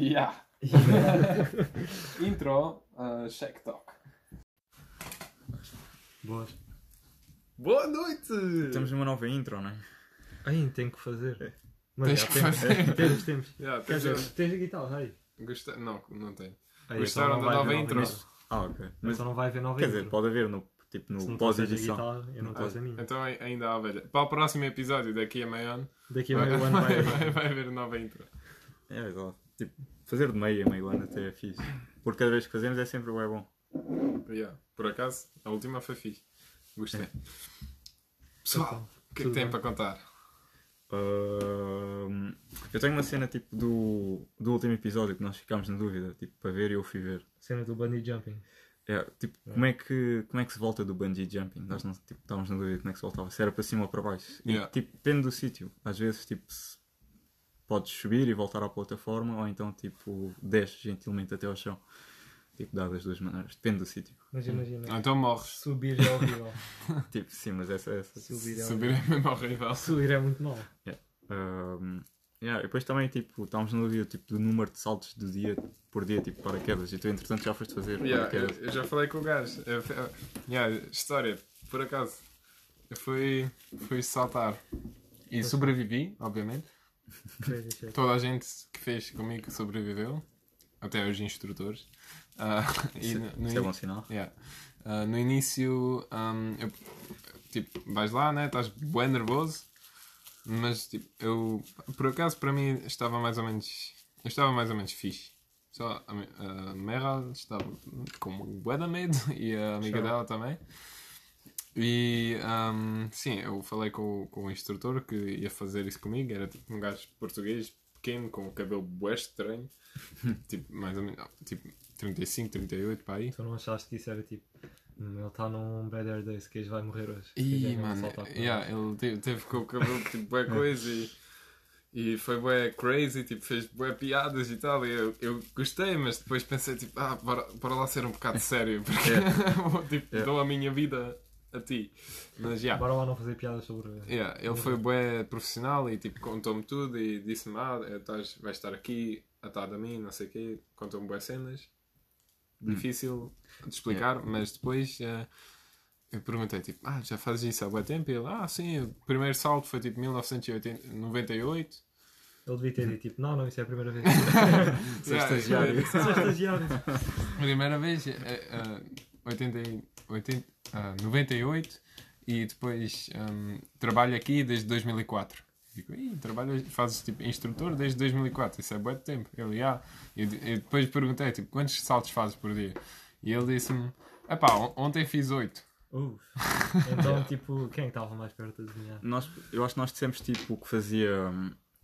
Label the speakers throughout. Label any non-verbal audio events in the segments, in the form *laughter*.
Speaker 1: Yeah. *laughs* Intro, uh, check talk.
Speaker 2: Boas.
Speaker 1: Boa noite!
Speaker 3: Temos uma nova intro, não é?
Speaker 2: Ai, tenho que fazer. Mas
Speaker 1: Tens
Speaker 2: já,
Speaker 1: que
Speaker 2: temos,
Speaker 1: fazer.
Speaker 2: Temos, temos.
Speaker 1: Yeah,
Speaker 2: Quer
Speaker 1: tens
Speaker 2: dizer, tens a guitarra aí.
Speaker 1: Gosta- Não, não tem.
Speaker 2: Aí
Speaker 1: Gostaram
Speaker 2: não
Speaker 1: da nova intro?
Speaker 2: intro.
Speaker 3: Ah, ok.
Speaker 2: Mas só não vai haver nova
Speaker 3: quer
Speaker 2: intro.
Speaker 3: dizer, pode haver no, tipo, no
Speaker 2: não trouxeres a
Speaker 3: pós-edição.
Speaker 2: guitarra, eu não trouxe a minha.
Speaker 1: Então ai- ainda há velha. Para o próximo episódio, daqui a meio ano,
Speaker 2: Daqui a
Speaker 1: vai,
Speaker 2: meio ano
Speaker 1: vai, *laughs*
Speaker 2: vai
Speaker 1: vai, vai haver nova intro.
Speaker 3: É, exato. Tipo, fazer de meio a meio ano até é fixe. Porque cada vez que fazemos é sempre bem bom.
Speaker 1: Yeah. Por acaso, a última foi fixe. Gostei. Pessoal,
Speaker 2: Então,
Speaker 1: o que é que
Speaker 2: bem.
Speaker 1: para contar?
Speaker 3: Ahm, eu tenho uma cena tipo do, do último episódio que nós ficámos na dúvida, tipo, para ver e eu fui ver.
Speaker 2: Cena do bungee jumping.
Speaker 3: É, tipo, Como, é que, como é que se volta do bungee jumping? Nós não tipo, estávamos na dúvida como é que se voltava. Se era para cima ou para baixo. E,
Speaker 1: Yeah.
Speaker 3: tipo, depende do sítio. Às vezes, tipo, se podes subir e voltar à plataforma ou então, tipo, desces gentilmente até ao chão. Tipo, dá das duas maneiras. Depende do sítio.
Speaker 2: Mas imagina,
Speaker 1: Ah, Então morres.
Speaker 2: subir é horrível. *laughs*
Speaker 3: tipo, sim, mas essa é essa.
Speaker 2: Subir é
Speaker 1: Subir é mesmo horrível.
Speaker 2: Subir é muito mal.
Speaker 3: Ahm, yeah, e depois também, tipo, estávamos no dúvida tipo, do número de saltos do dia, por dia, tipo, paraquedas. E tu, entretanto, já foste fazer
Speaker 1: Yeah, eu,
Speaker 3: paraquedas.
Speaker 1: eu já falei com o gajo. Eu, eu- yeah, história, por acaso. Eu fui, fui saltar. E sobrevivi, obviamente. Toda a gente que fez comigo sobreviveu. Até os instrutores. Ah, e no, no
Speaker 3: Isso é
Speaker 1: in-
Speaker 3: bom sinal.
Speaker 1: yeah. Ah, no início, ahm, eu, tipo, vais lá, né? Estás bem nervoso. Mas, tipo, eu, por acaso, para mim, estava mais ou menos, eu estava mais ou menos fixe. Só a, a Meryl estava com bué de medo *laughs* e a amiga dela também. E, ahm, sim, eu falei com, o- com o instrutor que ia fazer isso comigo. Era tipo um gajo português, pequeno, com o cabelo bué estranho. *laughs* tipo, mais ou menos, tipo, 35, 38, para aí.
Speaker 2: Tu não achaste que isso era tipo. "Hum, Ele está num Better Days, que vai morrer hoje.
Speaker 1: Ih, mano, yeah, ele teve, teve com o cabelo *laughs* tipo bué coisa e, e foi bué crazy, tipo, fez bué piadas e tal. E eu, eu gostei, mas depois pensei, tipo, ah, bora, bora lá ser um bocado *laughs* sério, porque vou, tipo,
Speaker 3: Yeah.
Speaker 1: dou a minha vida *laughs* a ti. Mas, já,
Speaker 2: Bora lá não fazer piadas sobre.
Speaker 1: yeah, ele foi bué profissional e, tipo, contou-me tudo e disse-me, ah, estás, vais estar aqui atado a mim, não sei o quê. Contou-me bué cenas. Difícil de explicar, mas depois... eh, eu perguntei, tipo, ah, já fazes isso há bué tempo? E ele, ah, sim, o primeiro salto foi tipo 1998.
Speaker 2: Ele devia ter dito tipo, não, não, isso é a primeira vez. *laughs*
Speaker 3: Sou
Speaker 1: Yeah,
Speaker 3: estagiário.
Speaker 2: Sou estagiário. *laughs*
Speaker 1: Primeira vez, é, 80, e- 80, ah, 98 e depois hum, trabalho aqui desde 2004. Fico, Ih, trabalho, fazes tipo instrutor desde 2004, isso é bué de tempo. Ele, ah. E de- e depois perguntei, tipo, quantos saltos fazes por dia? E ele disse-me, epá, on- ontem fiz 8.
Speaker 2: Uf. *laughs* Então, tipo, quem estava mais perto de adivinhar?
Speaker 3: Nós, eu acho que nós dissemos tipo que fazia.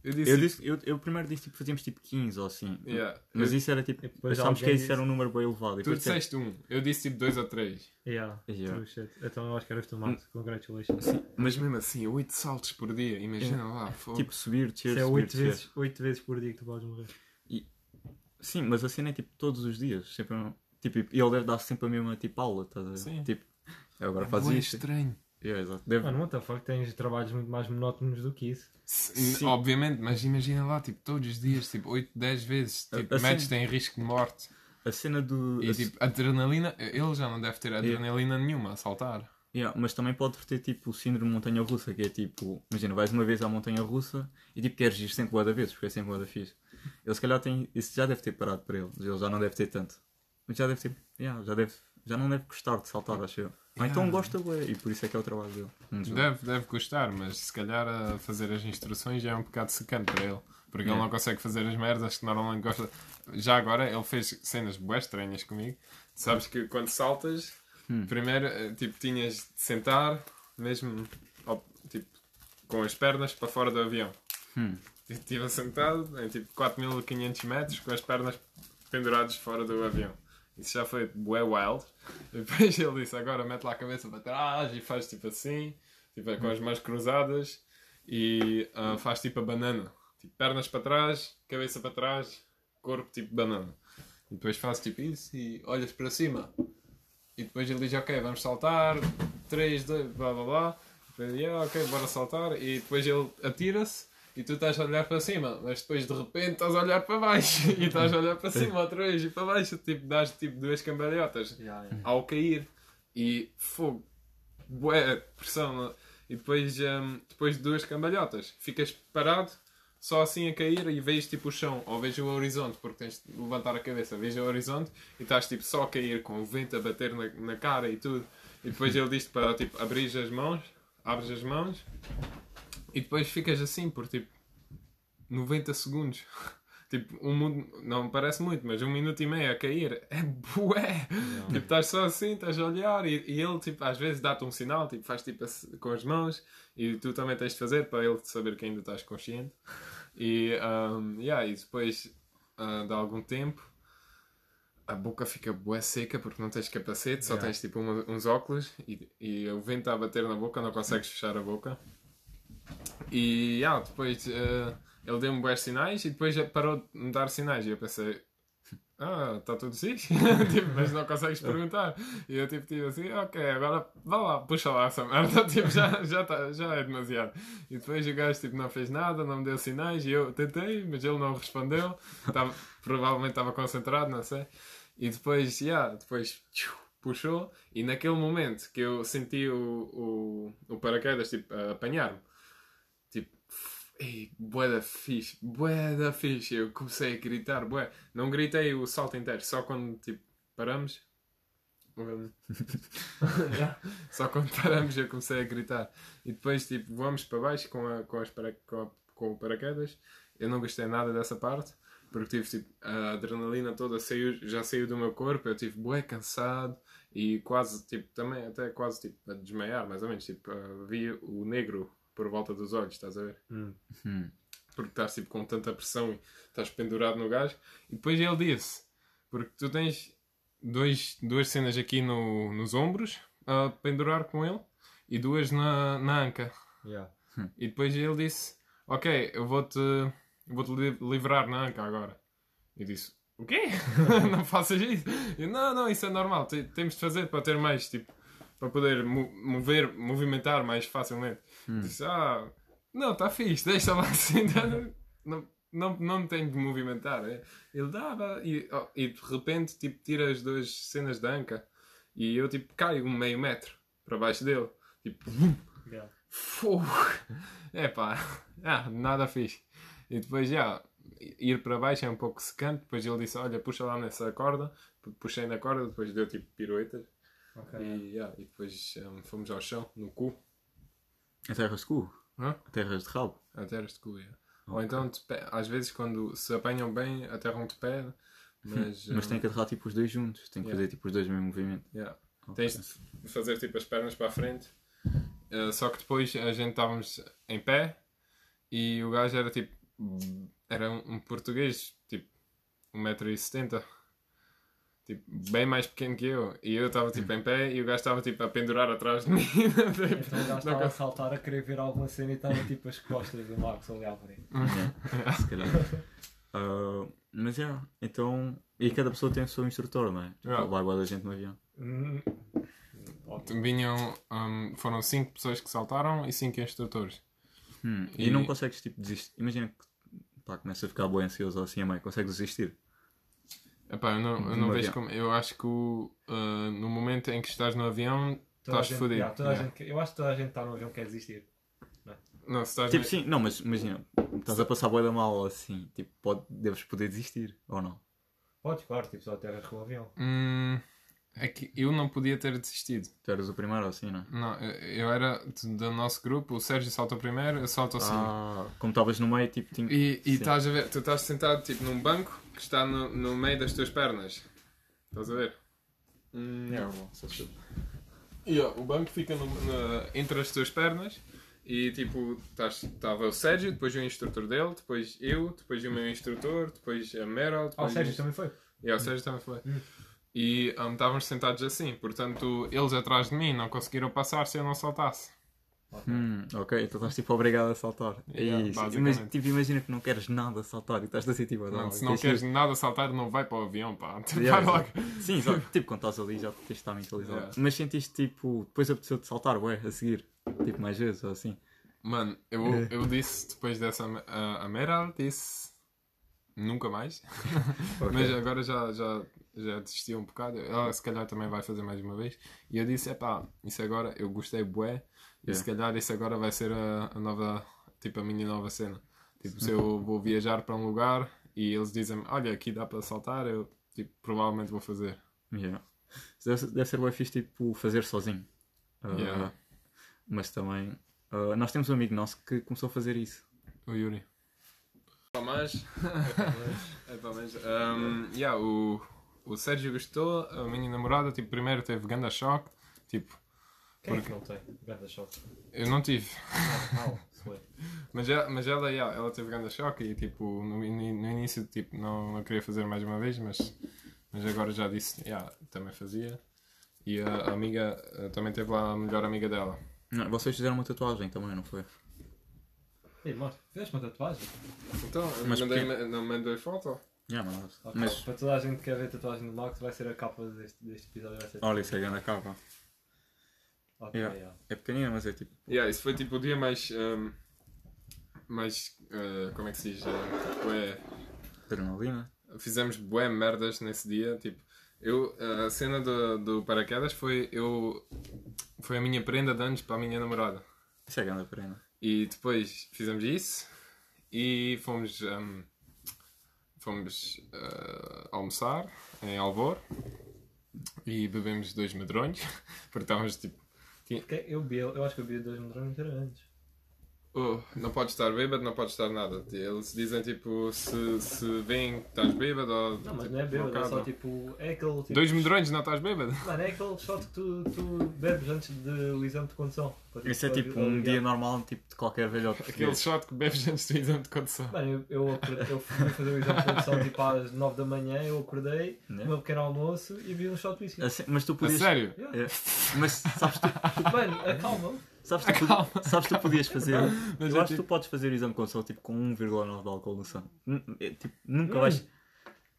Speaker 3: Hum,
Speaker 1: Eu disse,
Speaker 3: Eu, disse, eu, eu primeiro disse tipo fazíamos tipo 15 ou assim.
Speaker 1: yeah,
Speaker 3: Mas
Speaker 1: eu-
Speaker 3: isso era tipo.
Speaker 2: E
Speaker 3: Achámos que isso era um número bem elevado. E
Speaker 1: tu disseste um, eu disse tipo 2 ou 3.
Speaker 2: Yeah,
Speaker 3: Yeah.
Speaker 2: true. Então eu acho que eras tu, Max. Congratulations.
Speaker 3: Sim,
Speaker 1: Mas mesmo assim, 8 saltos por dia, imagina lá. fogo.
Speaker 3: tipo subir, descer,
Speaker 2: é
Speaker 3: subir,
Speaker 2: 8
Speaker 3: descer.
Speaker 2: vezes, 8 vezes por dia que tu podes morrer.
Speaker 3: Sim, mas a cena é tipo todos os dias. Sempre, tipo, e ele deve dar sempre a mesma tipo aula, estás a ver?
Speaker 1: Sim.
Speaker 3: Tipo, agora
Speaker 1: É
Speaker 3: faz isto.
Speaker 1: estranho.
Speaker 3: Yeah, exato. Deve,
Speaker 2: Mano, what the fuck? Tens trabalhos muito mais monótonos do que isso.
Speaker 1: S- Obviamente, mas imagina lá, tipo, todos os dias, tipo, 8, 10 vezes, tipo,
Speaker 3: Assim-
Speaker 1: metes em risco de morte.
Speaker 3: a cena do.
Speaker 1: E
Speaker 3: a-
Speaker 1: tipo, adrenalina, ele já não deve ter adrenalina nenhuma a saltar.
Speaker 3: Yeah, mas também pode ter tipo o síndrome de montanha russa, que é tipo, imagina, vais uma vez à montanha russa e tipo queres ir sempre boa vez, porque é sempre boa da fixe. Ele se calhar tem. Isso já deve ter parado para ele, ele já não deve ter tanto. Mas já deve ter. Yeah, já, deve, já não deve gostar de saltar, acho eu. Então gosta, bué, e por isso é que é o trabalho dele. Um
Speaker 1: Deve, deve gostar, mas se calhar a fazer as instruções já é um bocado secante para ele. Porque ele
Speaker 3: Yeah.
Speaker 1: não consegue fazer as merdas que normalmente gosta. Já agora, ele fez cenas bué estranhas comigo. Sabes que quando saltas,
Speaker 3: Hum.
Speaker 1: primeiro, eh, tipo, tinhas de sentar, mesmo, tipo, com as pernas para fora do avião.
Speaker 3: Hum.
Speaker 1: Estive sentado em tipo 4500 metros com as pernas penduradas fora do avião. Isso já foi bué wild. E depois ele disse: agora mete lá a cabeça para trás e faz tipo assim, tipo, com as mãos cruzadas e ah, faz tipo a banana. Tipo, pernas para trás, cabeça para trás, corpo tipo banana. E depois faz tipo isso e olhas para cima. E depois ele diz: ok, vamos saltar, 3, 2, blá blá blá. Depois, yeah, ok, bora saltar. E depois ele atira-se e tu estás a olhar para cima, mas depois de repente estás a olhar para baixo. *laughs* E estás a olhar para cima outra vez e para baixo, tipo, dás tipo duas cambalhotas
Speaker 2: Yeah, yeah. *laughs*
Speaker 1: ao cair. E fogo, bué, pressão. E depois, hum, depois de duas cambalhotas, ficas parado, só assim a cair e vês tipo o chão, ou vês o horizonte, porque tens de levantar a cabeça, vês o horizonte e estás tipo só a cair com o vento a bater na, na cara e tudo. E depois ele diz para tipo abrir as mãos, abres as mãos e depois ficas assim por tipo 90 segundos. *laughs* Tipo, um mundo, não parece muito, mas um minuto e meio a cair é bué. Tipo, estás só assim, estás a olhar e, e ele, tipo, às vezes dá-te um sinal, tipo, faz tipo com as mãos e tu também tens de fazer para ele saber que ainda estás consciente. E, um, yeah, e depois ah, de algum tempo a boca fica bué seca porque não tens capacete, só
Speaker 2: Yeah.
Speaker 1: tens tipo uma- uns óculos e, e o vento está a bater na boca, não consegues fechar a boca. E yeah, depois eh, ele deu-me bué sinais e depois parou de me dar sinais e eu pensei, ah, está tudo fixe, *laughs* tipo, mas não consegues perguntar. E eu tipo, tipo assim, ok, agora vá lá, puxa lá essa merda, *laughs* tipo, já, já, tá, já é demasiado. E depois o gajo tipo, não fez nada, não me deu sinais e eu tentei, mas ele não respondeu, Tava, provavelmente estava concentrado, não sei. E depois, yeah, depois puxou e naquele momento que eu senti o, o, o paraquedas tipo, apanhar-me, ei, bué da fixe, bué da fixe. Eu comecei a gritar, bué. Não gritei o salto inteiro, só quando tipo, paramos. Yeah, *laughs* Só quando paramos eu comecei a gritar. E depois tipo, vamos para baixo com, a, com, as para, com, a- com o paraquedas. Eu não gostei nada dessa parte. Porque tive tipo, a adrenalina toda saiu, já saiu do meu corpo, eu tive bué cansado e quase, tipo, também até quase tipo a desmaiar, mais ou menos, tipo, ah, vi o negro por volta dos olhos, estás a ver?
Speaker 2: Hum.
Speaker 3: Hum.
Speaker 1: Porque estás tipo com tanta pressão e estás pendurado no gás. E depois ele disse, porque tu tens dois, duas cenas aqui no, nos ombros a pendurar com ele e duas na, na anca.
Speaker 2: Yeah.
Speaker 1: E depois ele disse: Ok, eu vou-te vou-te li- livrar na anca agora. E disse: O quê? *laughs* *laughs* não faças isso? Eu, não, não, isso é normal. te- Temos de fazer para ter mais, tipo, para poder mo- mover, movimentar mais facilmente. Disse: Ah, não, está fixe, deixa lá assim. não, não, não me tenho de movimentar. é." Ele dava e, oh, e de repente, tipo, tira as duas cenas da anca e eu, tipo, caio um meio metro para baixo dele. Tipo,
Speaker 2: Yeah.
Speaker 1: Fogo! *laughs* É pá, *laughs* ah, nada fixe. E depois já, ir para baixo é um pouco secante. Depois ele disse: Olha, puxa lá nessa corda. Pu- Puxei na corda, depois deu tipo piruetas.
Speaker 2: Ok.
Speaker 1: E, já, e depois hum, fomos ao chão, no cu.
Speaker 3: A terras de cu?
Speaker 1: Hã?
Speaker 3: A terras de rabo?
Speaker 1: Até eras de cu, já. Ou então, às vezes, quando se apanham bem, aterram de pé. Mas, *laughs*
Speaker 3: Mas
Speaker 1: hum,
Speaker 3: tem que aterrar tipo os dois juntos. Tem que
Speaker 1: Yeah.
Speaker 3: fazer tipo os dois no mesmo movimento.
Speaker 1: yeah.
Speaker 3: Ok.
Speaker 1: Tens de fazer tipo as pernas para a frente. Uh, só que depois a gente estávamos em pé e o gajo era tipo. Era um, um português, tipo 1,70m. Tipo, bem mais pequeno que eu. E eu estava tipo em pé e o gajo estava tipo a pendurar atrás de mim. *laughs*
Speaker 2: Então o gajo estava a saltar a querer ver alguma cena e estava tipo as costas do Marcos a olhar para ele.
Speaker 3: Yeah, se calhar. Ah, mas é, então. E cada pessoa tem o seu instrutor, não é? Tipo,
Speaker 1: Yeah.
Speaker 3: Vai igual a gente no avião.
Speaker 2: Hum.
Speaker 1: Vinham. um, foram 5 pessoas que saltaram e 5 instrutores.
Speaker 3: Hum, E...
Speaker 1: E-
Speaker 3: não consegues tipo desistir. Imagina que pá, começa a ficar bem ansioso ou assim a mãe, consegues desistir.
Speaker 1: Epá, eu não, eu não vejo
Speaker 3: avião.
Speaker 1: como. Eu acho que o, uh, no momento em que estás no avião,
Speaker 2: Toda
Speaker 1: estás
Speaker 2: gente-
Speaker 1: fodido.
Speaker 2: yeah,
Speaker 1: Yeah.
Speaker 2: gente- eu acho que toda a gente está no avião quer desistir.
Speaker 1: Não, se estás
Speaker 3: Tipo,
Speaker 1: no-
Speaker 3: sim, não, mas imagina, estás a passar boa da mal ou assim, tipo, pode, deves poder desistir ou não?
Speaker 2: Podes, claro, tipo, só aterras com o avião.
Speaker 1: Hum, é que eu não podia ter desistido.
Speaker 3: Tu eras o primeiro ou assim, não é?
Speaker 1: Não, eu era do nosso grupo, o Sérgio saltou primeiro, eu salto assim.
Speaker 3: Ah, como estavas no meio, tipo, tinha...
Speaker 1: E, e estás a ver, tu estás sentado tipo num banco que está no, no meio das tuas pernas. Estás a ver? Hum,
Speaker 3: Yeah, bom, só se-
Speaker 1: E, ó, o banco fica no- na- entre as tuas pernas e tipo, estava o Sérgio, depois o instrutor dele, depois eu, depois o meu instrutor, depois a Meryl,
Speaker 2: Ah, o
Speaker 1: depois
Speaker 2: Sérgio também foi?
Speaker 1: E o Sérgio também foi. E hum, estávamos sentados assim, portanto, eles atrás de mim não conseguiram passar se eu não saltasse.
Speaker 3: Hum, ok, então estás tipo obrigado a saltar. É
Speaker 1: Yeah,
Speaker 3: isso.
Speaker 1: basicamente.
Speaker 3: Mas, tipo, imagina que não queres nada saltar e estás assim, tipo, a dar uma-
Speaker 1: se não queres
Speaker 3: de-
Speaker 1: nada saltar, não vai para o avião, pá. *laughs*
Speaker 3: Yeah,
Speaker 1: vai logo.
Speaker 3: Sim, exato. tipo, quando estás ali já tens de estar mentalizado.
Speaker 1: Yeah.
Speaker 3: Mas sentiste, tipo, depois apeteceu-te saltar, ué, a seguir, tipo, mais vezes ou assim.
Speaker 1: Mano, eu,
Speaker 3: É.
Speaker 1: eu disse depois dessa. A, a Meral disse. Nunca mais. *laughs* Mas agora já, já, já desistiu um bocado. Ela se calhar também vai fazer mais uma vez. E eu disse: epá, isso agora eu gostei bué. E
Speaker 3: Yeah.
Speaker 1: se calhar isso agora vai ser a, a nova. Tipo, a minha nova cena. Tipo, se eu *laughs* vou viajar para um lugar e eles dizem olha, aqui dá para saltar, eu tipo, provavelmente vou fazer.
Speaker 3: Yeah. Deve, ser- deve ser bem fixe, tipo, fazer sozinho. Ah,
Speaker 1: Yeah.
Speaker 3: Mas também. ah, nós temos um amigo nosso que começou a fazer isso.
Speaker 1: O Yuri. *laughs* Mas. é pá, mas. Um, yeah, o, o Sérgio gostou, a minha namorada, tipo, primeiro teve ganda choque. Tipo,
Speaker 2: Quem é que não tem? Ganda choque.
Speaker 1: eu não tive.
Speaker 2: Não, foi. *laughs*
Speaker 1: Mas, ela, mas ela, yeah, ela teve ganda choque e, tipo, no, no início, tipo, não, não queria fazer mais uma vez, mas, mas agora já disse, yeah, também fazia. E a, amiga, eh, também teve lá a melhor amiga dela.
Speaker 3: Não, vocês fizeram uma tatuagem também, não foi?
Speaker 2: Ei, mostra, fizeste uma tatuagem?
Speaker 1: Então,
Speaker 3: Mas
Speaker 1: mandei,
Speaker 3: porquê?
Speaker 1: não mandei foto?
Speaker 3: Yeah, mas,
Speaker 2: Ok,
Speaker 3: mas
Speaker 2: Para toda a gente que quer ver a tatuagem do Max, vai ser a capa deste, deste episódio. Vai ser
Speaker 3: olha, isso é grande a capa.
Speaker 2: Ok,
Speaker 3: yeah.
Speaker 2: yeah.
Speaker 3: É pequenina, mas é tipo.
Speaker 1: Yeah, isso foi tipo o dia mais. um, mais. uh, como é que se diz? Uh, tipo, é,
Speaker 3: Adrenalina.
Speaker 1: fizemos bué merdas nesse dia. Tipo, eu, a cena do, do paraquedas foi. Eu, foi a minha prenda de anos para a minha namorada.
Speaker 3: Isso é grande a pena.
Speaker 1: E depois fizemos isso e fomos. um, fomos uh, almoçar em Alvor e bebemos dois medronhos *laughs* porque estávamos tipo.
Speaker 2: Porque Eu, bebi, eu acho que eu bebi dois era antes.
Speaker 1: Oh, não pode estar bêbado, não pode estar nada. Eles dizem tipo, se, se veem que estás bêbado ou.
Speaker 2: Não, mas
Speaker 1: tipo,
Speaker 2: não é bêbado, é
Speaker 1: cabe.
Speaker 2: só tipo. É aquele tipo.
Speaker 1: Dois medronhos, não estás bêbado? *laughs*
Speaker 2: Mano, é aquele shot que tu, tu bebes antes do exame de condução. Para,
Speaker 3: Isso é
Speaker 2: para-
Speaker 3: tipo um dia normal, tipo de qualquer velhote.
Speaker 1: Aquele shot que bebes antes do exame de condução.
Speaker 2: Mano, eu, eu, eu fui fazer o exame de condução tipo às 9 da manhã, eu acordei,
Speaker 3: Né?
Speaker 2: o meu pequeno almoço e vi um shot de whisky.
Speaker 3: Assim, mas tu
Speaker 1: A
Speaker 3: podias.
Speaker 1: sério?
Speaker 2: Yeah.
Speaker 3: É, mas sabes tu,
Speaker 2: Mano, acalma.
Speaker 3: Sabes, tu, sabes tu podias fazer.
Speaker 1: Mas
Speaker 3: eu
Speaker 1: é
Speaker 3: acho que
Speaker 1: tipo-
Speaker 3: tu podes fazer o exame de condução tipo com 1,9 de álcool no sangue. É, tipo, nunca
Speaker 2: Hum.
Speaker 3: vais.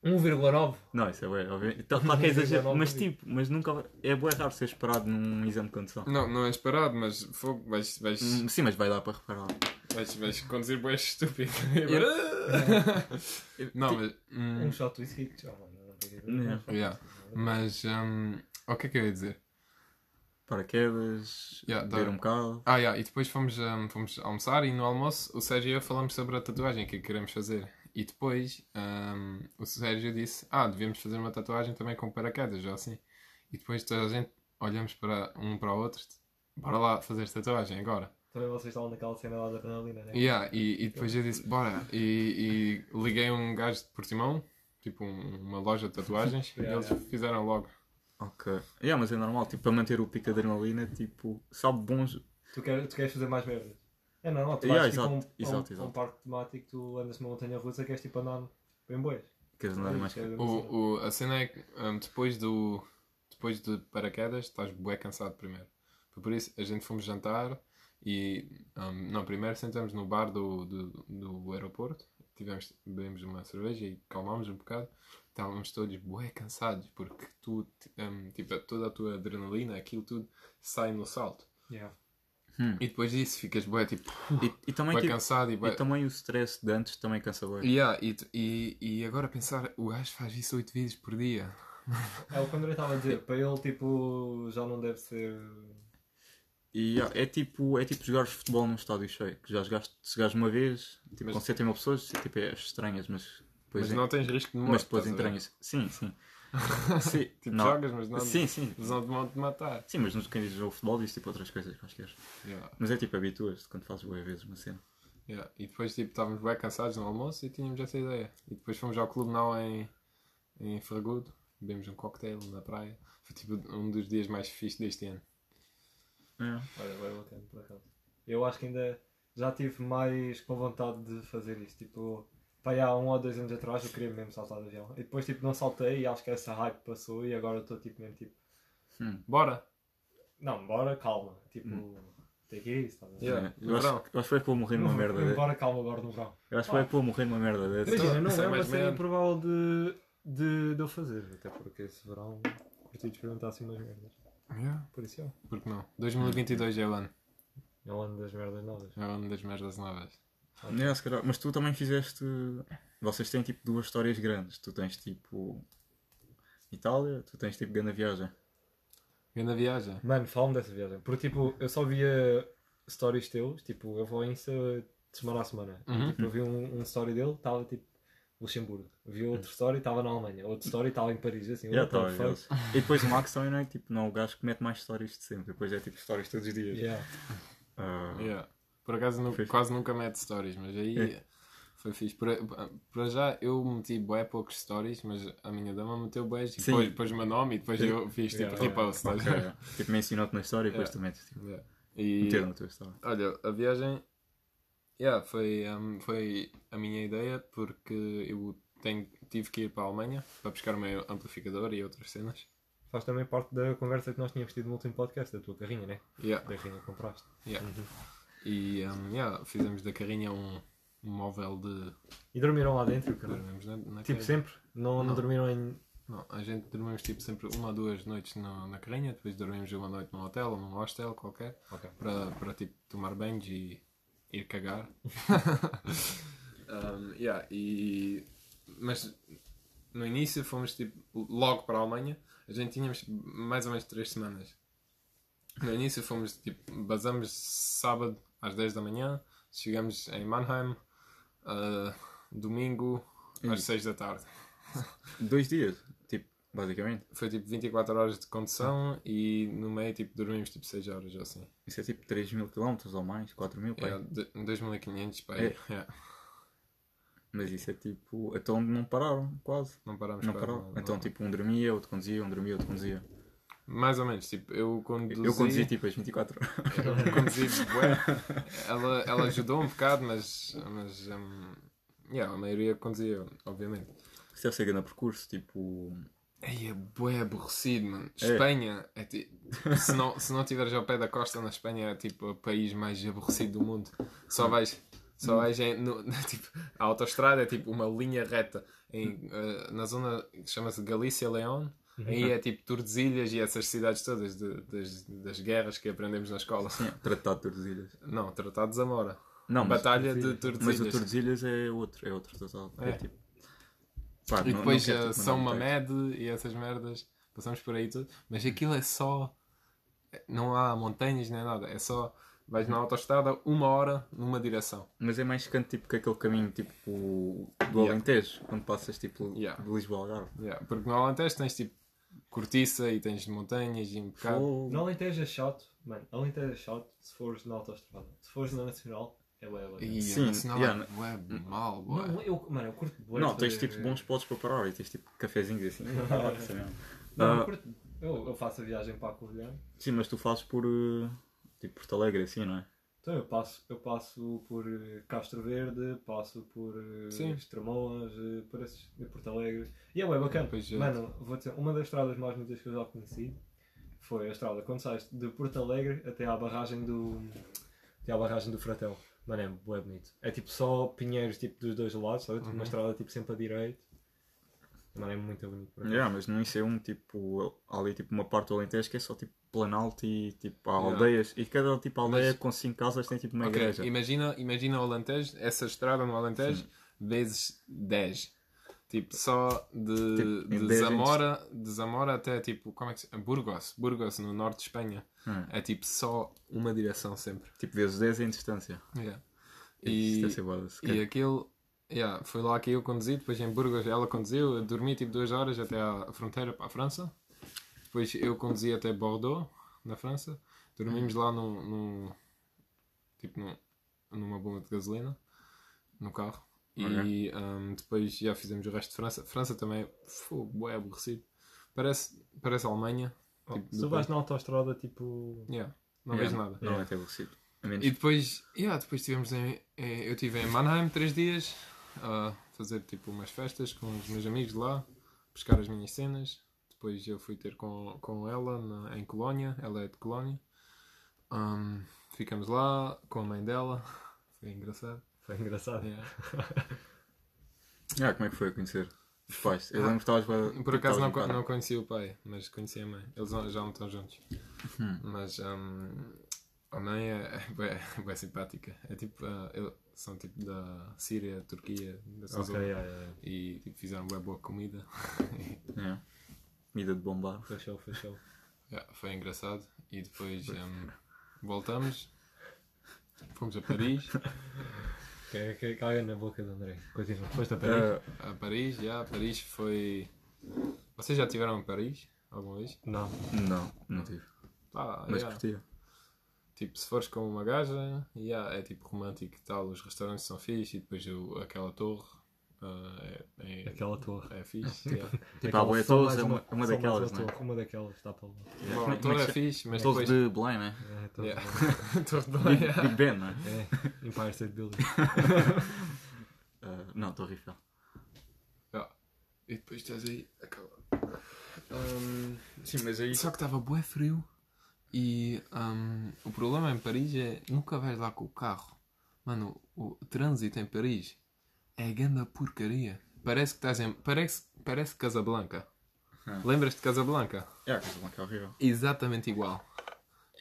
Speaker 2: 1,9.
Speaker 3: Não, isso é bem, obviamente. Então, claro que é exagero,
Speaker 2: 1,9
Speaker 3: mas tipo, mas nunca é bué raro ser esperado num exame de condução.
Speaker 1: Não, não és parado, mas fogo, vais, vais,
Speaker 3: Hum, Sim, mas vai dar para reparar.
Speaker 1: vais, vais conduzir bué estúpido. *laughs* não, mas. hum,
Speaker 2: Um shot de whisky já, mano.
Speaker 1: Mas. o que é que eu ia dizer?
Speaker 3: Paraquedas,
Speaker 1: Yeah,
Speaker 3: beber
Speaker 1: dá-
Speaker 3: um bocado.
Speaker 1: Ah, yeah, e depois fomos, hum, fomos almoçar e no almoço o Sérgio e eu falamos sobre a tatuagem que queremos fazer. E depois hum, o Sérgio disse: Ah, devíamos fazer uma tatuagem também com paraquedas, ou assim. E depois toda a gente olhamos para um para o outro, bora lá fazer tatuagem agora.
Speaker 2: Também vocês estavam naquela cena lá da adrenalina, né?
Speaker 1: Yeah, e, e depois eu disse: Bora. E, e liguei um gajo de Portimão, tipo um- uma loja de tatuagens, *laughs* e
Speaker 2: Yeah,
Speaker 1: eles
Speaker 2: yeah.
Speaker 1: fizeram logo.
Speaker 3: Ok. Yeah, mas é normal, tipo, para manter o pico de adrenalina, tipo, sabe bons.
Speaker 2: Tu, quer, tu queres fazer mais merdas. É normal, tu
Speaker 3: Yeah,
Speaker 2: vais tipo,
Speaker 3: exato,
Speaker 2: um, um-
Speaker 3: exato,
Speaker 2: um
Speaker 3: exato.
Speaker 2: parque temático, tu andas numa montanha russa, queres tipo andar bem boas.
Speaker 3: Queres andar mais.
Speaker 1: O, o, a cena é que hum, depois do depois de paraquedas estás bué cansado primeiro. Foi por isso a gente fomos jantar e não, primeiro sentamos no bar do, do, do aeroporto, tivemos, bebemos uma cerveja e calmámos um bocado. Estávamos todos bué cansados porque tu, hum, tipo, toda a tua adrenalina, aquilo tudo sai no salto.
Speaker 2: Yeah.
Speaker 1: E depois disso ficas bué tipo,
Speaker 3: E, e também,
Speaker 1: bué
Speaker 3: tipo,
Speaker 1: cansado e bué...
Speaker 3: e também o stress de antes também cansa bem.
Speaker 1: Yeah, e, e, e agora pensar, o gajo faz isso oito vezes por dia.
Speaker 2: É o que o André estava a dizer, para ele tipo já não deve ser.
Speaker 3: E yeah, é tipo, é tipo jogares futebol num estádio cheio, que já jogaste, se jogares uma vez, tipo,
Speaker 1: Mas-
Speaker 3: com 70 mil pessoas, tipo, é estranhas, mas depois,
Speaker 1: Mas
Speaker 3: en-
Speaker 1: não tens risco de morte.
Speaker 3: mas depois entranhas. Sim, sim. *laughs* sim.
Speaker 1: Tipo,
Speaker 3: não.
Speaker 1: jogas, mas não,
Speaker 3: Sim, sim.
Speaker 1: mas não te vão te matar.
Speaker 3: Sim, mas nos quem diz o futebol diz tipo outras coisas quaisquer.
Speaker 1: Yeah,
Speaker 3: Mas é tipo, habituas-te quando fazes boas vezes uma cena.
Speaker 1: yeah. E depois tipo, estávamos bem cansados no almoço e tínhamos essa ideia. E depois fomos ao Clube Now em, em Fragudo, bebemos um cocktail na praia. Foi tipo um dos dias mais fixes deste ano.
Speaker 3: É.
Speaker 2: Olha, agora eu bacana, por acaso. Eu acho que ainda já tive mais com vontade de fazer isso. Tipo, pá, aí há um ou dois anos atrás eu queria mesmo saltar de avião. E depois tipo não saltei e acho que essa hype passou e agora estou tipo mesmo tipo.
Speaker 1: Bora!
Speaker 2: Não, bora, calma. Tipo, tem que ir isso, tá a ver?
Speaker 1: Yeah.
Speaker 3: É. Eu, acho,
Speaker 1: verão.
Speaker 3: eu acho que foi para eu morrer numa merda.
Speaker 2: Bora, calma agora no verão.
Speaker 3: Eu acho que foi para eu morrer numa merda dessa.
Speaker 2: Imagina, não
Speaker 1: Isso é
Speaker 2: é uma
Speaker 1: mais
Speaker 2: cena improvável de, de, de eu fazer. Até porque esse verão curti de experimentar assim umas merdas.
Speaker 1: Yeah.
Speaker 2: Por isso é.
Speaker 1: Porque não? 2022 é o ano.
Speaker 2: É o ano das merdas novas.
Speaker 1: É uma das merdas novas.
Speaker 3: É, se calhar. Mas tu também fizeste. Vocês têm tipo duas histórias grandes. Tu tens tipo. Itália, tu tens tipo grande viagem.
Speaker 1: Grande viagem.
Speaker 2: Mano, fala-me dessa viagem. Porque tipo, eu só via stories teus, tipo, eu vou ao Insta de semana a semana.
Speaker 1: Uhum.
Speaker 2: Tipo, eu vi um, um story dele, estava tipo Luxemburgo. Vi outro story, estava na Alemanha. Outro story, estava em Paris. Assim,
Speaker 3: Yeah, tá, E depois o Max também não é tipo, não é o gajo que mete mais stories de sempre. Depois é tipo stories todos os dias.
Speaker 2: Yeah.
Speaker 3: Ah,
Speaker 1: Yeah. Por acaso nu-
Speaker 3: Fixe.
Speaker 1: quase nunca mete stories, mas aí
Speaker 3: É.
Speaker 1: foi fixe. Para, já eu meti bué poucos stories, mas a minha dama meteu bué e
Speaker 3: Sim.
Speaker 1: depois, depois o meu nome e depois
Speaker 3: Sim.
Speaker 1: eu fiz tipo
Speaker 2: Yeah,
Speaker 1: repost. estás a ver?
Speaker 3: ok. Tipo, mencionou-te na história e depois
Speaker 1: Yeah.
Speaker 3: tu metes tipo,
Speaker 1: Yeah. E
Speaker 3: na tua história.
Speaker 1: olha, a viagem yeah, foi, um, foi a minha ideia porque eu tenho, tive que ir para a Alemanha para buscar o meu amplificador e outras cenas.
Speaker 2: Faz também parte da conversa que nós tínhamos tido no último podcast, da tua carrinha, né?
Speaker 1: Yeah.
Speaker 2: Da carrinha que compraste.
Speaker 1: Yeah. E um, yeah, fizemos da carrinha um, um móvel de.
Speaker 2: E dormiram lá dentro, cara.
Speaker 1: Dormimos na, na
Speaker 2: Tipo
Speaker 1: carrinha.
Speaker 2: sempre? Não, não
Speaker 1: Não.
Speaker 2: dormiram em.
Speaker 1: Não, a gente dormimos tipo sempre uma ou duas noites no- na carrinha, depois dormimos uma noite num hotel ou num hostel qualquer
Speaker 2: Ok.
Speaker 1: para, para tipo tomar banhos e ir cagar. *laughs* Um, yeah, e, mas no início fomos tipo logo para a Alemanha, a gente tínhamos mais ou menos três semanas. No início fomos tipo, basamos sábado às 10 da manhã, chegamos em Mannheim, uh, domingo às
Speaker 3: E-
Speaker 1: 6 da tarde.
Speaker 3: Dois dias, tipo, basicamente.
Speaker 1: Foi tipo 24 horas de condução e no meio tipo dormimos tipo 6 horas ou assim.
Speaker 3: Isso é tipo 3 mil km ou mais, 4 mil, pai.
Speaker 1: É, de- 2500 pá.
Speaker 3: É.
Speaker 1: é.
Speaker 3: Mas isso é tipo. Então não pararam, quase.
Speaker 1: Não paramos
Speaker 3: Não
Speaker 1: nada,
Speaker 3: Então tipo, um dormia, outro conduzia, um dormia, outro conduzia.
Speaker 1: Mais ou menos, tipo, eu conduzi.
Speaker 3: Eu conduzi tipo as 24 horas.
Speaker 1: Eu conduzi bué. Ela, ela ajudou um bocado, mas. mas um, yeah, a maioria conduzia, obviamente.
Speaker 3: Isso deve ser grande percurso, tipo.
Speaker 1: Ei, é bué aborrecido, mano.
Speaker 3: É.
Speaker 1: Espanha é tipo. Se não, se não tiveres ao pé da costa na Espanha é tipo o país mais aborrecido do mundo. Só vais. Só vais em, no, *laughs* tipo, a autostrada é tipo uma linha reta em, eh, na zona que chama-se Galícia-León. Aí *laughs* é tipo Tordesilhas e essas cidades todas de- das, das guerras que aprendemos na escola.
Speaker 3: Sim, tratado de Tordesilhas.
Speaker 1: Não, Tratado de Zamora.
Speaker 3: Não,
Speaker 1: Batalha de
Speaker 2: Tordesilhas.
Speaker 3: mas o
Speaker 1: Tordesilhas.
Speaker 3: É outro, é outro tratado. É,
Speaker 1: É.
Speaker 3: tipo. Pá,
Speaker 1: E
Speaker 3: não-
Speaker 1: depois
Speaker 3: não
Speaker 1: eh, São Mamed e essas merdas. Passamos por aí tudo. Mas aquilo é só. Não há montanhas nem nada. É só. Vais na autostrada uma hora numa direção.
Speaker 3: Mas é mais canto tipo que aquele caminho tipo do
Speaker 1: Yeah.
Speaker 3: Alentejo, quando passas tipo
Speaker 1: Yeah.
Speaker 3: de Lisboa ao Algarve.
Speaker 1: Yeah, Porque no Alentejo tens tipo cortiça e tens montanhas e um bocado.
Speaker 3: Fogo.
Speaker 2: No Alentejo é chato, mano. Alentejo é chato se fores na autostrada. Se fores na Nacional, é bué, bué.
Speaker 1: E
Speaker 3: Sim,
Speaker 1: nacional
Speaker 3: yeah.
Speaker 1: é bué mal, bué.
Speaker 2: Não, eu, mano, eu curto bué.
Speaker 3: Não, tens tipo bons spots para parar e tens tipo cafezinhos assim. *laughs*
Speaker 2: Não, eu
Speaker 3: Ah,
Speaker 2: curto. Eu, eu faço a viagem para a Covilhã.
Speaker 3: Sim, mas tu fazes por eh, tipo Porto Alegre assim, não é?
Speaker 2: Então eu passo, eu passo por eh, Castro Verde, passo por eh,
Speaker 1: Sim.
Speaker 2: Estremoas, eh, por esses, de Porto Alegre. E é bem bacana.
Speaker 1: Pois.
Speaker 2: Mano, vou dizer, uma das estradas mais bonitas que eu já conheci foi a estrada quando sais de Porto Alegre até à barragem do. até à barragem do Fratel. Mano, é bué bonito. É tipo só pinheiros tipo, dos dois lados, sabe? Tipo,
Speaker 1: Uhum.
Speaker 2: Uma estrada tipo sempre a direito. Mano, é muito bonito. por.
Speaker 3: Yeah, mas no IC1 tipo, há ali tipo uma parte do Alentejo que é só tipo planalto e tipo há
Speaker 1: Yeah.
Speaker 3: aldeias. E cada tipo aldeia
Speaker 1: Mas-
Speaker 3: com 5 casas tem tipo uma
Speaker 1: Ok,
Speaker 3: igreja.
Speaker 1: imagina, imagina o Alentejo, essa estrada no Alentejo, vezes 10. Tipo, só de,
Speaker 3: Tipo,
Speaker 1: de,
Speaker 3: 10
Speaker 1: Zamora, de Zamora até tipo, como é que se Burgos, Burgos, no norte de Espanha.
Speaker 3: Hum.
Speaker 1: É tipo só uma direção sempre.
Speaker 3: Tipo vezes 10 em distância.
Speaker 1: Yeah. E,
Speaker 3: ser bué da-
Speaker 1: e aquilo, yeah, foi lá que eu conduzi, depois em Burgos ela conduziu, eu dormi tipo duas horas até à fronteira para a França. Depois eu conduzi até Bordeaux, na França. Dormimos lá num, num- tipo num- numa bomba de gasolina, no carro. E um, depois já fizemos o resto de França. França também, foi é aborrecido. Parece, parece Alemanha.
Speaker 2: Oh,
Speaker 1: Tipo,
Speaker 2: se tu vais na autostrada, tipo.
Speaker 1: Yeah, não
Speaker 3: Yeah,
Speaker 1: vejo nada.
Speaker 3: Não é até aborrecido. A
Speaker 1: E depois, yeah, depois tivemos em, em- eu estive em Mannheim três dias a fazer tipo umas festas com os meus amigos lá, buscar as minhas cenas. Depois eu fui ter com, com ela na- em Colónia, ela é de Colónia. Um, ficamos lá com a mãe dela, *laughs* foi engraçado.
Speaker 2: Foi engraçado.
Speaker 1: Yeah. *laughs*
Speaker 3: Ah, como é que foi a conhecer os pais? Eu lembro que estavas bué-
Speaker 1: Por acaso não, não conheci o pai, mas conheci a mãe. Eles já não estão juntos.
Speaker 3: Hum.
Speaker 1: Mas um, A mãe é, é, é *laughs* bué simpática. É tipo, ah, eu- são tipo da Síria, Turquia, dessa
Speaker 2: Ok,
Speaker 1: zona.
Speaker 2: yeah, yeah, yeah.
Speaker 1: E tipo, fizeram bué boa comida. *laughs*
Speaker 3: É. Comida de bombar.
Speaker 2: Fechou, fechou.
Speaker 1: Yeah, foi engraçado. E depois ehm, voltamos. Fomos a Paris. *laughs*
Speaker 2: Que, que caga na boca do André. Continua. Foste a Paris?
Speaker 3: Ah,
Speaker 1: A Paris, já. Paris foi. Vocês já tiveram em Paris alguma vez?
Speaker 2: Não.
Speaker 3: não, não tive.
Speaker 1: Ah,
Speaker 3: Mas
Speaker 1: yeah.
Speaker 3: curtia.
Speaker 1: Tipo, se fores com uma gaja, yeah, é tipo romântico e tal. Os restaurantes são fixe e depois o- aquela torre ah, é, é,
Speaker 2: Aquela torre.
Speaker 1: é fixe. yeah.
Speaker 3: Tipo, a todos
Speaker 2: mais
Speaker 3: é uma, uma daquelas,
Speaker 2: uma
Speaker 3: né?
Speaker 2: torre, Uma daquelas, está para lá.
Speaker 1: Bom,
Speaker 3: como
Speaker 1: a
Speaker 3: é que
Speaker 1: torre é fixe, mas
Speaker 3: Torre
Speaker 1: depois.
Speaker 3: de Belém, né?
Speaker 2: É, torre
Speaker 1: Yeah.
Speaker 2: de- *laughs*
Speaker 1: torre de Belém,
Speaker 3: Big
Speaker 1: yeah.
Speaker 3: Ben, né?
Speaker 2: É, Empire State Building. *laughs*
Speaker 3: Ah, não, Torre Eiffel.
Speaker 1: Yeah. E depois estás aí. Aquela. Ahm,
Speaker 3: Sim, mas aí.
Speaker 1: Só que estava bué frio e ahm, o problema em Paris é nunca vais lá com o carro. Mano, o, o trânsito em Paris é grande porcaria. Parece que estás em. Parece, parece Casablanca.
Speaker 3: Ah.
Speaker 1: Lembras-te de Casablanca?
Speaker 3: É, a coisa que é horrível.
Speaker 1: Exatamente igual.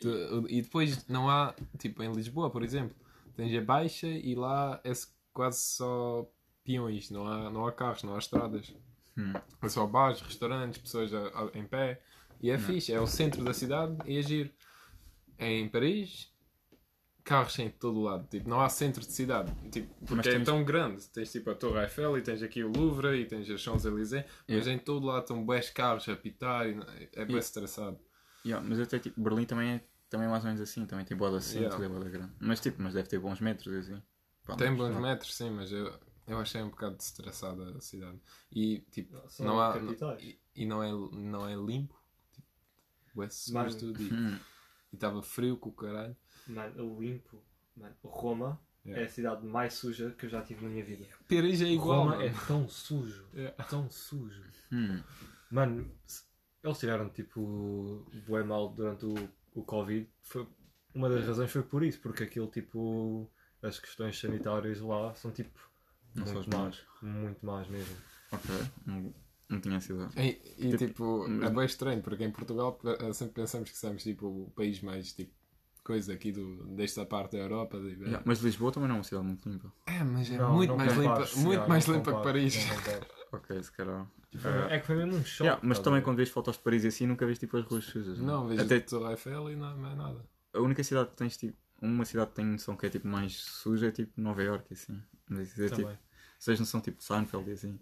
Speaker 1: Tu- e depois não há, tipo em Lisboa, por exemplo, tens a Baixa e lá é quase só peões, não há, não há carros, não há estradas.
Speaker 3: Hum.
Speaker 1: É só bares, restaurantes, pessoas a- a- em pé. E é fixe, é o centro da cidade e é giro. Em Paris, carros em todo o lado. Tipo, não há centro de cidade. Tipo, porque
Speaker 3: Mas
Speaker 1: é tão grande. Tens tipo a Torre Eiffel e tens aqui o Louvre e tens a Champs-Élysées. Mas
Speaker 3: Yeah.
Speaker 1: em todo lado estão bués carros a pitar e é bem estressado.
Speaker 3: Yeah, mas até tipo, Berlim também é, também é mais ou menos assim, também tem boa centro
Speaker 1: Yeah.
Speaker 3: e boa grande. Mas tipo, mas deve ter bons metros assim. Pá,
Speaker 1: Tem
Speaker 3: mas,
Speaker 1: bons
Speaker 3: não.
Speaker 1: metros, sim, mas eu, eu achei um bocado estressada a cidade. E tipo, não há.
Speaker 2: capitais.
Speaker 1: e, e não, é, não é limpo. Bué
Speaker 2: Mano.
Speaker 1: tudo. E
Speaker 3: Hum,
Speaker 1: estava frio com o caralho.
Speaker 2: Mano, eu limpo. Mano, Roma
Speaker 1: Yeah.
Speaker 2: é a cidade mais suja que eu já tive na minha vida.
Speaker 1: Paris é igual.
Speaker 2: Roma
Speaker 1: mano.
Speaker 2: é tão sujo.
Speaker 1: Yeah.
Speaker 2: Tão sujo.
Speaker 3: hum.
Speaker 2: Mano, eles tiveram tipo bué mal durante o, o Covid. Foi, uma das razões foi por isso, porque aquilo tipo. As questões sanitárias lá são tipo.
Speaker 3: Não são
Speaker 2: muito
Speaker 3: as
Speaker 2: más. Muito más mesmo.
Speaker 3: Ok, não, não tinha essa ideia.
Speaker 1: E, e, tipo,
Speaker 3: Tipo,
Speaker 1: é bem estranho, porque em Portugal eh, sempre pensamos que somos tipo o país mais tipo coisa aqui do, desta parte da Europa. tipo, é-
Speaker 3: Yeah, mas Lisboa também não é uma cidade muito limpa.
Speaker 1: É, mas é
Speaker 2: Não,
Speaker 1: muito
Speaker 2: não
Speaker 1: mais limpa,
Speaker 2: compares,
Speaker 1: muito
Speaker 2: yeah,
Speaker 1: mais
Speaker 2: não
Speaker 1: limpa que
Speaker 2: compares,
Speaker 1: Paris.
Speaker 2: não compares. *laughs*
Speaker 3: Ok, se calhar. Ah,
Speaker 2: É que foi mesmo um choque.
Speaker 3: yeah, mas
Speaker 2: a
Speaker 3: também quando vês fotos de Paris e assim, nunca vês tipo as ruas sujas. né?
Speaker 1: Não, vejo
Speaker 3: Até
Speaker 1: a Torre Eiffel e não mais nada.
Speaker 3: a única cidade que tens tipo. Uma cidade que tem noção que é tipo mais suja é tipo Nova York assim. Mas é tipo.
Speaker 2: Também.
Speaker 3: Vocês não são tipo Seinfeld e assim.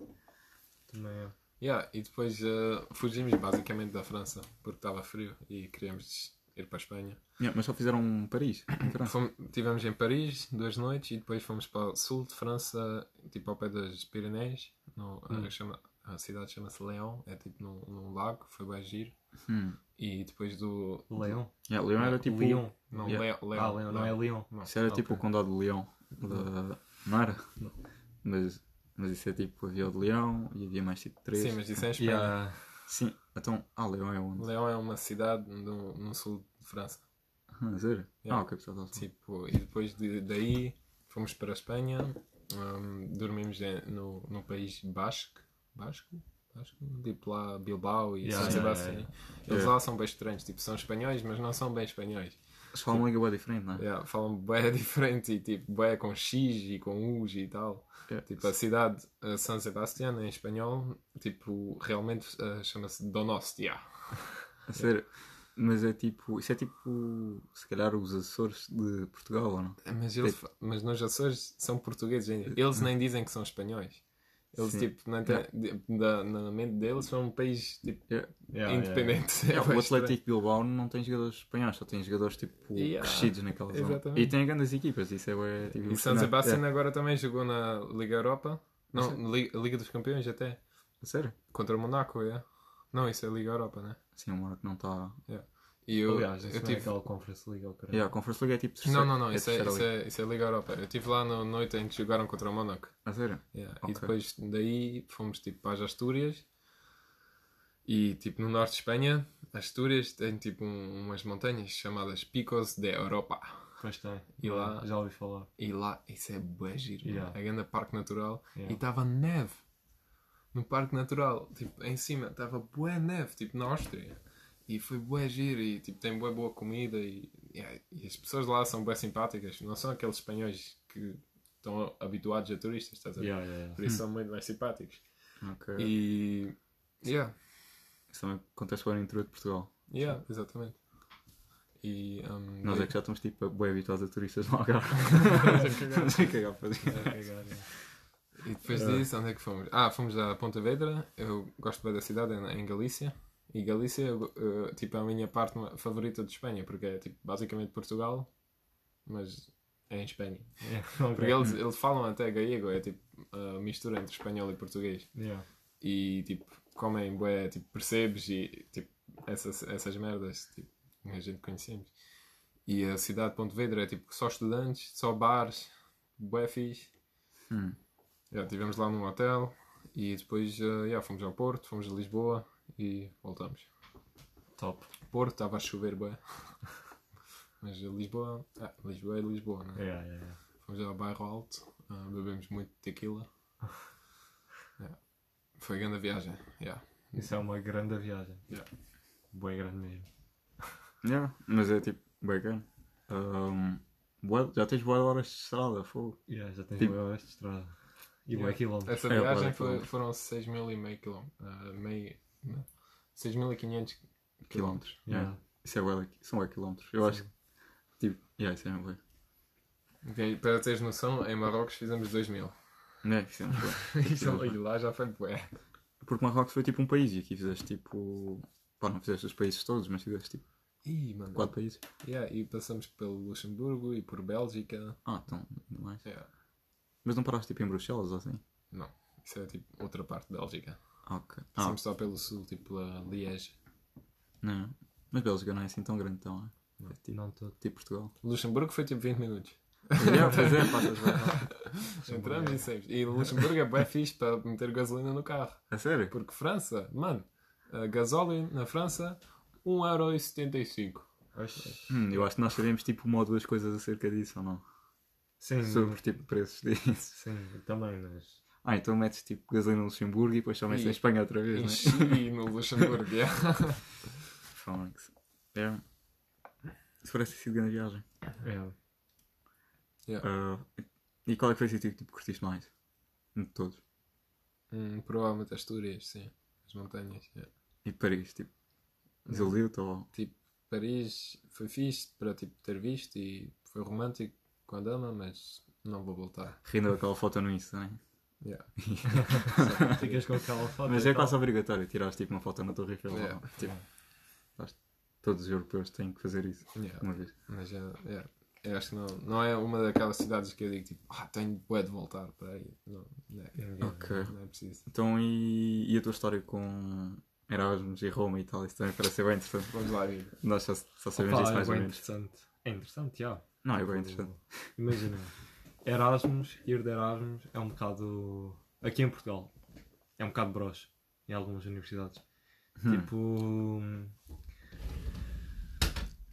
Speaker 2: Também é.
Speaker 1: Yeah, e depois eh, fugimos basicamente da França porque estava frio e queríamos ir para a Espanha.
Speaker 3: Yeah, mas só fizeram um Paris. *coughs*
Speaker 1: Fomos, tivemos em Paris duas noites e depois fomos para o sul de França, tipo ao pé das Pirineus. No,
Speaker 2: Hum.
Speaker 1: a, chama- a cidade chama-se Leão, é tipo num, num lago, foi bem giro.
Speaker 3: Hum.
Speaker 1: E depois do.
Speaker 2: Leão.
Speaker 3: Yeah, Leão era tipo.
Speaker 2: Leão.
Speaker 1: Não,
Speaker 3: Yeah.
Speaker 1: Leão, Leão.
Speaker 2: Ah, Leão, não é Leão.
Speaker 1: Não.
Speaker 3: Isso era
Speaker 2: Ah,
Speaker 3: tipo
Speaker 2: ok.
Speaker 3: o Condado de Leão. Da... Não era? Mas, mas isso é tipo, havia o de Leão e havia mais tipo três.
Speaker 1: Sim, mas isso é em Espanha.
Speaker 3: Sim, então. Ah, Leão é onde?
Speaker 1: Leão é uma cidade no, no sul de França.
Speaker 3: Ah, sério?
Speaker 1: Yeah.
Speaker 3: Ah, ok, pessoal. tá certo.
Speaker 1: Tipo, e depois de, daí fomos para a Espanha, hum, dormimos no, no país Basco. Basco? Basco? Tipo lá Bilbao e
Speaker 2: Yeah,
Speaker 1: São
Speaker 2: yeah,
Speaker 1: Sebastião.
Speaker 2: yeah,
Speaker 1: Eles lá são bem estranhos, tipo, são espanhóis, mas não são bem espanhóis.
Speaker 3: Eles falam uma língua bem diferente, não é?
Speaker 1: Yeah, falam bem *laughs* diferente e tipo, bem com X e com U's e tal.
Speaker 3: Yeah.
Speaker 1: Tipo, a cidade uh, San Sebastián em espanhol, tipo, realmente uh, chama-se Donostia. *laughs*
Speaker 3: A sério. Mas é tipo. Isso é tipo. Se calhar os Açores de Portugal ou não?
Speaker 1: Mas, eles, fa- mas nos Açores são portugueses ainda. Eles nem dizem que são espanhóis. Eles,
Speaker 3: Sim.
Speaker 1: tipo, na, de- da- na mente deles, são um país tipo,
Speaker 3: Yeah.
Speaker 2: Yeah,
Speaker 1: independente. *laughs* É
Speaker 3: Yeah,
Speaker 1: bué
Speaker 3: o
Speaker 1: estranho.
Speaker 3: Atlético Bilbao não tem jogadores espanhóis, só tem jogadores tipo
Speaker 1: Yeah.
Speaker 3: crescidos naquela zona.
Speaker 1: Exatamente.
Speaker 3: E tem grandes equipas, isso é bué, tipo,
Speaker 1: E. Sebastián
Speaker 3: Yeah.
Speaker 1: agora também jogou na Liga Europa. Não, Liga, Liga dos Campeões até.
Speaker 3: A Sério?
Speaker 1: Contra o Monaco, é? Não, isso é Liga Europa, né?
Speaker 3: Sim, o Monaco não está.
Speaker 1: E eu,
Speaker 2: Aliás, isso
Speaker 1: eu
Speaker 2: é
Speaker 1: tive...
Speaker 2: aquela Conference League, ou caralho.
Speaker 3: Yeah, a Conference League é tipo terceiro.
Speaker 1: Não, não, não, isso é,
Speaker 3: terceira
Speaker 1: isso,
Speaker 3: liga.
Speaker 1: é, isso é Liga Europa. Eu estive lá na noite em que jogaram contra o Monaco.
Speaker 3: A sério?
Speaker 1: Yeah.
Speaker 3: Ok.
Speaker 1: E depois daí fomos tipo para as Astúrias e tipo no norte de Espanha, Astúrias tem tipo um- umas montanhas chamadas Picos de Europa.
Speaker 2: Pois tem.
Speaker 1: E lá-
Speaker 2: Já ouvi falar.
Speaker 1: E lá, isso é bué giro,
Speaker 2: Yeah.
Speaker 1: mano. é grande parque natural
Speaker 2: Yeah.
Speaker 1: e estava neve no parque natural, tipo em cima estava bué neve, tipo na Áustria. E foi bué giro e tipo, tem bué boa comida e, e as pessoas lá são bué simpáticas. Não são aqueles espanhóis que estão habituados a turistas, estás a ver?
Speaker 2: Yeah, yeah, yeah.
Speaker 1: Por isso são muito mais simpáticos.
Speaker 3: Ok.
Speaker 1: E. Yeah,
Speaker 3: Isso também acontece bem no interior de Portugal.
Speaker 1: yeah, exatamente. E. Um,
Speaker 3: Nós é que já estamos tipo bem habituados a turistas no Algarve. *laughs* Cagar para
Speaker 2: yeah, yeah.
Speaker 1: E depois disso, onde é que fomos? Ah, fomos a Ponta Vedra. Eu gosto bem da cidade, é em Galícia. E Galícia eu, tipo, é a minha parte favorita de Espanha, porque é tipo, basicamente Portugal, mas é em Espanha. *laughs*
Speaker 2: Yeah,
Speaker 1: Porque
Speaker 2: ok.
Speaker 1: eles, eles falam até gallego, é tipo a mistura entre espanhol e português.
Speaker 2: Yeah.
Speaker 1: E tipo, comem bué, tipo, percebes e tipo, essas, essas merdas, tipo, que a gente conhecemos. E a cidade de Pontevedra é tipo só estudantes, só bares, bué fixe.
Speaker 3: Hum.
Speaker 1: Já estivemos lá num hotel e depois eh, já, fomos ao Porto, fomos a Lisboa e voltamos.
Speaker 2: Top.
Speaker 1: Porto estava a chover bué. *laughs* Mas Lisboa, ah, Lisboa é Lisboa, né?
Speaker 2: Yeah, yeah, yeah.
Speaker 1: Fomos ao bairro alto, ah, bebemos muito tequila. *laughs* Yeah. Foi grande a viagem, yeah.
Speaker 2: Isso é uma grande viagem.
Speaker 1: Yeah.
Speaker 2: Boa grande mesmo.
Speaker 3: Yeah, mas é tipo, bacana. Um, bué- já tens boas horas de estrada, fogo.
Speaker 2: Yeah, já tens
Speaker 3: Tipo-
Speaker 2: boa horas de estrada. E
Speaker 1: Yeah.
Speaker 2: quilómetros.
Speaker 1: Essa
Speaker 3: É,
Speaker 1: viagem
Speaker 3: bué
Speaker 1: foi, foram 6 mil e meio quilómetros. ah, meio, não, 6.500
Speaker 3: Quilómetros.
Speaker 2: Yeah.
Speaker 3: Yeah. Isso é bué, são bué quilómetros. Eu acho que, tipo, yeah, isso é bué.
Speaker 1: Ok, Para teres noção, em Marrocos fizemos 2 mil.
Speaker 3: É, isso é bué. *laughs*
Speaker 1: E lá já foi bué.
Speaker 3: Porque Marrocos foi tipo um país e aqui fizeste tipo. Pá, não fizeste os países todos, mas fizeste tipo
Speaker 1: Ih, mano.
Speaker 3: quatro países.
Speaker 1: Yeah, e passamos pelo Luxemburgo e por Bélgica.
Speaker 3: Ah, então, ainda mais.
Speaker 1: Yeah.
Speaker 3: Mas não paraste tipo em Bruxelas ou assim?
Speaker 1: Não, isso é tipo outra parte da Bélgica.
Speaker 3: Ok. Ah,
Speaker 1: Passamos só pelo sul, tipo a Liège.
Speaker 3: não. Mas Bélgica não é assim tão grande, então, é? É tipo,
Speaker 2: Não todo.
Speaker 3: tipo Portugal.
Speaker 1: Luxemburgo foi tipo 20 minutos.
Speaker 3: pois é, passas bem.
Speaker 1: Entramos e saímos. E Luxemburgo é bem fixe para meter gasolina no carro.
Speaker 3: A sério?
Speaker 1: Porque França, mano, gasóleo na França, 1,75€.
Speaker 2: Oxe.
Speaker 3: Hum, eu acho que nós sabemos tipo uma ou duas coisas acerca disso ou não?
Speaker 2: Sim,
Speaker 3: Sobre tipo preços disso.
Speaker 2: sim, também, mas.
Speaker 3: Ah, então metes tipo gasolina no Luxemburgo e depois só metes
Speaker 1: E-
Speaker 3: em Espanha outra vez, né?
Speaker 1: Enchi no *laughs* Luxemburgo, yeah.
Speaker 3: Fónix. É. Isso parece ter sido grande viagem.
Speaker 2: É.
Speaker 3: Ah, e qual é que foi o sítio que tipo, curtiste mais? De todos.
Speaker 1: Hum, provavelmente Astúrias, sim. As montanhas. yeah.
Speaker 3: E Paris, tipo. Desiludiu-te ou.
Speaker 1: Tipo, Paris foi fixe para tipo, ter visto e foi romântico com a dama, mas não vou voltar.
Speaker 3: Rindo daquela foto no Insta, né?
Speaker 1: Yeah. *laughs*
Speaker 2: Ficas com aquela foto.
Speaker 3: Mas é
Speaker 2: tal.
Speaker 3: quase obrigatório tirares tipo uma foto na Torre Eiffel.
Speaker 1: Yeah.
Speaker 3: ou- Tipo, acho que todos os europeus têm que fazer isso
Speaker 1: Yeah.
Speaker 3: uma vez.
Speaker 1: Mas é, é, eu acho que não, não é uma daquelas cidades que eu digo tipo, ah, tenho bué de voltar para aí. Não, não, é,
Speaker 3: Ok.
Speaker 1: não é preciso.
Speaker 3: Então, e, e a tua história com Erasmus e Roma e tal? Isso também parece ser bem interessante.
Speaker 1: Vamos lá, amigo.
Speaker 3: Nós só, só sabemos
Speaker 2: Opa,
Speaker 3: isso
Speaker 2: é
Speaker 3: mais ou
Speaker 2: bem
Speaker 3: menos.
Speaker 2: interessante. É interessante, já.
Speaker 3: Não, é bem interessante.
Speaker 2: Imagina, Erasmus, ir de Erasmus é um bocado. Aqui em Portugal, é um bocado broche em algumas universidades. Tipo.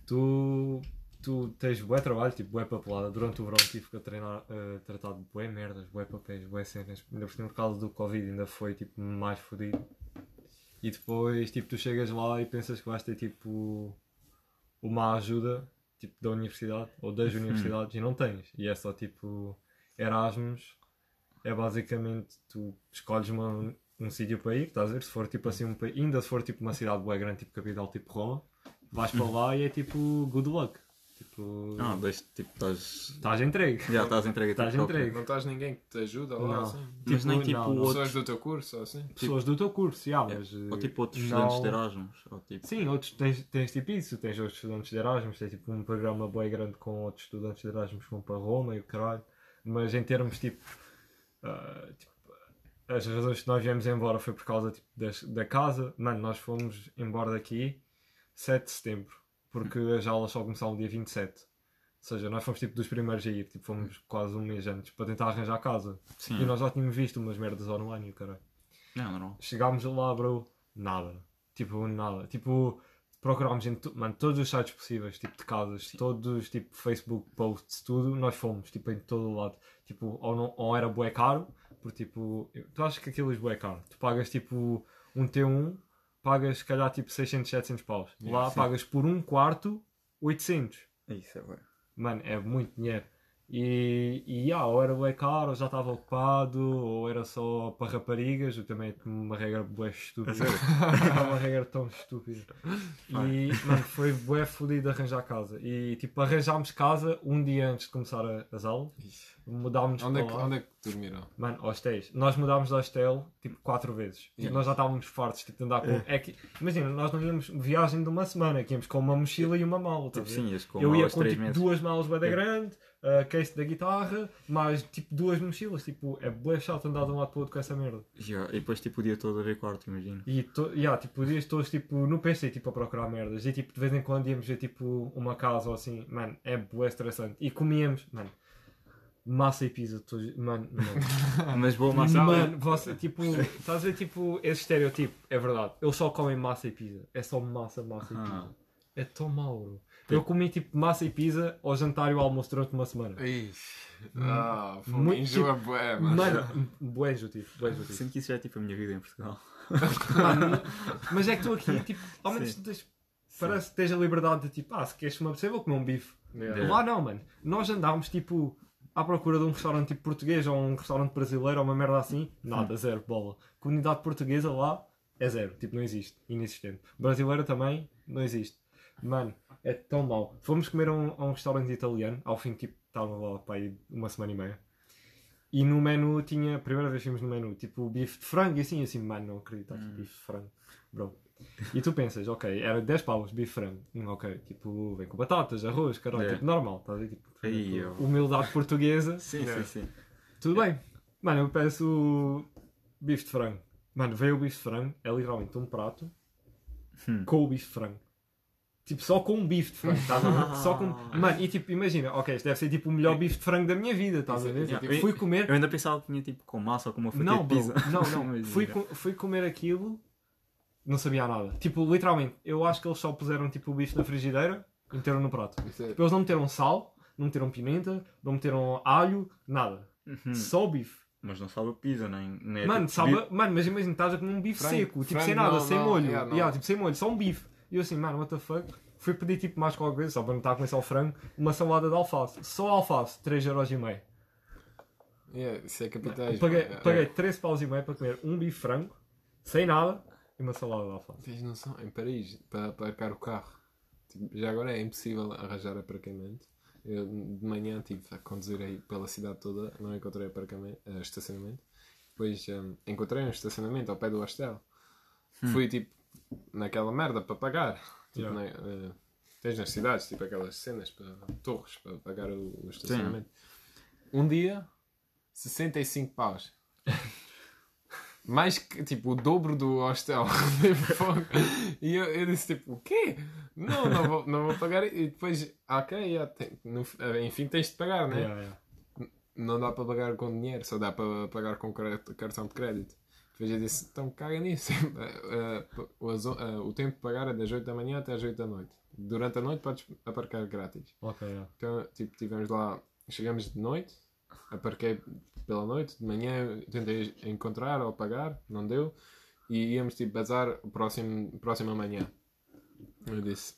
Speaker 2: Tu. Tu tens bué trabalho, tipo bué papelada. Durante o verão tive que treinar, eh, tratar de bué merdas, bué papéis, bué cenas. Ainda por cima por causa do Covid ainda foi tipo mais fodido. E depois tipo tu chegas lá e pensas que vais ter tipo uma ajuda tipo da universidade ou das universidades e não tens. E é só tipo Erasmus é basicamente tu escolhes uma, um sítio para ir, estás a ver? Se for tipo assim um país, ainda se for tipo uma cidade bué grande, tipo capital, tipo Roma, vais para lá e é tipo good luck. Tipo,
Speaker 3: Ah, deixa, tipo, estás.
Speaker 2: estás entregue.
Speaker 3: Já estás entregue
Speaker 2: Estás
Speaker 3: próprio.
Speaker 2: entregue.
Speaker 1: Não estás ninguém que te ajuda lá,
Speaker 2: Não.
Speaker 1: assim?
Speaker 3: Mas nem tipo
Speaker 2: não, não.
Speaker 3: outros.
Speaker 1: Pessoas do teu curso, ou assim?
Speaker 2: Pessoas do teu curso, já, mas.
Speaker 3: Ou
Speaker 2: eh,
Speaker 3: tipo outros
Speaker 2: não-
Speaker 3: estudantes de Erasmus. Ou tipo.
Speaker 2: Sim, outros, tens, tens tipo isso, tens outros estudantes de Erasmus, tens tipo um programa bem grande com outros estudantes de Erasmus que vão para Roma e o caralho, mas em termos tipo, ah, tipo, as razões que nós viemos embora foi por causa tipo, das- da casa, mano, nós fomos embora daqui 7 de setembro, porque as aulas só começaram dia 27. Ou seja, nós fomos tipo dos primeiros a ir, tipo, fomos quase um mês antes para tentar arranjar casa.
Speaker 3: Sim.
Speaker 2: E nós já tínhamos visto umas merdas online e o caralho.
Speaker 3: Não, normal.
Speaker 2: Chegámos lá, bro, nada. Tipo, nada. Tipo, procurámos em mano, todos os sites possíveis, tipo de casas, todos, tipo, Facebook posts, tudo, nós fomos, tipo, em todo o lado. Tipo, ou, não, ou era bué caro, porque tipo, eu- tu achas que aquilo é bué caro? Tu pagas tipo um T1 pagas se calhar tipo 600, 700 paus. Lá
Speaker 1: sim.
Speaker 2: pagas por um quarto 800.
Speaker 3: Isso é bué.
Speaker 2: Mano, é muito dinheiro. E, e yeah, ou era bem caro, ou já estava ocupado, ou era só para raparigas, eu também tinha uma regra bué estúpida. *laughs* uma regra tão estúpida. E, mano, foi bué fodido arranjar casa. E, tipo, arranjámos casa um dia antes de começar a- as aulas. Mudámos
Speaker 1: Onde é, que, onde é que dormiram?
Speaker 2: Mano, hostéis. Nós mudámos de hostel, tipo, quatro vezes. Tipo, nós já estávamos fartos tipo, de andar com... É. que, imagina, nós não íamos viagem de uma semana, que íamos com uma mochila e uma mala.
Speaker 3: Tipo,
Speaker 2: a ver?
Speaker 3: sim,
Speaker 2: eu ia com tipo, duas malas da
Speaker 3: Yeah.
Speaker 2: grande, a case da guitarra, mais tipo duas mochilas. Tipo, é bué chato andar de um lado para o outro com essa merda.
Speaker 3: Yeah, E depois tipo o dia todo a ver quarto, imagino.
Speaker 2: E to, yeah, tipo, dias todos tipo, no PC tipo, a procurar merdas. E tipo, de vez em quando íamos ver tipo, uma casa ou assim. Mano, é bué estressante. E comíamos, mano, massa e pizza. todos- Mano, mano. *laughs*
Speaker 3: Mas boa massa.
Speaker 2: Mano, você, tipo, estás a ver, tipo, esse estereotipo, é verdade. Eles só comem massa e pizza. É só massa, massa e
Speaker 3: Ah.
Speaker 2: pizza. É tão mau. Eu comi, tipo, massa e pizza ao jantar e ao almoço durante uma semana.
Speaker 1: Ixi. Ah, foi
Speaker 2: Muito-
Speaker 1: enjoa bué, mano.
Speaker 2: Mano, bué enjoativo, bué enjoativo.
Speaker 3: Sinto que isso já é tipo a minha vida em Portugal.
Speaker 2: Mano, mas é que tu aqui, *laughs* tipo, ao menos
Speaker 3: Sim.
Speaker 2: tens, parece que tens a liberdade de, tipo, ah, se queres uma pessoa, vou comer um bife.
Speaker 1: Yeah.
Speaker 2: Lá não, mano. Nós andámos, tipo, à procura de um restaurante tipo português ou um restaurante brasileiro ou uma merda assim. Nada, zero, bola. Comunidade portuguesa lá é zero. Tipo, não existe. Inexistente. Brasileira também não existe. Mano, é tão mau. Fomos comer a um, a um restaurante italiano. Ao fim, tipo, estava lá para aí uma semana e meia. E no menu tinha, a primeira vez que vimos no menu, tipo, bife de frango e assim, assim, mano, não acredito, bife de frango, bro. E tu pensas, ok, era 10 paus, bife de frango, Hum, ok, tipo, vem com batatas, arroz, caralho, tipo, normal, estás a ver? Tipo,
Speaker 3: Aí,
Speaker 2: tipo, humildade portuguesa, *laughs*
Speaker 3: Sim,
Speaker 1: Yeah.
Speaker 3: sim, sim.
Speaker 2: tudo bem. Mano, eu peço bife de frango. Mano, veio o bife de frango, é literalmente um prato
Speaker 3: Hum.
Speaker 2: com o bife de frango. Tipo, só com um bife de frango, estás a ver? Só com... Mano, e tipo, imagina, ok, isto deve ser tipo o melhor bife de frango da minha vida, estás a ver?
Speaker 1: É-
Speaker 2: Tipo,
Speaker 3: eu-
Speaker 2: Fui comer,
Speaker 3: Eu ainda pensava que tinha tipo com massa ou com uma fatia
Speaker 2: não,
Speaker 3: de
Speaker 2: bro,
Speaker 3: pizza.
Speaker 2: não, não. *laughs*
Speaker 3: Mas,
Speaker 2: fui,
Speaker 3: yeah.
Speaker 2: co- fui comer aquilo, não sabia nada. Tipo, literalmente, eu acho que eles só puseram tipo o bife na frigideira e meteram no prato.
Speaker 1: É-
Speaker 2: Tipo, eles não meteram sal, não meteram pimenta, não meteram alho, nada.
Speaker 3: Uhum.
Speaker 2: Só o bife.
Speaker 3: Mas não sabe a pizza, nem. nem é
Speaker 2: mano,
Speaker 3: tipo
Speaker 2: sabe,
Speaker 3: bife.
Speaker 2: mano, mas imagina, estás a comer um bife
Speaker 1: Frango-
Speaker 2: seco, tipo
Speaker 1: frango
Speaker 2: sem nada,
Speaker 1: não,
Speaker 2: sem
Speaker 1: não,
Speaker 2: molho.
Speaker 1: yeah, não.
Speaker 2: Yeah, tipo sem molho, só um bife. E eu assim, mano, what the fuck? Fui pedir tipo mais qualquer coisa, só para não estar a comer só o frango, uma salada de alface. Só alface, 3,5€.
Speaker 1: Yeah, isso é capitais.
Speaker 2: Paguei,
Speaker 1: pá.
Speaker 2: paguei 13 paus e meio para comer um bife frango, sem nada, e uma salada de alface.
Speaker 1: Tens noção? Em Paris, para aparcar o carro. Tipo, já agora é impossível arranjar aparcamento. Eu de manhã estive a conduzir aí pela cidade toda, não encontrei aparcamento, eh, estacionamento. Depois eh, encontrei um estacionamento ao pé do hostel. Fui tipo naquela merda para pagar. Tipo,
Speaker 2: Yeah.
Speaker 1: na- eh, tens nas cidades, tipo aquelas cenas para torres para pagar o, o estacionamento. Um dia, 65 paus. *laughs* Mais que, tipo, o dobro do hostel. *laughs* E eu, eu disse, tipo, o quê? Não, não vou, não vou pagar. E depois, ok, já tem- no- enfim, tens de pagar, né?
Speaker 2: Yeah, yeah.
Speaker 1: Não dá para pagar com dinheiro, só dá para pagar com cartão de crédito. Depois eu disse, então caga nisso. *laughs* Eh, eh, o, eh, o tempo de pagar é das 8 da manhã até às 8 da noite. Durante a noite podes aparcar grátis.
Speaker 2: Ok, yeah.
Speaker 1: Então, tipo, tivemos lá, chegamos de noite, aparquei pela noite, de manhã tentei encontrar ou pagar, não deu, e íamos tipo bazar o próximo, próxima manhã. Eu disse,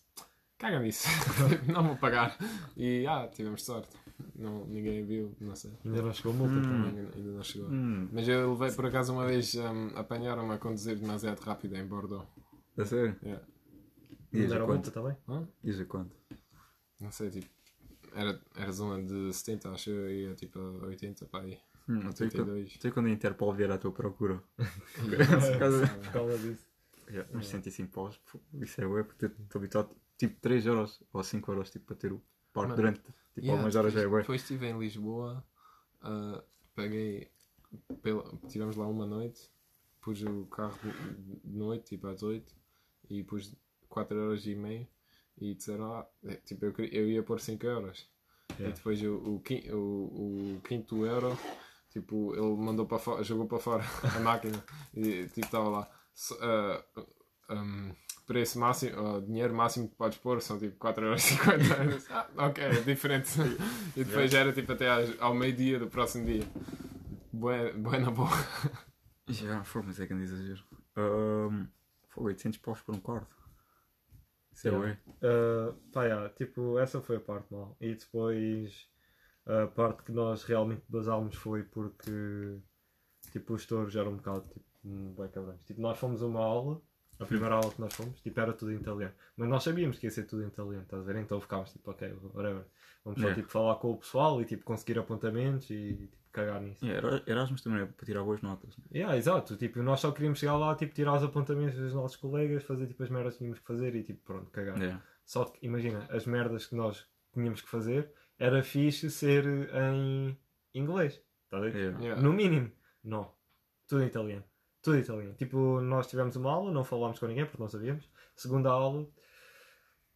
Speaker 1: caga nisso, *laughs* não vou pagar. E ah, tivemos sorte. Não, ninguém viu, não sei.
Speaker 2: Ainda não chegou a multa também.
Speaker 1: Ainda, não chegou.
Speaker 3: Hum,
Speaker 1: Mas eu levei por acaso uma vez, um, apanharam-me a conduzir demasiado rápido em Bordeaux.
Speaker 3: a sério?
Speaker 1: Yeah.
Speaker 2: Não
Speaker 3: a
Speaker 2: deram multa
Speaker 3: quanto?
Speaker 2: também?
Speaker 1: Hã?
Speaker 3: Ias a quanto?
Speaker 1: Não sei, tipo, era, era zona de 70, acho eu, e ia tipo a 80, pá, aí.
Speaker 3: Hum, não sei quando,
Speaker 1: 82.
Speaker 3: sei quando a Interpol vier à tua procura. *laughs*
Speaker 2: Por causa disso.
Speaker 3: Yeah, mas 105 paus, isso é bué, porque estou habituado, tipo 3 euros ou 5 euros tipo, para ter o
Speaker 1: Mano,
Speaker 3: durante tipo,
Speaker 1: Yeah,
Speaker 3: algumas horas já é
Speaker 1: depois, depois estive em Lisboa, ah, peguei, pela, tivemos lá uma noite, pus o carro de, noite, tipo às 8, e pus 4 euros e meio, e disseram, ah, é, tipo, eu, eu ia pôr 5 euros.
Speaker 2: Yeah.
Speaker 1: E depois o, o, o, o quinto euro, tipo, ele mandou para fora, jogou para fora *laughs* a máquina, e tipo, estava lá, so- ah, um, preço máximo, dinheiro máximo que podes pôr são tipo 4,50€. Eu disse, ah, ok, é diferente. E depois já era tipo até ao meio-dia do próximo dia. Boa, boa na boa.
Speaker 3: Já, foi, mas é grande exagero. Ahm, Foi 800 paus por um quarto. Isso é
Speaker 2: Yeah.
Speaker 3: ué.
Speaker 2: Uh, pá, yeah, tipo, essa foi a parte mal. E depois a parte que nós realmente basámos foi porque tipo, os touros eram um bocado tipo, um bué cabrões. Tipo, nós fomos a uma aula, a primeira aula que nós fomos, tipo, era tudo em italiano. Mas nós sabíamos que ia ser tudo em italiano, estás a ver? Então ficámos tipo, ok, whatever. Vamos só
Speaker 3: Yeah.
Speaker 2: tipo, falar com o pessoal e tipo, conseguir apontamentos e tipo, cagar nisso.
Speaker 3: Yeah, Era- Erasmus também é para tirar boas notas.
Speaker 2: Yeah, exato, tipo, nós só queríamos chegar lá, tipo, tirar os apontamentos dos nossos colegas, fazer tipo as merdas que tínhamos que fazer e tipo, pronto, cagar.
Speaker 3: Yeah.
Speaker 2: Só que, imagina, as merdas que nós tínhamos que fazer era fixe ser em inglês. Está a ver?
Speaker 3: Yeah.
Speaker 1: Yeah.
Speaker 2: No mínimo. Não. Tudo em italiano. Tudo italiano. Tipo, nós tivemos uma aula, não falámos com ninguém porque não sabíamos. Segunda aula,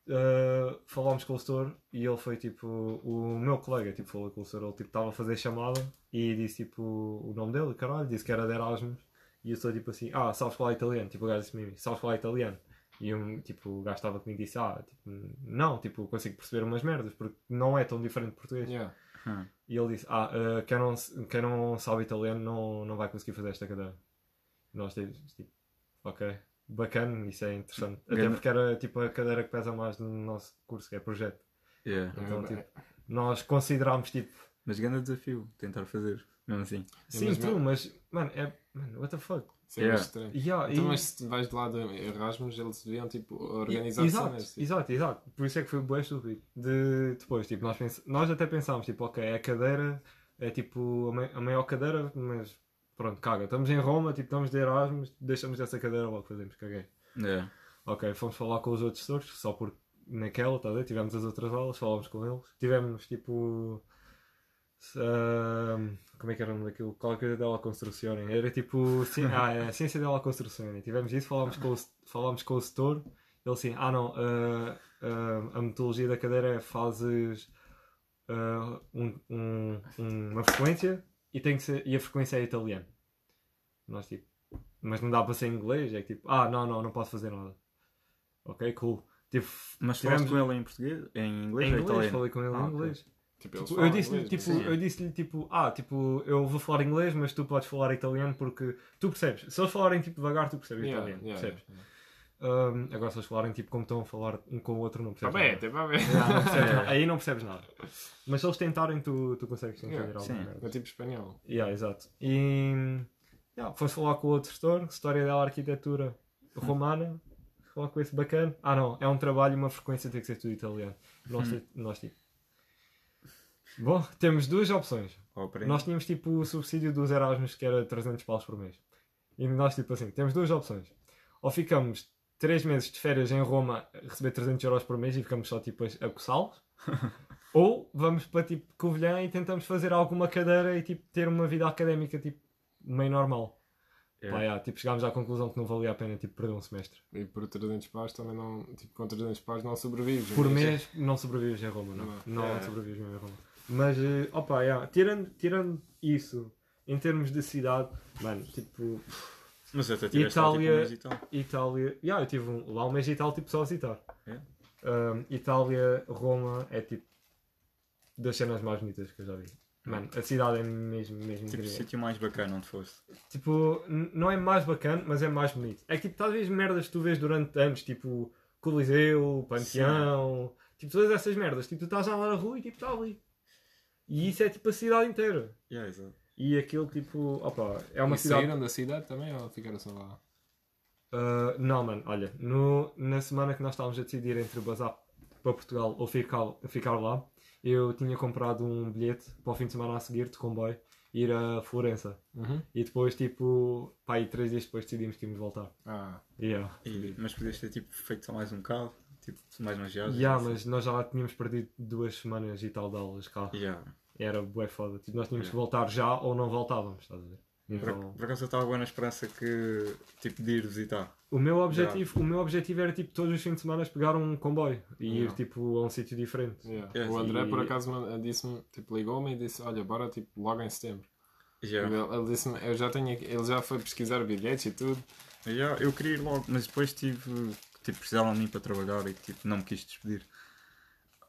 Speaker 2: uh, falámos com o setor e ele foi tipo. O meu colega tipo, falou com o setor, ele tipo, estava a fazer chamada e disse tipo o nome dele, caralho, disse que era de Erasmus. E eu sou tipo assim, ah, sabes falar italiano? Tipo, o gajo disse-me, sabes falar italiano? E eu, tipo, o gajo estava comigo e disse, ah, tipo, não, tipo, consigo perceber umas merdas, porque não é tão diferente de português.
Speaker 1: Yeah.
Speaker 3: Hum.
Speaker 2: E ele disse, ah, eh, quem, não, quem não sabe italiano não, não vai conseguir fazer esta cadeira. E nós tipo, tipo, ok, bacana, isso é interessante. Até
Speaker 3: Ganda-
Speaker 2: porque era tipo a cadeira que pesa mais no nosso curso, que é projeto.
Speaker 3: Yeah.
Speaker 2: Então,
Speaker 1: É,
Speaker 2: tipo, nós considerámos, tipo,
Speaker 3: Mas grande desafio tentar fazer, mesmo assim.
Speaker 2: sim,
Speaker 1: mas
Speaker 2: tu, mas, mano, é, mano, what the fuck?
Speaker 1: Isso é
Speaker 3: Yeah.
Speaker 1: estranho.
Speaker 2: Yeah,
Speaker 1: Então,
Speaker 2: e-
Speaker 1: mas se vais de lá de Erasmus, eles deviam tipo, organizar
Speaker 2: exato,
Speaker 1: cenas. tipo.
Speaker 2: exato, exato. Por isso é que foi bem estúpido. De, depois, tipo, nós, pens... nós até pensámos, tipo, ok, é a cadeira, é tipo a maior cadeira, mas pronto, caga. Estamos em Roma, tipo, estamos de Erasmus, deixamos essa cadeira logo fazemos, caguei.
Speaker 3: Yeah.
Speaker 2: Ok, fomos falar com os outros tutores, só porque naquela, tá a ver? Tivemos as outras aulas, falámos com eles. Tivemos tipo. ahm, como é que era o nome daquilo? Qualquer coisa dela construção. Era tipo. Ci... *laughs* ah, é, ciência dela construção. Tivemos isso, falámos com o, falámos com o setor. Ele assim, ah não, ah, ah, a metodologia da cadeira é fazes ah, um- um- uma frequência e, tem que ser, e a frequência é italiano. Nós tipo, mas não dá para ser em inglês, é que tipo, ah não, não, não posso fazer nada. Ok, cool. Tipo,
Speaker 3: Mas
Speaker 2: tivemos-
Speaker 3: falaste com ele em português? Em inglês
Speaker 2: em
Speaker 3: ou
Speaker 2: inglês,
Speaker 3: italiano?
Speaker 2: falei com ele
Speaker 3: Ah,
Speaker 2: em inglês.
Speaker 1: Tipo, eles
Speaker 2: Tipo, eu disse-lhe
Speaker 1: inglês,
Speaker 2: tipo, eu disse-lhe tipo, ah, tipo, eu vou falar inglês, mas tu podes falar italiano porque tu percebes. Se eles falarem tipo devagar, tu percebes
Speaker 1: Yeah,
Speaker 2: italiano,
Speaker 1: yeah,
Speaker 2: percebes?
Speaker 1: yeah.
Speaker 2: Ahm, agora se eles falarem tipo como estão a falar um com o outro, não
Speaker 1: Tá
Speaker 2: percebes.
Speaker 1: bem,
Speaker 2: nada.
Speaker 1: tá bem.
Speaker 2: Yeah, não percebes nada. *laughs* Aí não percebes nada. Mas se eles tentarem, tu, tu consegues entender
Speaker 1: Yeah,
Speaker 2: alguma
Speaker 3: sim.
Speaker 2: merda.
Speaker 1: É tipo espanhol.
Speaker 2: Yeah, exato. E yeah, fomos falar com o outro setor, história da arquitetura romana, falar com esse bacana. Ah não, é um trabalho e uma frequência tem que ser tudo italiano. Nós, ti- nós tipo. Bom, temos duas opções.
Speaker 3: Aprende.
Speaker 2: Nós tínhamos tipo o subsídio dos Erasmus que era 300 paus por mês. E nós tipo assim, temos duas opções. Ou ficamos 3 meses de férias em Roma receber 300 euros por mês e ficamos só tipo a coçá-los. *laughs* Ou vamos para tipo Covilhã e tentamos fazer alguma cadeira e tipo ter uma vida académica tipo meio normal.
Speaker 3: Yeah.
Speaker 2: Pá, yeah, tipo, chegámos à conclusão que não valia a pena tipo, perder um semestre.
Speaker 1: E por 300 paus também não. Tipo, com 300 paus não sobrevives.
Speaker 2: Por
Speaker 1: Mas-
Speaker 2: mês não sobrevives em Roma, não.
Speaker 1: Não.
Speaker 2: Não,
Speaker 3: É.
Speaker 2: sobrevives mesmo em Roma. Mas, eh, opa, yeah, tirando, tirando isso, em termos de cidade, mano, tipo,
Speaker 3: Mas até tiveste lá, tipo,
Speaker 2: Itália-
Speaker 3: um mês e tal.
Speaker 2: Itália, yeah, eu tive um, lá um mês e tal, tipo, só a visitar. Um, Itália, Roma é tipo das cenas mais bonitas que eu já vi. Mano, a cidade é mesmo, mesmo
Speaker 3: Tipo, o sítio mais bacana onde foste.
Speaker 2: Tipo, não é mais bacana, mas é mais bonito. É que tipo, talvez merdas que tu vês durante anos, tipo Coliseu, Panteão, tipo todas essas merdas. Tipo, tu estás lá na rua e tipo, está ali. E isso é tipo a cidade inteira.
Speaker 3: Yeah, exato.
Speaker 2: E aquilo tipo, opa, é uma
Speaker 1: e
Speaker 2: cidade.
Speaker 1: saíram da cidade também ou ficaram só lá?
Speaker 2: Ah, não, mano, olha, no, na semana que nós estávamos a decidir entre bazar para Portugal ou ficar, ficar lá, eu tinha comprado um bilhete para o fim de semana a seguir de comboio ir a Florença.
Speaker 1: Uhum.
Speaker 2: E depois, tipo, pá, aí três dias depois decidimos que íamos voltar.
Speaker 1: Ah,
Speaker 2: Yeah.
Speaker 3: E- mas podias ter tipo, feito só mais um bocado, tipo, mais umas viagens.
Speaker 2: Yeah,
Speaker 3: assim.
Speaker 2: mas nós já tínhamos perdido duas semanas e tal de aulas cá.
Speaker 3: Yeah.
Speaker 2: Era bué foda. Tipo, nós tínhamos que
Speaker 3: Yeah.
Speaker 2: voltar já ou não voltávamos, estás a ver?
Speaker 3: Por,
Speaker 2: Então,
Speaker 3: por acaso eu estava bem na esperança que, tipo, de ir visitar.
Speaker 2: o, meu objetivo, o meu objetivo era, tipo, todos os fins de semana pegar um comboio e ir,
Speaker 1: Yeah.
Speaker 2: tipo, a um sítio diferente.
Speaker 1: yeah.
Speaker 3: Yes,
Speaker 1: o André
Speaker 2: e-
Speaker 1: por acaso disse-me, tipo, ligou-me e disse, olha, bora tipo logo em setembro.
Speaker 3: Yeah.
Speaker 1: Ele, ele disse-me, eu já tenho aqui- ele já foi pesquisar bilhetes e tudo.
Speaker 3: Yeah, eu queria ir logo, mas depois tive. Tipo, precisavam de mim para trabalhar e tipo, não me quis despedir.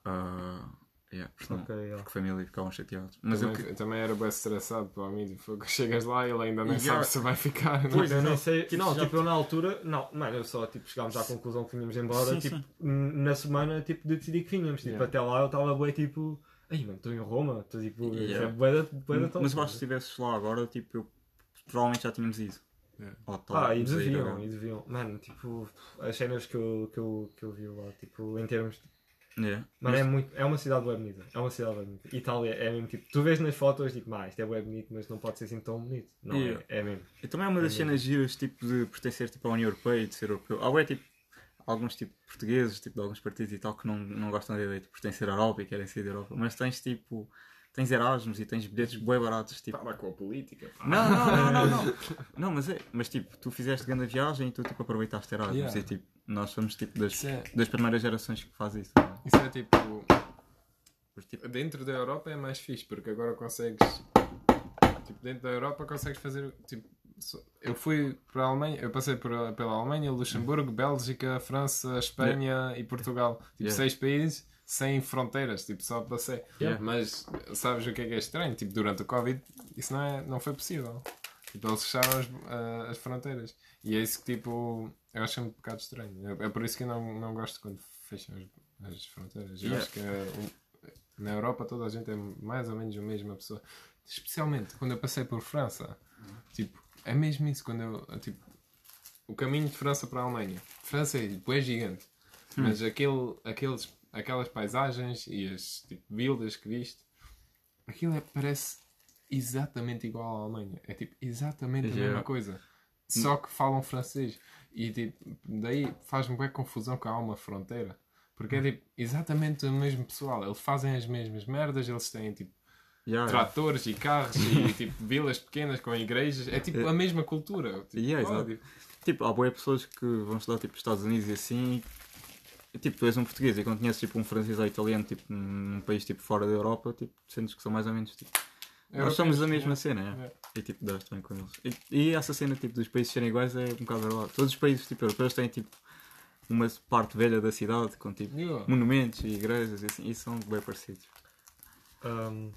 Speaker 3: Ah, Yeah, porque, não-
Speaker 2: Ok, yeah.
Speaker 3: porque a família ficavam chateados. Mas eu
Speaker 1: também,
Speaker 3: que-
Speaker 1: também era bem estressado para mim. Tipo, chegas lá e ele ainda nem
Speaker 3: Yeah.
Speaker 1: sabe se vai ficar. não
Speaker 2: Pois,
Speaker 1: é?
Speaker 2: eu nem sei.
Speaker 3: Tipo,
Speaker 2: não,
Speaker 3: já-
Speaker 2: tipo, eu na altura. Não, mano, eu só tipo, chegámos à conclusão que vinhamos embora.
Speaker 3: Sim,
Speaker 2: tipo,
Speaker 3: sim.
Speaker 2: na semana tipo, decidi que vinhamos. Tipo,
Speaker 1: Yeah.
Speaker 2: até lá eu estava bem tipo. Ai, mano, estou em Roma. Estou tipo.
Speaker 3: Yeah.
Speaker 2: É bué da- bué da top,
Speaker 3: mas eu acho que se estivesses lá agora, tipo, eu provavelmente já tínhamos ido.
Speaker 1: Yeah.
Speaker 3: Ou
Speaker 2: Ah, e deviam, e deviam. Mano, tipo, as cenas que eu, que eu, que eu vi lá, tipo, em termos.
Speaker 3: Yeah.
Speaker 2: Mano, é, muito, é uma cidade bem bonita. É uma cidade bem bonita. Itália é mesmo tipo. Tu vês nas fotos, tipo, ah, isto é bem bonito, mas não pode ser assim tão bonito. Não,
Speaker 3: Yeah.
Speaker 2: é, é mesmo.
Speaker 3: E também é uma das
Speaker 2: É
Speaker 3: cenas giras, tipo, de pertencer tipo, à União Europeia e de ser europeu. Há, bué, tipo, alguns tipo portugueses, tipo, de alguns partidos e tal, que não, não gostam da ideia de pertencer à Europa e querem sair da Europa. Mas tens, tipo, tens Erasmus e tens bilhetes bem baratos, tipo...
Speaker 1: Para com a política. pá.
Speaker 3: Não, não, não, não, não. *laughs* Não, mas é, mas tipo, tu fizeste grande viagem e tu, tipo, aproveitaste Erasmus
Speaker 1: Yeah.
Speaker 3: e, tipo, nós somos, tipo, das,
Speaker 1: é,
Speaker 3: das primeiras gerações que faz isso. não é?
Speaker 1: Isso é tipo.
Speaker 3: Tipo,
Speaker 1: Dentro da Europa é mais fixe, porque agora consegues. Tipo, dentro da Europa consegues fazer. Tipo, eu fui para a Alemanha, eu passei por, pela Alemanha, Luxemburgo, Bélgica, França, Espanha e Portugal. Tipo,
Speaker 3: Yeah.
Speaker 1: seis países sem fronteiras, tipo, só passei.
Speaker 3: Yeah.
Speaker 1: Mas sabes o que é que é estranho? Tipo, durante o Covid isso não, é, não foi possível. Tipo, eles fecharam as, ah, as fronteiras. E é isso que, tipo, eu acho um bocado estranho. É, é por isso que eu não, não gosto quando fecham as, as fronteiras. Eu
Speaker 3: Yeah.
Speaker 1: acho que é na Europa toda a gente é mais ou menos a mesma pessoa. Especialmente quando eu passei por França. Tipo, é mesmo isso. Quando eu, tipo, o caminho de França para a Alemanha. França é, tipo, é gigante. Mas aquele, aqueles, aquelas paisagens e as tipo, vilas que viste, aquilo é- parece exatamente igual à Alemanha. É tipo exatamente a
Speaker 3: Yeah.
Speaker 1: mesma coisa. Só que falam francês. E tipo, daí faz-me bem confusão que há uma fronteira. Porque é tipo exatamente o mesmo pessoal. Eles fazem as mesmas merdas, eles têm tipo
Speaker 3: yeah,
Speaker 1: tratores e carros e *laughs* tipo vilas pequenas com igrejas. É tipo a mesma cultura. Tipo,
Speaker 3: Yeah,
Speaker 1: oh, tipo,
Speaker 3: Tipo, há boas pessoas que vão estudar tipo Estados Unidos e assim. E, tipo, tu és um português e quando conheces tipo um francês ou italiano tipo num país tipo fora da Europa, tipo, sentes que são mais ou menos tipo. Nós somos a mesma
Speaker 1: yeah.
Speaker 3: cena, é?
Speaker 1: Yeah.
Speaker 3: E tipo, dás bem com eles. E, e essa cena tipo dos países serem iguais é um bocado verdade. Todos os países tipo europeus têm tipo uma parte velha da cidade com tipo
Speaker 1: Yeah.
Speaker 3: monumentos e igrejas e assim, e são bem parecidos.
Speaker 2: Um,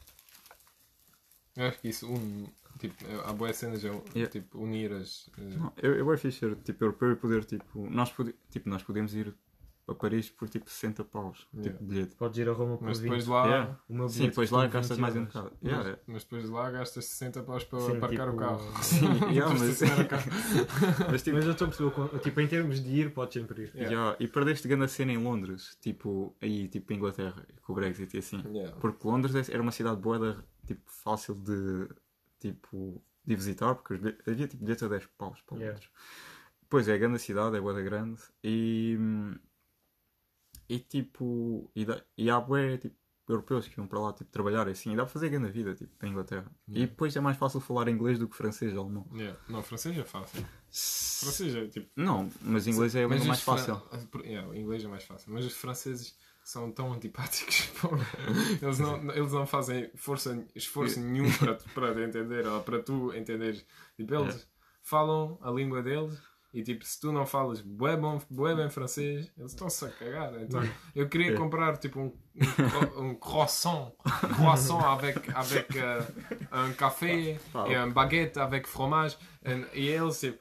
Speaker 1: Eu acho que isso une. Tipo, há boas cenas a
Speaker 3: Yeah.
Speaker 1: tipo, unir as. eh,
Speaker 3: Não, eu, eu é fixe ser tipo europeu e poder tipo. Nós, tipo, nós podemos ir a Paris por tipo 60 paus,
Speaker 1: Yeah.
Speaker 3: tipo bilhete.
Speaker 2: podes ir a Roma por
Speaker 1: Mas
Speaker 2: 20.
Speaker 1: depois de lá.
Speaker 3: Yeah.
Speaker 2: O meu
Speaker 3: Sim, depois lá gastas
Speaker 2: 20
Speaker 3: mais um bocado.
Speaker 1: Mas,
Speaker 3: Yeah, é.
Speaker 1: mas depois de lá gastas 60 paus para
Speaker 2: Sim,
Speaker 1: aparcar
Speaker 2: tipo,
Speaker 1: o carro. *laughs*
Speaker 3: Sim, yeah, *laughs* mas,
Speaker 1: carro. *laughs*
Speaker 3: mas tipo,
Speaker 2: Mas eu estou a perceber, tipo, em termos de ir, podes sempre ir.
Speaker 1: Yeah.
Speaker 3: yeah, e perdeste grande cena em Londres, tipo, aí, tipo, Inglaterra, com o Brexit e assim.
Speaker 1: Yeah.
Speaker 3: Porque Londres é- era uma cidade boa, tipo, fácil de, tipo, de visitar, porque havia, tipo, bilhetes a 10 paus para
Speaker 2: Yeah.
Speaker 3: Londres. Pois é, grande cidade, é boa da grande, e, e tipo, e, dá- e há bué, tipo, europeus que iam para lá, tipo, trabalhar e assim, e dá para fazer grande vida, tipo, em Inglaterra. E
Speaker 1: Yeah.
Speaker 3: depois é mais fácil falar inglês do que francês ou alemão.
Speaker 1: Yeah. Não, francês é fácil. Francês é tipo.
Speaker 3: Não, mas inglês é a língua mais
Speaker 1: os fran-
Speaker 3: fácil.
Speaker 1: Yeah, inglês é mais fácil. Mas os franceses são tão antipáticos. *laughs* eles, não, *laughs* eles não fazem força, esforço nenhum para, *laughs* para te entender ou para tu entenderes. Tipo, eles falam a língua deles e tipo, se tu não falas bué, bom, bué bem francês, eles estão-se a cagar. Então, eu queria
Speaker 3: É.
Speaker 1: comprar tipo um, um, um croissant, croissant avec, avec euh, un café
Speaker 3: Pá,
Speaker 1: et un baguette avec fromage. And- e eles tipo.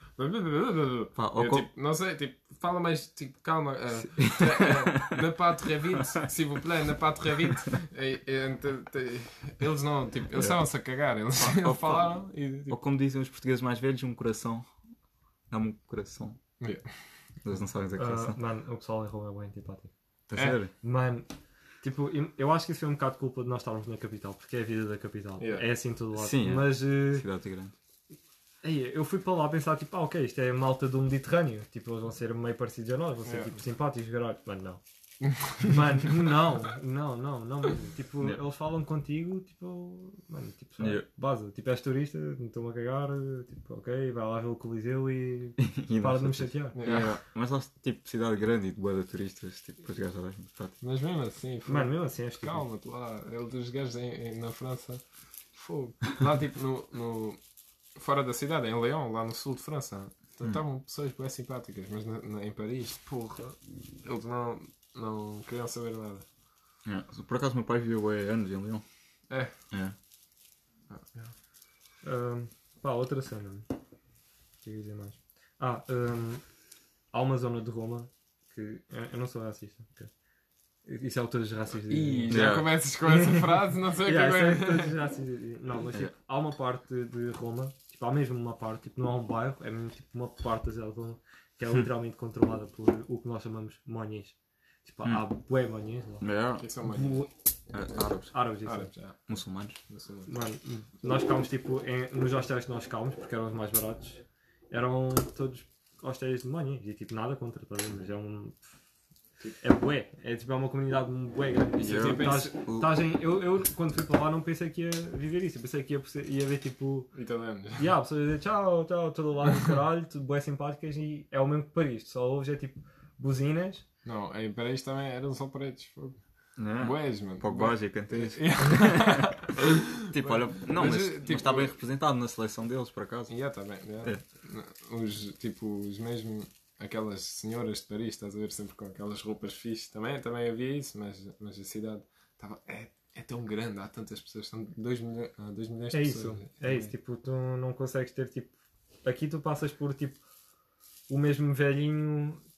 Speaker 3: Pá,
Speaker 1: eu,
Speaker 3: ou
Speaker 1: tipo, não sei, tipo, fala mais, tipo, calma. eh, tre- eh, ne pas très vite, s'il vous plaît, ne pas très vite. E- e, te- eles não, tipo, eles estavam-se a cagar. Eles,
Speaker 3: Pá,
Speaker 1: eles
Speaker 3: ou-
Speaker 1: falaram e
Speaker 3: Ou
Speaker 1: tipo.
Speaker 3: como dizem os portugueses mais velhos, um coração. Dá-me um coração.
Speaker 1: Yeah.
Speaker 3: Eles não sabem dizer
Speaker 2: Ah,
Speaker 3: coração.
Speaker 2: mano, o pessoal em Roma é bem antipático.
Speaker 3: A
Speaker 1: é.
Speaker 3: sério?
Speaker 2: Mano, tipo, eu- acho que isso foi um bocado culpa de nós estarmos na capital, porque é a vida da capital.
Speaker 1: Yeah.
Speaker 2: É assim todo lado.
Speaker 3: Sim, é.
Speaker 2: Mas eh,
Speaker 3: Cidade grande.
Speaker 2: aí, eu fui para lá pensar, tipo, ah, ok, isto é malta do Mediterrâneo. Tipo, eles vão ser meio parecidos a nós, vão ser
Speaker 1: Yeah.
Speaker 2: tipo simpáticos, caralho. Mano, não. Mano, não, não, não, não mesmo. Tipo,
Speaker 3: Yeah.
Speaker 2: eles falam contigo, tipo, mano, tipo, só,
Speaker 3: Yeah.
Speaker 2: base. Tipo, és turista, não estou-me a cagar, tipo, ok, vai lá ver o Coliseu e *laughs*
Speaker 3: E
Speaker 2: para de me chatear.
Speaker 1: Yeah.
Speaker 3: Yeah, Mas lá, tipo, cidade grande e de boa de turistas, tipo, os gajos já muito prático.
Speaker 1: Mas mesmo assim, fogo.
Speaker 2: Mano, mesmo assim, és tipo,
Speaker 1: calma-te lá. Eles, os gajos em, em- na França, fogo. Lá, tipo, no, no- fora da cidade, em Lyon, lá no sul de França,
Speaker 3: Hum.
Speaker 1: estavam pessoas bem simpáticas, mas na- na- em Paris, porra, eles não, não queriam saber nada.
Speaker 3: É. Por acaso meu pai viveu há anos em Leão.
Speaker 1: É.
Speaker 3: É.
Speaker 2: Ahm, pá, outra cena. O que eu ia dizer mais? Ah, ahm, há uma zona de Roma que. Eu eu não sou racista. ok. Isso é o que todos os racistas dizem.
Speaker 1: Ih, já
Speaker 3: Yeah.
Speaker 1: começas com essa frase, não sei o *laughs* que
Speaker 2: Yeah, isso é o
Speaker 1: é.
Speaker 2: que todos os racistas dizem. Não, mas tipo, há uma parte de Roma, tipo, há mesmo uma parte, tipo, não é um bairro, é mesmo tipo uma parte da cidade de Roma que é *laughs* literalmente controlada por o que nós chamamos monhês. Tipo, há bué monhês lá.
Speaker 3: É.
Speaker 1: Que são mais
Speaker 2: Bué-
Speaker 3: É, Árabes.
Speaker 2: Árabes, isso. é.
Speaker 1: árabes, já.
Speaker 3: Muçulmanos.
Speaker 1: Sei.
Speaker 2: Mano, nós ficámos tipo em- nos hostéis que nós ficámos, porque eram os mais baratos, eram todos hostéis de manhã. E tipo, nada contra, tá a ver? mas é um. É bué, é tipo é uma comunidade bué grande.
Speaker 3: Isso é
Speaker 2: Tipo,
Speaker 3: tipo isso-
Speaker 2: estás em- eu, eu, quando fui para lá, não pensei que ia viver isso. Eu pensei que ia, ia ver tipo.
Speaker 1: Italianos.
Speaker 2: E há pessoas a dizer tchau, tchau, todo lado do caralho, tudo bué simpáticas e é o mesmo que Paris. Só ouves é tipo buzinas.
Speaker 1: Não, em Paris também eram só pretos. fogo.
Speaker 3: É.
Speaker 1: Bués, mano.
Speaker 3: Pogba e Kantés. tipo, olha, não,
Speaker 1: Mas,
Speaker 3: mas,
Speaker 1: eh,
Speaker 3: mas
Speaker 1: tipo-
Speaker 3: está bem representado na seleção deles, por acaso.
Speaker 1: Yeah, tá bem. yeah. Os, tipo, os mesmo... Aquelas senhoras de Paris, estás a ver sempre com aquelas roupas fixe. Também, também havia isso, mas, mas a cidade estava... É, é tão grande, há tantas pessoas. São 2 milhões, ah, dois milhões de
Speaker 2: É
Speaker 1: pessoas.
Speaker 2: isso, é isso. Tipo, tu não consegues ter tipo. Aqui tu passas por tipo o mesmo velhinho tipo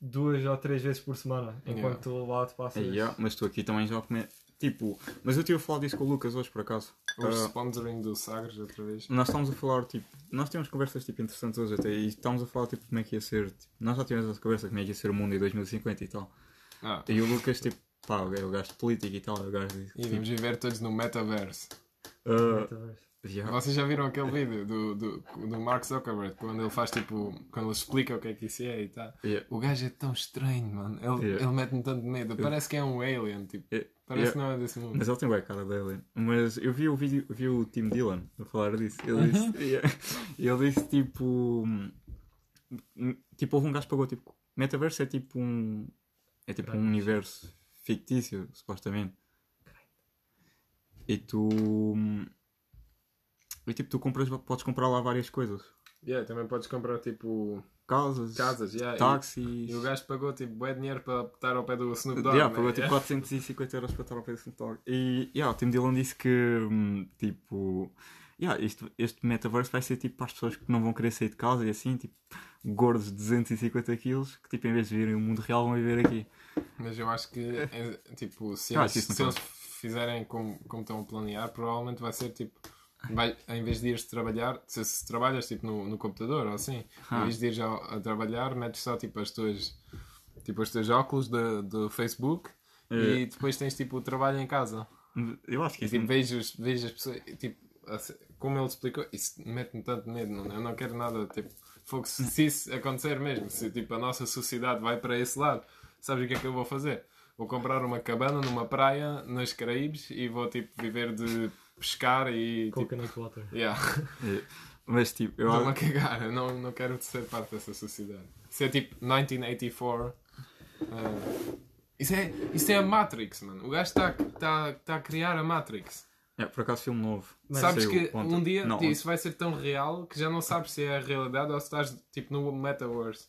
Speaker 2: duas ou três vezes por semana. Enquanto tu lá tu passas.
Speaker 3: Yeah, mas tu aqui também já come... Tipo, mas eu tive a falar disso com o Lucas hoje, por acaso.
Speaker 1: O
Speaker 3: Ah,
Speaker 1: sponsoring do Sagres, outra vez.
Speaker 3: nós estamos a falar, tipo, nós temos conversas tipo, interessantes hoje até e estamos a falar tipo, como é que ia ser. Tipo, nós já tivemos essa conversa como é que ia ser o mundo em 2050 e tal.
Speaker 1: Ah,
Speaker 3: E o Lucas, tipo, pá, o gajo- o gajo de política e tal, o gajo
Speaker 1: e vamos viver todos no metaverse.
Speaker 3: ah,
Speaker 2: Metaverse.
Speaker 3: Yeah.
Speaker 1: Vocês já viram aquele vídeo do, do, do Mark Zuckerberg quando ele faz tipo. quando ele explica o que é que isso é e tal?
Speaker 3: Yeah.
Speaker 1: O gajo é tão estranho, mano. Ele,
Speaker 3: Yeah.
Speaker 1: ele mete-me tanto medo. Parece que é um alien, tipo. Parece que não é desse mundo.
Speaker 3: Mas ele tem bem cara dele. Mas eu vi o vídeo, vi o Tim Dillon a falar disso. Ele disse, yeah. ele disse tipo. hum, Tipo, houve um gajo que pagou tipo. Metaverso é tipo um. É tipo um universo fictício, supostamente. E tu. E tipo, tu compras, podes comprar lá várias coisas.
Speaker 1: Yeah, também podes comprar tipo.
Speaker 3: Casas,
Speaker 1: casas, yeah, e-
Speaker 3: táxis.
Speaker 1: E, o gajo pagou tipo bué dinheiro para estar ao pé do Snoop Dogg.
Speaker 3: Yeah,
Speaker 1: né?
Speaker 3: pagou tipo
Speaker 1: Yeah.
Speaker 3: 450 euros para estar ao pé do Snoop Dogg. E yeah, o Tim Dillon disse que hum, tipo. Yeah, este, este metaverse vai ser tipo para as pessoas que não vão querer sair de casa e assim, tipo, gordos de 250 quilos, que tipo, em vez de virem o mundo real, vão viver aqui.
Speaker 1: Mas eu acho que, é, tipo, se
Speaker 3: Ah,
Speaker 1: eles, se eles fizerem como, como estão a planear, provavelmente vai ser tipo. Vai, em vez de ires trabalhar, se, se trabalhas tipo no, no computador ou assim,
Speaker 3: Ah.
Speaker 1: em vez de ires ao- a, trabalhar, metes só tipo as tuas, tipo, os teus óculos do, do Facebook
Speaker 3: É.
Speaker 1: e depois tens tipo o trabalho em casa.
Speaker 3: Eu acho que
Speaker 1: E
Speaker 3: isso.
Speaker 1: tipo, vejo, vejo as pessoas, tipo, assim, como ele explicou, isso mete-me tanto medo, não, eu não quero nada, tipo, fogo, se, se isso acontecer mesmo, se tipo a nossa sociedade vai para esse lado, sabes o que é que eu vou fazer? Vou comprar uma cabana numa praia nas Caraíbes e vou tipo viver de pescar e tipo,
Speaker 2: Coconut water.
Speaker 1: yeah, *laughs*
Speaker 3: É. Mas tipo, eu
Speaker 1: estou-me a
Speaker 3: acho.
Speaker 1: cagar, eu não, não quero ser parte dessa sociedade. Isso é tipo 1984. ah, isso, é, isso é a Matrix, mano. O gajo está tá, tá a criar a Matrix.
Speaker 3: É, por acaso, filme novo.
Speaker 1: Sabes
Speaker 3: Saiu
Speaker 1: que
Speaker 3: ontem.
Speaker 1: um dia
Speaker 3: Não,
Speaker 1: tipo, isso vai ser tão real que já não sabes se é a realidade ou se estás tipo no metaverse.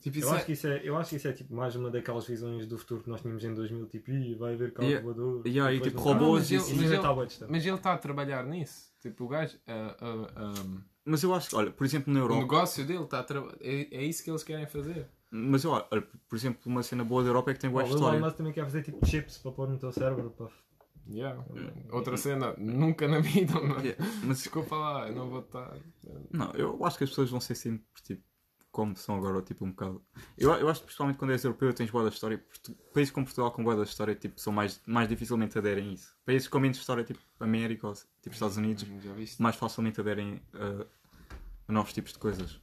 Speaker 1: Tipo, isso
Speaker 2: Eu
Speaker 1: é...
Speaker 2: acho, que isso é, eu acho que isso é tipo mais uma daquelas visões do futuro que nós tínhamos em 2000, tipo, "Ih, vai haver carro
Speaker 3: Yeah.
Speaker 2: voador.
Speaker 3: Yeah, e tipo
Speaker 2: não-
Speaker 3: robôs
Speaker 1: Ah, mas
Speaker 3: e
Speaker 1: ele-
Speaker 3: assim.
Speaker 2: Isso
Speaker 1: mas ele-
Speaker 2: está bué distante.
Speaker 1: Mas ele está a trabalhar nisso. Tipo, o gajo. ah, ah, ah,
Speaker 3: Mas eu acho que, olha, por exemplo, na
Speaker 1: o
Speaker 3: Europa.
Speaker 1: negócio dele está a trabalhar. É, é isso que eles querem fazer.
Speaker 3: Mas eu, olha, por exemplo, uma cena boa da Europa é que tem boa
Speaker 2: O Elon
Speaker 3: história.
Speaker 2: Musk também quer fazer tipo chips para pôr no teu cérebro. Para...
Speaker 1: Yeah. Outra cena, nunca na vida, mano.
Speaker 3: Yeah, Mas
Speaker 1: Desculpa lá, eu não vou estar.
Speaker 3: Não, eu acho que as pessoas vão ser sempre tipo, como são agora, tipo um bocado. Eu, eu acho que principalmente quando és europeu tens boa da história. Portu- Países como Portugal com boa da história tipo, são mais, mais dificilmente aderem a isso. Países com menos história, tipo América ou tipo Estados Unidos,
Speaker 1: viste?
Speaker 3: mais facilmente aderem a, a novos tipos de coisas.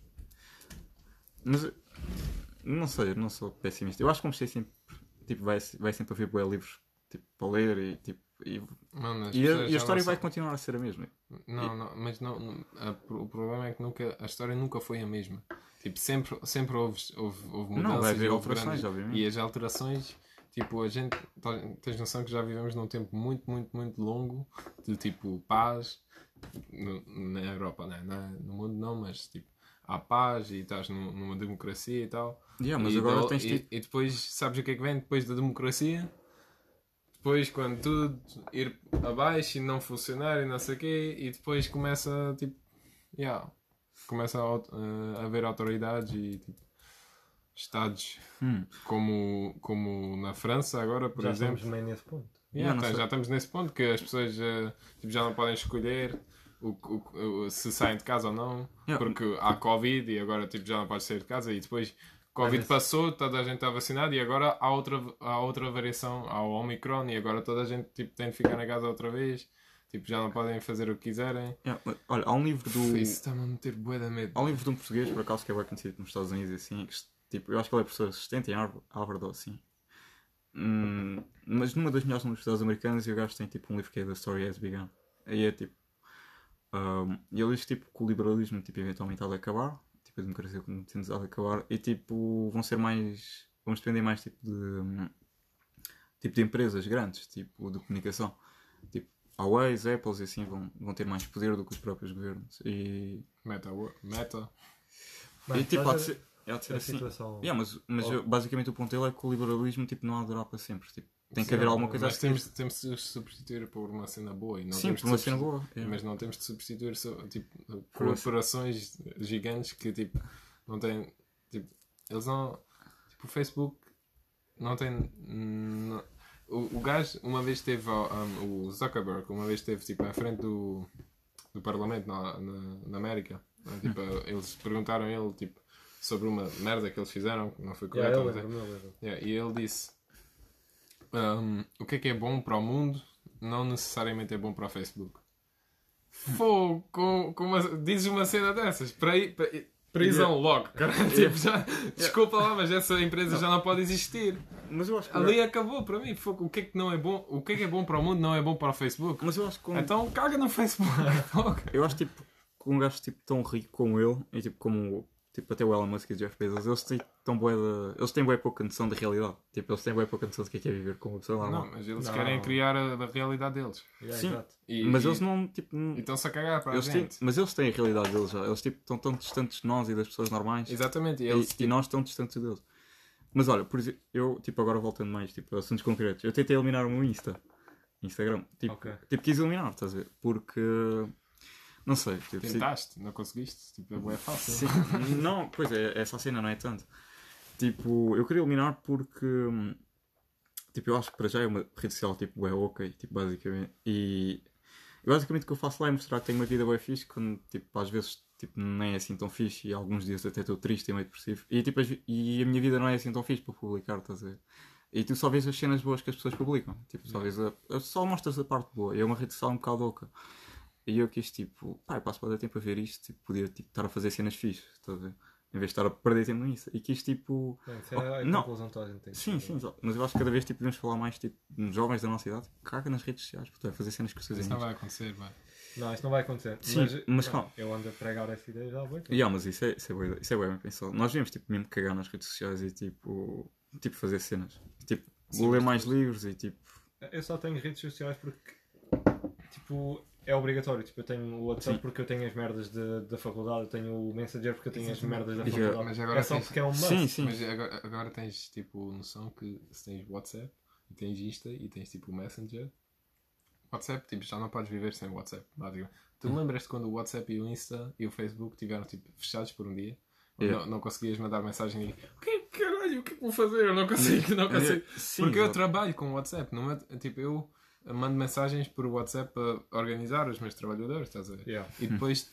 Speaker 3: Mas não sei, não sou pessimista. Eu acho que vamos ser sempre. Tipo, vai, vai sempre haver boa livros tipo, para ler e tipo. E,
Speaker 1: Mano,
Speaker 3: e a, e a história vai continuar a ser a mesma.
Speaker 1: Não, não, mas não, a- o problema é que nunca, a história nunca foi a mesma. Tipo, sempre, sempre houve, houve, houve mudanças.
Speaker 3: Não, vai haver
Speaker 1: e
Speaker 3: alterações, obviamente.
Speaker 1: E as alterações, tipo, a gente, tens noção que já vivemos num tempo muito, muito, muito longo de tipo paz no- na Europa, né? Na, no mundo não, mas tipo, há paz e estás num- numa democracia e tal.
Speaker 3: Yeah, mas
Speaker 1: e,
Speaker 3: agora
Speaker 1: do-
Speaker 3: tens
Speaker 1: e, e depois, sabes o que é que vem depois da democracia? Depois, quando tudo ir abaixo e não funcionar e não sei o quê, e depois começa, tipo, yeah, começa a, a haver autoridades e, tipo, Estados
Speaker 3: Hum,
Speaker 1: como, como na França agora, por
Speaker 2: Já
Speaker 1: exemplo.
Speaker 2: estamos meio nesse ponto.
Speaker 1: Yeah, tá, já estamos nesse ponto que as pessoas eh, tipo, já não podem escolher o, o- o- se saem de casa ou não,
Speaker 3: Yeah.
Speaker 1: porque há Covid e agora tipo, já não podes sair de casa e depois Covid passou, toda a gente está vacinada e agora há outra, há outra variação, há o Omicron e agora toda a gente tipo, tem de ficar na casa outra vez, tipo, já não podem fazer o que quiserem.
Speaker 3: yeah, mas, olha, há um livro do.
Speaker 1: Isso está-me a meter bué da medo.
Speaker 3: Há um livro de um português, por acaso, que é bem conhecido nos Estados Unidos assim, que, tipo, eu acho que ele é professor assistente em Harvard, ou assim. Hum, mas numa das melhores universidades americanas e o gajo tem tipo um livro que é The Story Has Begun. Aí é tipo. hum, e ele diz tipo que o liberalismo tipo, eventualmente há de acabar, tipo a democracia como temos de acabar, e tipo vão ser mais. vamos depender mais tipo de. tipo de empresas grandes, tipo de comunicação. Tipo, Huawei, Apples e assim vão, vão ter mais poder do que os próprios governos. E,
Speaker 1: Meta, meta.
Speaker 2: Mas
Speaker 3: e tipo, há
Speaker 2: a
Speaker 3: de ser, há de ser
Speaker 2: a
Speaker 3: assim.
Speaker 2: situação.
Speaker 3: Yeah, mas mas
Speaker 2: Oh.
Speaker 3: eu- basicamente o ponto dele é que o liberalismo tipo, não há de durar para sempre. Tipo, tem que
Speaker 2: Sim,
Speaker 3: haver alguma coisa
Speaker 1: Mas temos, temos de substituir por uma cena boa e não
Speaker 3: Sim,
Speaker 1: temos
Speaker 3: por uma cena boa. yeah.
Speaker 1: Mas não temos de substituir só, tipo,
Speaker 3: Por
Speaker 1: corporações gigantes que tipo, não têm. Tipo, eles não. Tipo, o Facebook não tem. não- o, o gajo uma vez esteve. ao- um, o Zuckerberg uma vez esteve tipo, à frente do, do Parlamento na, na, na América. né? *laughs* Tipo, eles perguntaram a ele tipo, sobre uma merda que eles fizeram, que não foi
Speaker 2: Yeah,
Speaker 1: mas é-
Speaker 2: eu lembro.
Speaker 1: Yeah, e ele disse: um, O que é que é bom para o mundo não necessariamente é bom para o Facebook. Fogo, com, com uma, dizes uma cena dessas, para para, prisão logo, cara. Tipo, já, desculpa lá, mas essa empresa já não pode existir.
Speaker 3: Mas eu acho que.
Speaker 1: Ali acabou para mim. Fogo, o que é que não é bom? O que é que é bom para o mundo não é bom para o Facebook.
Speaker 3: Mas eu acho que.
Speaker 1: Então caga no Facebook. *laughs*
Speaker 3: Eu acho tipo que um gajo tipo, tão rico como ele e tipo como tipo, até o Elon Musk e o Jeff Bezos, eles têm tão bué de... eles têm bué pouca noção da realidade. Tipo, eles têm bué pouca noção do que é, que é viver com uma pessoa normal.
Speaker 1: não, mas eles
Speaker 2: Não.
Speaker 1: querem criar a, a realidade deles.
Speaker 2: Yeah,
Speaker 3: Sim.
Speaker 2: exato.
Speaker 1: E,
Speaker 3: mas
Speaker 1: e-
Speaker 3: eles não tipo não-
Speaker 1: e estão-se a cagar para a
Speaker 3: eles têm,
Speaker 1: gente.
Speaker 3: mas eles têm a realidade deles já. Eles tipo estão tão distantes de nós e das pessoas normais.
Speaker 1: Exatamente. E
Speaker 3: E,
Speaker 1: eles,
Speaker 3: e nós tão distantes deles. Mas olha, por exemplo, eu, tipo, agora voltando mais, tipo, a assuntos concretos, eu tentei eliminar o meu Insta, Instagram. Tipo,
Speaker 2: Ok.
Speaker 3: tipo quis eliminar, estás a ver? Porque, não sei, tipo,
Speaker 1: Tentaste, não conseguiste. Tipo, é fácil.
Speaker 3: Sim, *laughs* não, pois é, essa cena não é tanto. Tipo, eu queria eliminar porque, hum, tipo, eu acho que para já é uma rede social, tipo, é ok, tipo, basicamente. E, basicamente o que eu faço lá é mostrar que tenho uma vida bem fixe, quando, tipo, às vezes, tipo, não é assim tão fixe e alguns dias até estou triste e meio depressivo. E, tipo, e a minha vida não é assim tão fixe para publicar, estás a ver? E tu só vês as cenas boas que as pessoas publicam. Tipo, só vês a- só mostras a parte boa. E é uma rede social um bocado oca. E eu quis, tipo, pá, eu passo para dar tempo a ver isto, tipo, podia tipo, estar a fazer cenas fixes, estás a ver? Em vez de estar a perder tempo nisso. E quis, tipo.
Speaker 2: Não, é
Speaker 3: Não.
Speaker 2: que toda a gente tem.
Speaker 3: Sim, sim, exato. mas eu acho que cada vez tipo, devemos falar mais tipo, nos jovens da nossa idade, tipo, caga nas redes sociais, vai fazer cenas com os seus
Speaker 1: Isso não vai acontecer, vai.
Speaker 2: Não, isso não vai acontecer.
Speaker 3: Sim,
Speaker 2: mas,
Speaker 3: mas
Speaker 2: não,
Speaker 3: calma.
Speaker 2: Eu ando a pregar essa ideia já há muito.
Speaker 3: Yeah, mas isso é, isso, é bué, isso é bem pensado. Nós devemos tipo, mesmo cagar nas redes sociais e tipo, tipo fazer cenas. Tipo,
Speaker 1: Sim,
Speaker 3: ler mais livros e tipo.
Speaker 2: Eu só tenho redes sociais porque, tipo, é obrigatório. Tipo, eu tenho o WhatsApp
Speaker 3: Sim.
Speaker 2: porque eu tenho as merdas de- da faculdade, eu tenho o Messenger porque eu tenho as merdas da faculdade.
Speaker 1: mas agora
Speaker 2: é só
Speaker 1: tens-
Speaker 2: porque é um must.
Speaker 3: Sim, sim.
Speaker 1: Mas agora, agora tens tipo noção que se tens WhatsApp e tens Insta e tens tipo o Messenger. WhatsApp, tipo, já não podes viver sem WhatsApp, basicamente. Tu
Speaker 3: Hum.
Speaker 1: lembras-te quando o WhatsApp e o Insta e o Facebook tiveram tipo fechados por um dia?
Speaker 3: Yeah.
Speaker 1: Não, não conseguias mandar mensagem e o que caralho, o que é que vou fazer? Eu não consigo, não consigo.
Speaker 3: Sim,
Speaker 1: Porque eu trabalho com o WhatsApp, não é? Tipo, eu mando mensagens por WhatsApp para organizar os meus trabalhadores, estás a ver?
Speaker 2: Yeah.
Speaker 1: E depois,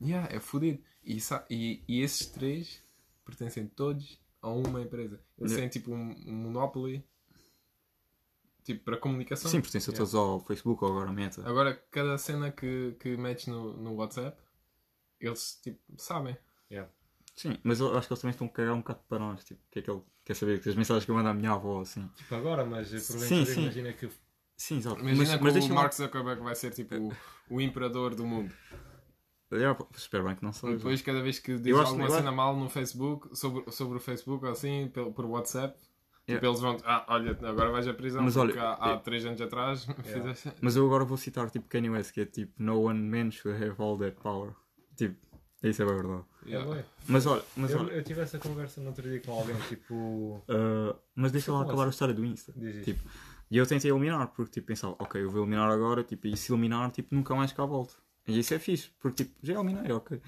Speaker 1: yeah, é fodido. E, e, e esses três pertencem todos a uma empresa. Eles
Speaker 3: Yeah.
Speaker 1: têm tipo um, um monopoly tipo, para comunicação.
Speaker 3: Sim, pertencem
Speaker 1: Yeah.
Speaker 3: todos ao Facebook ou agora Meta.
Speaker 1: Agora, cada cena que, que metes no, no WhatsApp, eles tipo, sabem.
Speaker 2: Yeah.
Speaker 3: Sim, mas eu acho que eles também estão a cagar um bocado para nós. Tipo, que é que ele quer saber que as mensagens que eu mando à minha avó assim.
Speaker 2: Tipo, agora, mas porventura imagina que
Speaker 3: Sim, exato.
Speaker 1: Imagina
Speaker 3: mas,
Speaker 1: que
Speaker 3: mas
Speaker 1: o Mark Zuckerberg vai ser tipo o, o imperador do mundo.
Speaker 3: lá. Espero bem que não
Speaker 1: E
Speaker 3: seja.
Speaker 1: depois, cada vez que diz alguma cena mal no Facebook, sobre, sobre o Facebook ou assim, pelo, por WhatsApp,
Speaker 3: Yeah.
Speaker 1: tipo, eles vão. Ah, olha, agora vais à prisão.
Speaker 3: Mas
Speaker 1: porque
Speaker 3: olha,
Speaker 1: há, há
Speaker 3: eu-
Speaker 1: três anos atrás *laughs* fizeste.
Speaker 3: Mas eu agora vou citar tipo Kanye West, que é tipo No one man should have all that power. Tipo, Isso é bem verdade.
Speaker 1: Yeah.
Speaker 2: É.
Speaker 3: Mas olha, mas
Speaker 2: eu,
Speaker 3: olha,
Speaker 2: eu tive essa conversa no outro dia com alguém, tipo.
Speaker 3: uh, mas deixa lá acabar a história do Insta.
Speaker 2: Diz.
Speaker 3: Tipo, e eu tentei eliminar, porque tipo, pensava, ok, eu vou eliminar agora, tipo, e se eliminar, tipo, nunca mais cá volto. E isso é fixe, porque tipo, já eliminei, ok.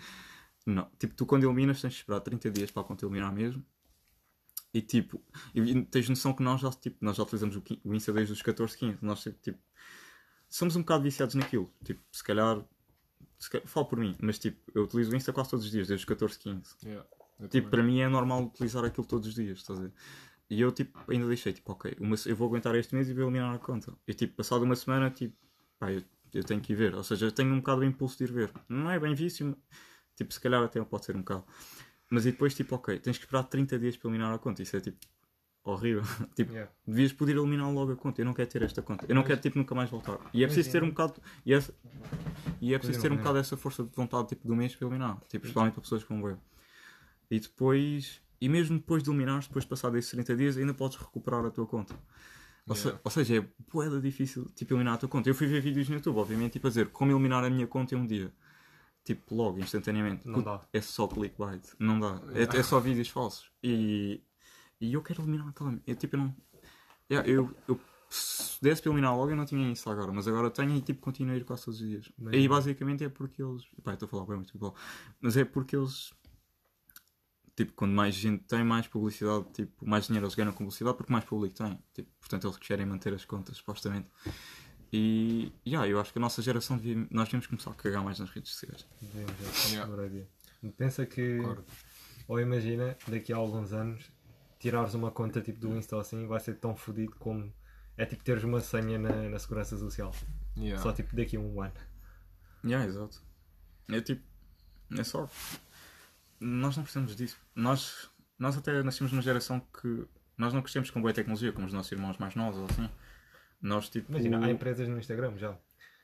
Speaker 3: Não, tipo, tu quando eliminas tens de esperar 30 dias para conta eliminar mesmo. E tipo, e, tens noção que nós já, tipo, nós já utilizamos o, Insta desde os 14, 15. Nós tipo, somos um bocado viciados naquilo. Tipo, se calhar, se calhar falo por mim, mas tipo, eu utilizo o Insta quase todos os dias, desde os 14, 15.
Speaker 1: Yeah.
Speaker 3: Tipo,
Speaker 1: também.
Speaker 3: para mim é normal utilizar aquilo todos os dias, estás a ver? E eu, tipo, ainda deixei, tipo, ok, uma, eu vou aguentar este mês e vou eliminar a conta. E, tipo, passado uma semana, tipo, pá, eu, eu tenho que ir ver. Ou seja, eu tenho um bocado o impulso de ir ver. Não é bem vício, tipo, se calhar até pode ser um bocado. Mas e depois, tipo, ok, tens que esperar 30 dias para eliminar a conta. Isso é, tipo, horrível. *laughs* tipo,
Speaker 2: Yeah.
Speaker 3: devias poder eliminar logo a conta. Eu não quero ter esta conta. Eu não quero, tipo, nunca mais voltar. E é preciso ter um bocado... E é, e é preciso ter um bocado essa força de vontade, tipo, do mês para eliminar. Tipo, principalmente para pessoas como eu. E depois, e mesmo depois de eliminares, depois de passar desses 30 dias, ainda podes recuperar a tua conta. Ou, se-
Speaker 1: Yeah.
Speaker 3: ou seja, é boeda difícil tipo, eliminar a tua conta. Eu fui ver vídeos no YouTube, obviamente, tipo a dizer como eliminar a minha conta em um dia. Tipo, logo, instantaneamente.
Speaker 2: Não dá.
Speaker 3: É só clickbait. Não dá. É, é só vídeos falsos. E, e eu quero eliminar aquela. Eu, tipo, eu não. Yeah, eu, eu, se desse para eliminar logo, eu não tinha isso agora. Mas agora tenho e tipo, continuo a ir quase todos os dias.
Speaker 2: Bem,
Speaker 3: e basicamente é porque eles. Pá, eu estou a falar bem muito bom. Mas é porque eles. Tipo, quando mais gente tem, mais publicidade, tipo, mais dinheiro eles ganham com publicidade porque mais público tem. Tipo, portanto, eles querem manter as contas, supostamente. E, yeah, eu acho que a nossa geração, devia, nós devíamos começar a cagar mais nas redes sociais.
Speaker 2: Devíamos, é.
Speaker 1: Yeah.
Speaker 2: Pensa que.
Speaker 1: Concordo.
Speaker 2: Ou imagina, daqui a alguns anos, tirares uma conta tipo do Insta ou assim, vai ser tão fodido como. É tipo teres uma senha na, na segurança social.
Speaker 1: Yeah.
Speaker 2: Só tipo daqui a um ano.
Speaker 3: Yeah, exato. É tipo. É só. Nós não precisamos disso. Nós, nós até nascemos numa geração que. Nós não crescemos com boa tecnologia, como os nossos irmãos mais novos ou assim. Nós tipo.
Speaker 2: Imagina, há empresas no Instagram já.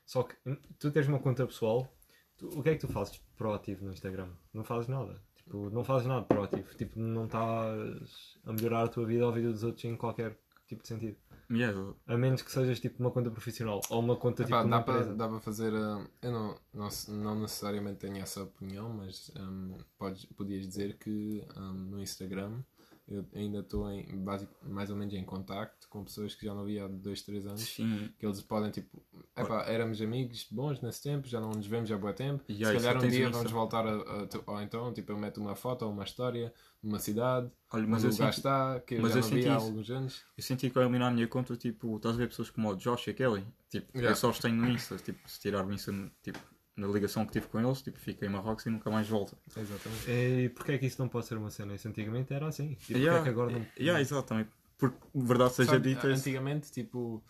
Speaker 2: Só que hum, tu tens uma conta pessoal, tu- o que é que tu fazes proativo no Instagram? Não fazes nada. Tipo, não fazes nada proativo. Tipo, não estás a melhorar a tua vida ou a vida dos outros em qualquer tipo de sentido.
Speaker 3: Yeah.
Speaker 2: A menos que sejas tipo uma conta profissional ou uma conta tipo
Speaker 1: Epá,
Speaker 2: de uma
Speaker 1: dá para
Speaker 2: empresa.
Speaker 1: dá para fazer. ah, eu não, não, não necessariamente tenho essa opinião, mas ahm, podes, podias dizer que ahm, no Instagram eu ainda estou em, basic, mais ou menos em contacto com pessoas que já não via há 2, 3 anos.
Speaker 3: Sim.
Speaker 1: Que eles podem, tipo, epá, éramos amigos bons nesse tempo, já não nos vemos há bué tempo.
Speaker 3: E
Speaker 1: Se calhar um dia vamos voltar a, a, ou então, tipo, eu meto uma foto ou uma história numa cidade,
Speaker 3: Olha,
Speaker 1: onde
Speaker 3: mas
Speaker 1: o
Speaker 3: eu
Speaker 1: lugar
Speaker 3: senti,
Speaker 1: está, que eu
Speaker 3: mas
Speaker 1: já
Speaker 3: eu
Speaker 1: não via há alguns anos.
Speaker 3: eu senti que ao eliminar a minha conta, tipo, estás a ver pessoas como o Josh e a Kelly. Tipo,
Speaker 1: Yeah.
Speaker 3: eu só os tenho no Insta. Tipo, se tirar o Insta, tipo, na ligação que tive com eles, tipo, fiquei em Marrocos e nunca mais volto.
Speaker 1: Exatamente.
Speaker 2: E porquê é que isso não pode ser uma cena? Isso antigamente era assim. E porquê
Speaker 3: Yeah,
Speaker 2: é que agora não.
Speaker 3: yeah, também. Porque, verdade seja
Speaker 1: Sabe,
Speaker 3: dita,
Speaker 1: Antigamente, tipo,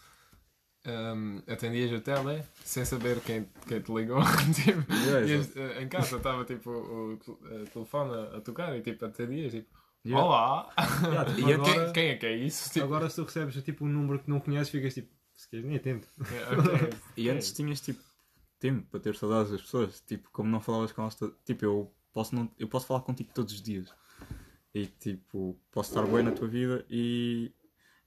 Speaker 1: hum, atendias a tele sem saber quem, quem te ligou. *laughs* tipo,
Speaker 3: Yeah,
Speaker 1: ias, eh, em casa estava tipo o, eh, telefone a, a tocar e tipo atendias tipo,
Speaker 3: Yeah.
Speaker 1: Olá!
Speaker 2: Yeah, tipo, *laughs*
Speaker 3: E
Speaker 2: agora,
Speaker 1: quem, quem é que é isso? Tipo,
Speaker 2: agora se tu recebes tipo um número que não conheces, ficas tipo, se queres nem atento.
Speaker 1: eh, ok, *laughs*
Speaker 3: E antes tinhas tipo tempo para ter saudades das pessoas, tipo, como não falavas com elas, tipo, eu posso, não, eu posso falar contigo todos os dias e tipo, posso estar bem na tua vida e,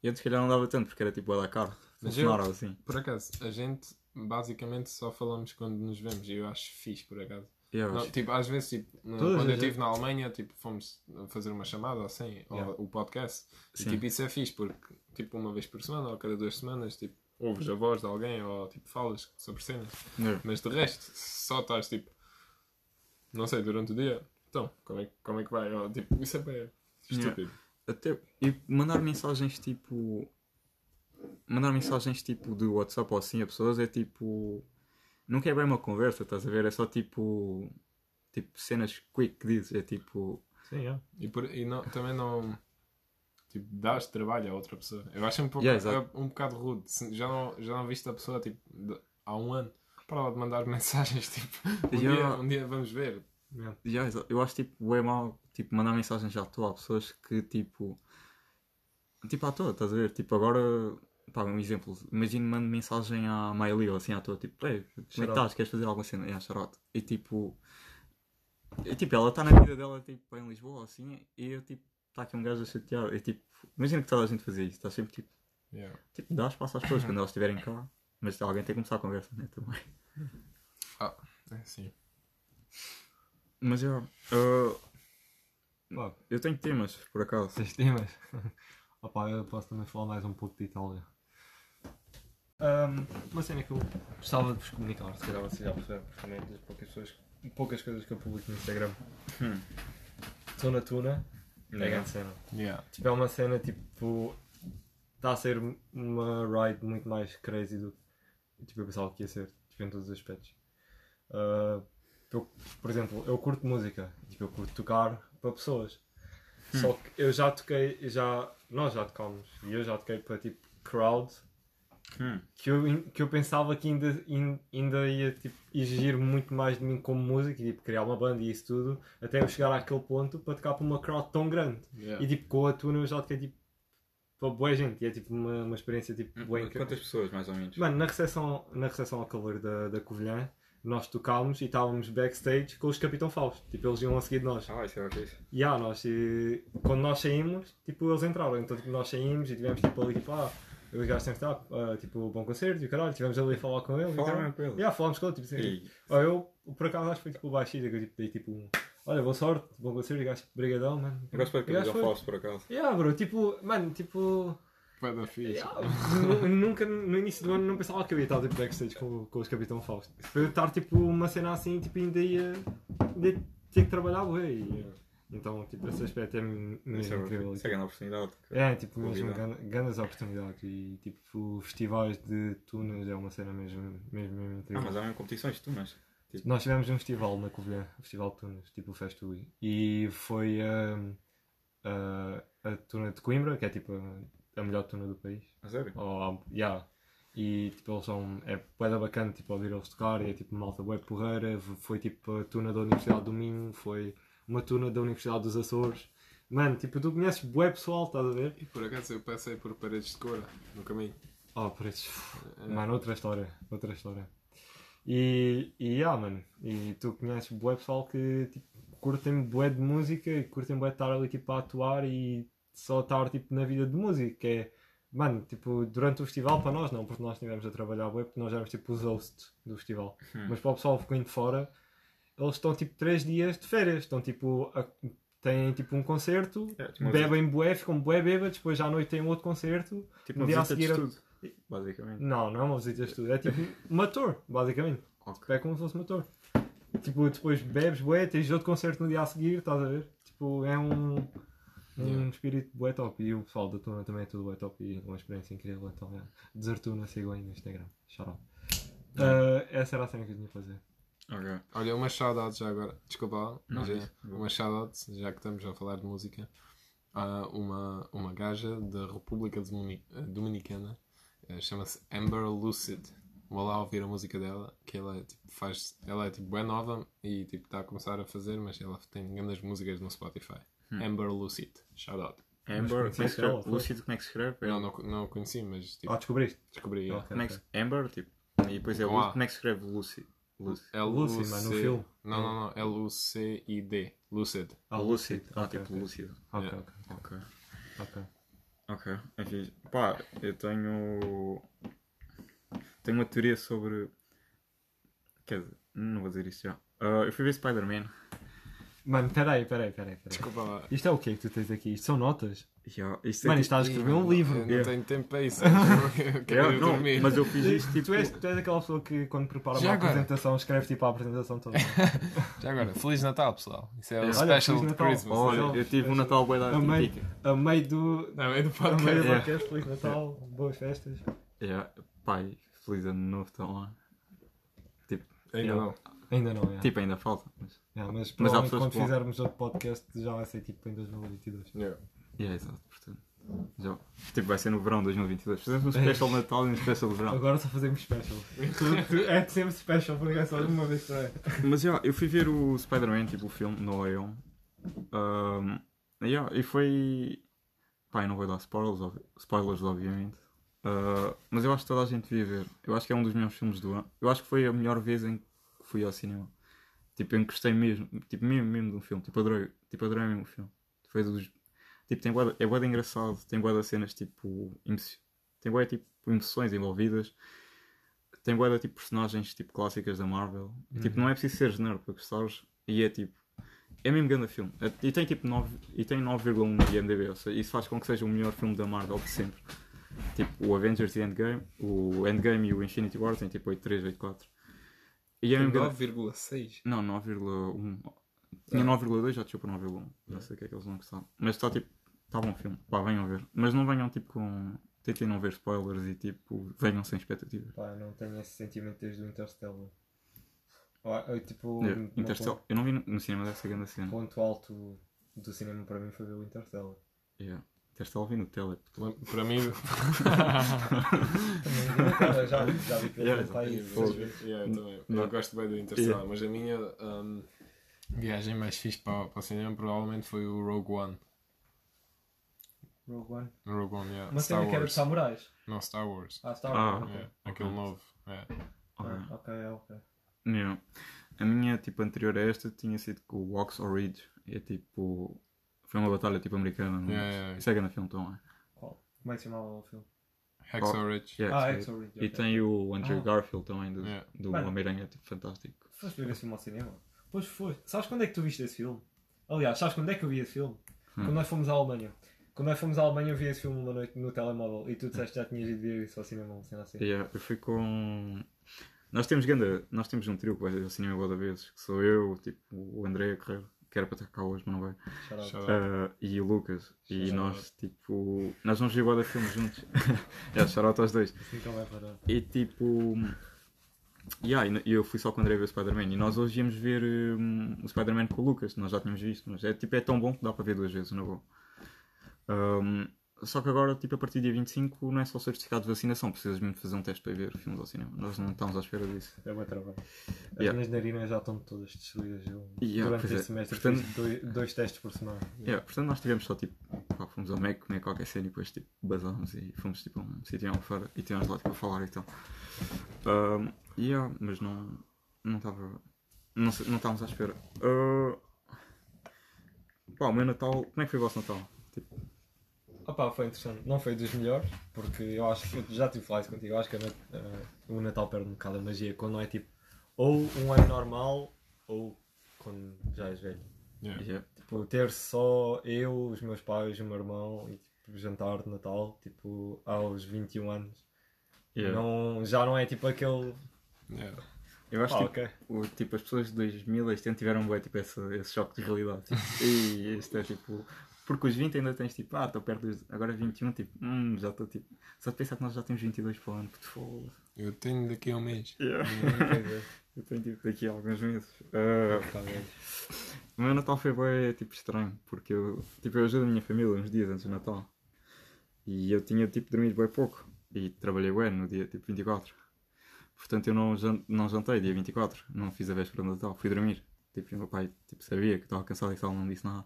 Speaker 3: e antes que calhar não dava tanto porque era tipo, é da cara,
Speaker 1: Mas eu-
Speaker 3: assim.
Speaker 1: Por acaso, a gente basicamente só falamos quando nos vemos e eu acho fixe por acaso. Não, tipo, às vezes, tipo, no- quando eu estive na Alemanha, tipo, fomos fazer uma chamada assim,
Speaker 2: Yeah.
Speaker 1: ou o podcast, e
Speaker 3: Sim.
Speaker 1: tipo, isso é fixe, porque, tipo, uma vez por semana, ou cada duas semanas, tipo, ouves a voz de alguém, ou, tipo, falas sobre cenas,
Speaker 3: Yeah.
Speaker 1: mas de resto, só estás, tipo, não sei, durante o dia, então, como é, que- como é que vai? Tipo, isso é bem estúpido.
Speaker 3: Até, e mandar mensagens tipo. Mandar mensagens tipo de WhatsApp ou assim a pessoas é tipo. Nunca é bem uma conversa, estás a ver? É só tipo. Tipo cenas quick que dizes. É tipo.
Speaker 2: Sim, yeah.
Speaker 1: E, por, e não, também não. Tipo, dás trabalho a outra pessoa. Eu acho um, pouco,
Speaker 3: Yeah,
Speaker 1: é um bocado rude. Já não, já não viste a pessoa tipo, há um ano. Para lá de mandar *laughs* mensagens, tipo, um,
Speaker 3: Yeah.
Speaker 1: dia, um dia vamos ver.
Speaker 2: Yeah.
Speaker 3: Yeah, eu acho tipo é mal tipo, mandar mensagens à toa a pessoas que tipo. Tipo à toa, estás a ver? Tipo agora. Pá, um exemplo. Imagino mando mensagem à Miley ou assim à toa, tipo, Ei, como é que estás? Queres fazer alguma cena? Yeah, charote. E tipo. E, tipo, ela está na vida dela tipo, em Lisboa assim e eu tipo. Está aqui um gajo a chatear. E tipo. Imagina que toda a gente fazia isso. Está sempre tipo.
Speaker 1: Yeah.
Speaker 3: Tipo, dá espaço às pessoas quando elas estiverem cá. Mas alguém tem que começar a conversa, né? Também.
Speaker 1: É assim.
Speaker 3: Mas já. ah,
Speaker 2: Pá,
Speaker 3: eu tenho temas, por acaso.
Speaker 2: Tens temas? *laughs* Opa, eu posso também falar mais um pouco de Itália. Uma cena que eu gostava de vos comunicar, se calhar vocês já percebem perfeitamente das poucas, pessoas, poucas coisas que eu publico no Instagram.
Speaker 3: Hum.
Speaker 2: Tuna Tuna é grande cena.
Speaker 1: Yeah.
Speaker 2: Tipo, é uma cena tipo. Está a ser uma ride muito mais crazy do que tipo, eu pensava que ia ser, tipo, em todos os aspectos. Ah, eu, por exemplo, eu curto música, tipo, eu curto tocar para pessoas. Só que eu já toquei, já, nós já tocámos e eu já toquei para tipo crowd
Speaker 3: Hum.
Speaker 2: que eu, que eu pensava que ainda, in- ainda ia tipo, exigir muito mais de mim como músico e tipo, criar uma banda e isso tudo, até eu chegar àquele ponto para tocar para uma crowd tão grande.
Speaker 1: Yeah.
Speaker 2: E tipo, com a tuna eu já toquei tipo para boa gente e é tipo uma, uma experiência tipo bué incrível.
Speaker 3: Quantas pessoas, mais ou menos?
Speaker 2: Mano, na recepção, na recepção ao calor da, da Covilhã, nós tocámos e estávamos backstage com os Capitão Fausto. Tipo, eles iam a seguir de nós.
Speaker 3: Ah, isso é ok.
Speaker 2: E ah, nós, e, quando nós saímos, tipo, eles entraram. Então, tipo, nós saímos e tivemos, tipo, ali, tipo, ah, os gajos têm que estar, ah, tipo, bom concerto e o caralho. Tivemos ali a falar com eles. e
Speaker 3: Falaram com eles?
Speaker 2: Yeah, falámos com ele, tipo, assim. Ah, eu, por acaso, acho que foi, tipo, o baixista que eu, tipo, dei, tipo, um, olha, boa sorte, bom concerto, e gajo, tipo, brigadão, mano.
Speaker 3: Eu gosto de
Speaker 2: E foi-
Speaker 3: falso, por acaso.
Speaker 2: Yeah, bro, tipo, mano, tipo...
Speaker 1: Foi da fixe.
Speaker 2: Nunca, no início do ano, não pensava que eu ia estar tipo, backstage com, com os Capitão Fausto. Foi estar tipo uma cena assim, tipo, ainda ia, ainda ia ter que trabalhar, ué. e, Então, tipo, esse aspecto é mesmo
Speaker 3: Isso é,
Speaker 2: incrível.
Speaker 3: isso é grande oportunidade.
Speaker 2: É, tipo, mesmo grandes oportunidades e tipo, festivais de túneis é uma cena mesmo, mesmo, mesmo
Speaker 3: Ah,
Speaker 2: incrível.
Speaker 3: mas há mesmo competições de túneis.
Speaker 2: Nós tivemos um festival na Covilhã, o Festival de Tunas, tipo o Festui, e foi hum, a, a tuna de Coimbra, que é tipo a, a melhor tuna do país.
Speaker 3: A sério?
Speaker 2: Oh, yeah. E tipo, eles são. É bué bacana tipo, ouvir eles tocar, e é tipo malta bué porreira. Foi tipo a tuna da Universidade do Minho, foi uma tuna da Universidade dos Açores. Mano, tipo, tu conheces bué pessoal, estás a ver?
Speaker 1: E por acaso eu passei por paredes de cor no caminho.
Speaker 2: Oh, pretos. Mano, outra história, outra história. E, e yeah, mano, e tu conheces bué pessoal que tipo, curtem bué de música e curtem bué de estar ali tipo a atuar e só estar tipo na vida de música, que é, mano, tipo, durante o festival para nós não, porque nós estivemos a trabalhar bué, porque nós éramos tipo os hosts do festival.
Speaker 3: Hum.
Speaker 2: Mas para o pessoal que vem de fora, eles estão tipo 3 dias de férias, estão tipo, a- têm tipo um concerto,
Speaker 3: É, tipo
Speaker 2: bebem bué, ficam bué bêbados, depois à noite têm outro concerto,
Speaker 3: Tipo
Speaker 2: No
Speaker 3: uma
Speaker 2: dia a seguir.
Speaker 3: Basicamente.
Speaker 2: não, não é uma visita de estudo, é tipo *laughs* uma tour, basicamente.
Speaker 3: Ok.
Speaker 2: É como se fosse uma tour. Tipo, depois bebes, bué, tens outro concerto no dia a seguir, estás a ver? Tipo, é um, um
Speaker 1: Yeah.
Speaker 2: espírito bué top. E o pessoal da Tuna também é tudo bué top e uma experiência incrível. Então, é. Desertuna, sigam aí no Instagram. Shout out. Ah, essa era a cena que eu tinha a fazer.
Speaker 3: Ok.
Speaker 1: Olha, uma shout-out já agora. Desculpa mas é uma shout-out, já que estamos a falar de música. Há uma, uma gaja da República Domini- Dominicana, eh, chama-se Amber Lucid. Vou lá ouvir a música dela, que ela é tipo, faz, ela é tipo bem nova e tipo está a começar a fazer, mas ela tem grandes músicas no Spotify. Amber Lucid, shout out.
Speaker 3: Amber, como é que se
Speaker 2: ela,
Speaker 3: escreve? Lúcido, como é que se escreve?
Speaker 1: Eu não, não a conheci, mas tipo,
Speaker 2: Ah, descobriste?
Speaker 1: descobri.
Speaker 2: Ok,
Speaker 3: Como é. Amber, tipo. E depois é
Speaker 1: Com
Speaker 3: Lu...
Speaker 1: A.
Speaker 3: Como é que se escreve Lucy? Lucy.
Speaker 2: Lucy, mano, no filme.
Speaker 1: Não, não, não. L-U-C-I-D. Lucid.
Speaker 2: Ah,
Speaker 3: Lucid. Ah,
Speaker 2: Ok,
Speaker 3: tipo
Speaker 2: ok.
Speaker 3: lúcido.
Speaker 2: Ok,
Speaker 1: Yeah.
Speaker 2: ok.
Speaker 3: Ok.
Speaker 2: ok.
Speaker 3: Ok. Enfim, pá, eu tenho. Tenho uma teoria sobre. Quer dizer, não vou dizer isso já. Ah, eu fui ver Spider-Man.
Speaker 2: Mano, peraí, peraí, peraí. peraí.
Speaker 1: Desculpa lá.
Speaker 2: Isto é o que que tu tens aqui? Isto são notas?
Speaker 3: Já, isto
Speaker 2: Mano,
Speaker 3: aqui-
Speaker 2: isto está a escrever um
Speaker 1: Mano,
Speaker 2: livro.
Speaker 1: Eu não
Speaker 3: Yeah.
Speaker 1: tenho tempo para isso. *laughs* Eu quero
Speaker 3: Yeah,
Speaker 1: ir
Speaker 3: não,
Speaker 1: dormir.
Speaker 3: mas eu fiz isto tipo.
Speaker 2: Tu és, tu és aquela pessoa que quando prepara
Speaker 1: Já
Speaker 2: uma
Speaker 1: agora?
Speaker 2: apresentação escreve tipo a apresentação toda. *laughs*
Speaker 1: Já agora, Feliz Natal, pessoal. Isso é o
Speaker 2: Olha,
Speaker 1: special
Speaker 2: Feliz
Speaker 1: de
Speaker 2: Natal.
Speaker 1: Christmas.
Speaker 3: Olha,
Speaker 2: Mas
Speaker 3: eu tive um Natal bem da
Speaker 2: A meio, a meio do.
Speaker 1: Não, é do
Speaker 2: A meio do
Speaker 1: podcast.
Speaker 3: Yeah.
Speaker 2: podcast, Feliz Natal, boas festas.
Speaker 3: Yeah, pai, feliz ano novo, estão lá.
Speaker 1: Ainda
Speaker 2: Yeah.
Speaker 1: não.
Speaker 2: Ainda não, é.
Speaker 3: Tipo, ainda falta. Mas...
Speaker 2: Yeah, mas
Speaker 3: Mas há
Speaker 2: provavelmente
Speaker 3: pessoas
Speaker 2: quando
Speaker 3: que
Speaker 2: fizermos outro podcast já vai ser tipo em 2022.
Speaker 1: Yeah.
Speaker 3: Yeah, exato, portanto. Já. Tipo, vai ser no verão de 2022. Fazemos um special de Natal e um special de verão.
Speaker 2: Agora só fazemos special. É sempre special, porque é só de uma vez por ano.
Speaker 3: Mas já, eu fui ver o Spider-Man, tipo o filme, no Home. Um, yeah, e foi. Pá, eu não vou dar spoilers, obvi- spoilers obviamente. Uh, mas eu acho que toda a gente devia ver. Eu acho que é um dos melhores filmes do ano. Eu acho que foi a melhor vez em que fui ao cinema. Tipo, em que gostei mesmo. Tipo, mesmo, mesmo de um filme. Tipo, adorei, tipo, adorei mesmo o filme. Foi dos. Tipo, tem de- é de engraçado. Tem de cenas tipo. emoci- Tem bué tipo emoções envolvidas. Tem de tipo personagens tipo clássicas da Marvel. E, tipo, não é preciso seres nerd para gostares. E é tipo. É mesmo grande filme. É- E tem tipo 9, e tem 9,1 no IMDb, ou seja, isso faz com que seja o melhor filme da Marvel de sempre. Tipo, o Avengers e Endgame, o Endgame e o Infinity War tem tipo 8,3, 8,4. E é mesmo grande.
Speaker 1: 9,6.
Speaker 3: Não, 9,1. Tinha 9,2, já desceu para 9,1. Não sei o que é que eles não gostaram. Mas está tipo. Está bom filme. Pá, venham ver. Mas não venham tipo com. Tentem não ver spoilers e tipo. Venham sem expectativas.
Speaker 2: Pá, não tenho esse sentimento desde o Interstellar. Ah, eu, tipo,
Speaker 3: Yeah,
Speaker 2: no
Speaker 3: Interstellar. Eu não vi no, no cinema dessa grande cena.
Speaker 2: ponto, ponto alto do cinema para mim foi ver o Interstellar.
Speaker 3: Yeah. Interstellar vi no tele.
Speaker 1: Para mim. *laughs*
Speaker 2: Já, já vi pelo
Speaker 3: Yeah,
Speaker 2: yeah, país.
Speaker 3: Fogo.
Speaker 1: Yeah, eu também.
Speaker 3: Não.
Speaker 1: Eu gosto bem do Interstellar, mas a minha um, viagem mais fixe para, para o cinema provavelmente foi o Rogue One.
Speaker 2: Rogue One.
Speaker 1: Rogue One, yeah.
Speaker 2: Uma cena que era de
Speaker 1: Wars.
Speaker 2: samurais.
Speaker 1: Não, Star Wars.
Speaker 2: Ah, Star
Speaker 3: Ah,
Speaker 2: Wars. ok.
Speaker 1: Yeah, Aquele novo. yeah.
Speaker 2: Ah, ok, ok.
Speaker 3: Yeah. A minha tipo anterior a esta tinha sido com o Oxford Ridge. É tipo. Foi uma batalha tipo americana. Não?
Speaker 1: Yeah, yeah,
Speaker 3: Isso é grande filme então, é?
Speaker 2: Qual? Como é que se chamava o filme?
Speaker 1: Hacksaw Ridge.
Speaker 3: Yeah,
Speaker 2: ah,
Speaker 3: é-
Speaker 2: Exo Ridge.
Speaker 3: E
Speaker 2: ok.
Speaker 3: tem o Andrew
Speaker 2: Ah.
Speaker 3: Garfield também do,
Speaker 1: Yeah.
Speaker 3: do. Homem-Aranha, tipo fantástico.
Speaker 2: Foste ver esse filme ao cinema? Pois foi. Sabes quando é que tu viste esse filme? Aliás, sabes quando é que eu vi esse filme?
Speaker 3: Hum.
Speaker 2: Quando nós fomos à Alemanha. Quando nós fomos à Alemanha eu vi esse filme uma noite no telemóvel e tu disseste que já tinhas ido ver isso ao cinema, uma cena assim.
Speaker 3: Yeah, eu fui com. Nós temos ganda, nós temos um trio que vai ao cinema boa da vez, que sou eu, tipo, o André Correia, que era para estar cá hoje, mas não
Speaker 2: out.
Speaker 3: Ah, e o Lucas. E nós, tipo. Nós vamos ver da filme juntos. *laughs* é, shout out aos dois.
Speaker 2: Assim vai.
Speaker 3: E tipo. Yeah, e e eu fui só com o André ver o Spider-Man. E nós hoje íamos ver hum, o Spider-Man com o Lucas, nós já tínhamos visto. Mas é, tipo, é tão bom que dá para ver duas vezes, na boa. Hum, só que agora, tipo, a partir do dia 25, não é só certificado de vacinação, precisas mesmo fazer um teste para ver filmes ao cinema. Nós não estamos à espera disso.
Speaker 2: É bom trabalho. As
Speaker 3: Yeah.
Speaker 2: minhas narinas já estão todas destruídas. Eu,
Speaker 3: Yeah,
Speaker 2: durante este
Speaker 3: é.
Speaker 2: semestre
Speaker 3: Portanto-
Speaker 2: fiz dois, dois testes por semana.
Speaker 3: Yeah, portanto, nós tivemos só tipo, pá, fomos ao Mac comer qualquer cena e depois tipo, basámos e fomos tipo a um sítio fora e tivemos lá tipo a falar e tal. Um, yeah, mas não não estava não, não estávamos à espera. Uh, pá, o meu Natal, como é que foi o vosso Natal? Tipo,
Speaker 2: Opa, foi interessante. Não foi dos melhores, porque eu acho que eu já tive falar isso contigo. Eu acho que a eh, o Natal perde um bocado a magia quando não é tipo ou um ano normal ou quando já és velho.
Speaker 1: Yeah.
Speaker 3: yeah,
Speaker 2: Tipo, ter só eu, os meus pais, o meu irmão e tipo, jantar de Natal, tipo, aos 21 anos.
Speaker 3: yeah.
Speaker 2: Não, já não é tipo aquele.
Speaker 1: Yeah.
Speaker 3: Eu acho
Speaker 2: Ah,
Speaker 3: que
Speaker 2: ok.
Speaker 3: o, tipo, as pessoas de 2000 este ano tiveram bem, tipo, esse, esse choque de realidade. *laughs* Tipo, e este é tipo. Porque os 20 ainda tens tipo, ah, estou perto dos. Agora 21, tipo, hum, já estou tipo. Só de pensar que nós já temos 22 para o ano, puto foda.
Speaker 1: Eu tenho daqui a um mês.
Speaker 2: Dizer, *laughs*
Speaker 3: Eu tenho tipo daqui a alguns meses.
Speaker 2: Bem.
Speaker 3: o meu Natal foi bem tipo estranho, porque eu, tipo, eu ajudo a minha família uns dias antes do Natal. E eu tinha tipo dormido bem pouco. E trabalhei bem no dia tipo 24. Portanto eu não, jan- não jantei dia 24. Não fiz a véspera do Natal. Fui dormir. Tipo, o meu pai tipo, sabia que estava cansado e tal, não disse nada.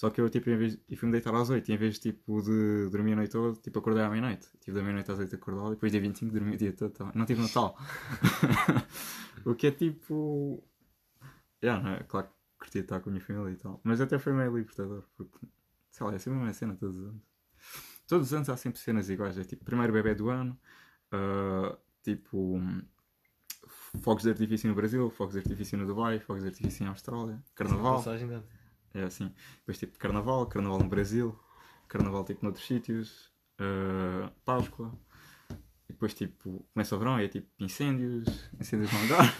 Speaker 3: Só que eu tipo, em vez, e fui-me deitar às 8 e em vez tipo, de dormir a noite toda, tipo, acordei à meia-noite. Tive da meia-noite às 8 acordado e depois dia 25 dormi o dia todo. também. Não tive Natal. *laughs* o que é tipo. Yeah, não é? Claro que curti estar com a minha família e tal. Mas até foi meio libertador, porque, sei lá, é sempre uma cena todos os anos. Todos os anos há sempre cenas iguais. É tipo, primeiro bebê do ano, ah, tipo, fogos de artifício no Brasil, fogos de artifício no Dubai, fogos de artifício em Austrália, carnaval.
Speaker 2: De ano.
Speaker 3: É assim. Depois tipo carnaval, carnaval no Brasil, carnaval tipo noutros sítios, ah, Páscoa. E depois tipo começa o verão e é tipo incêndios, incêndios no Algarve.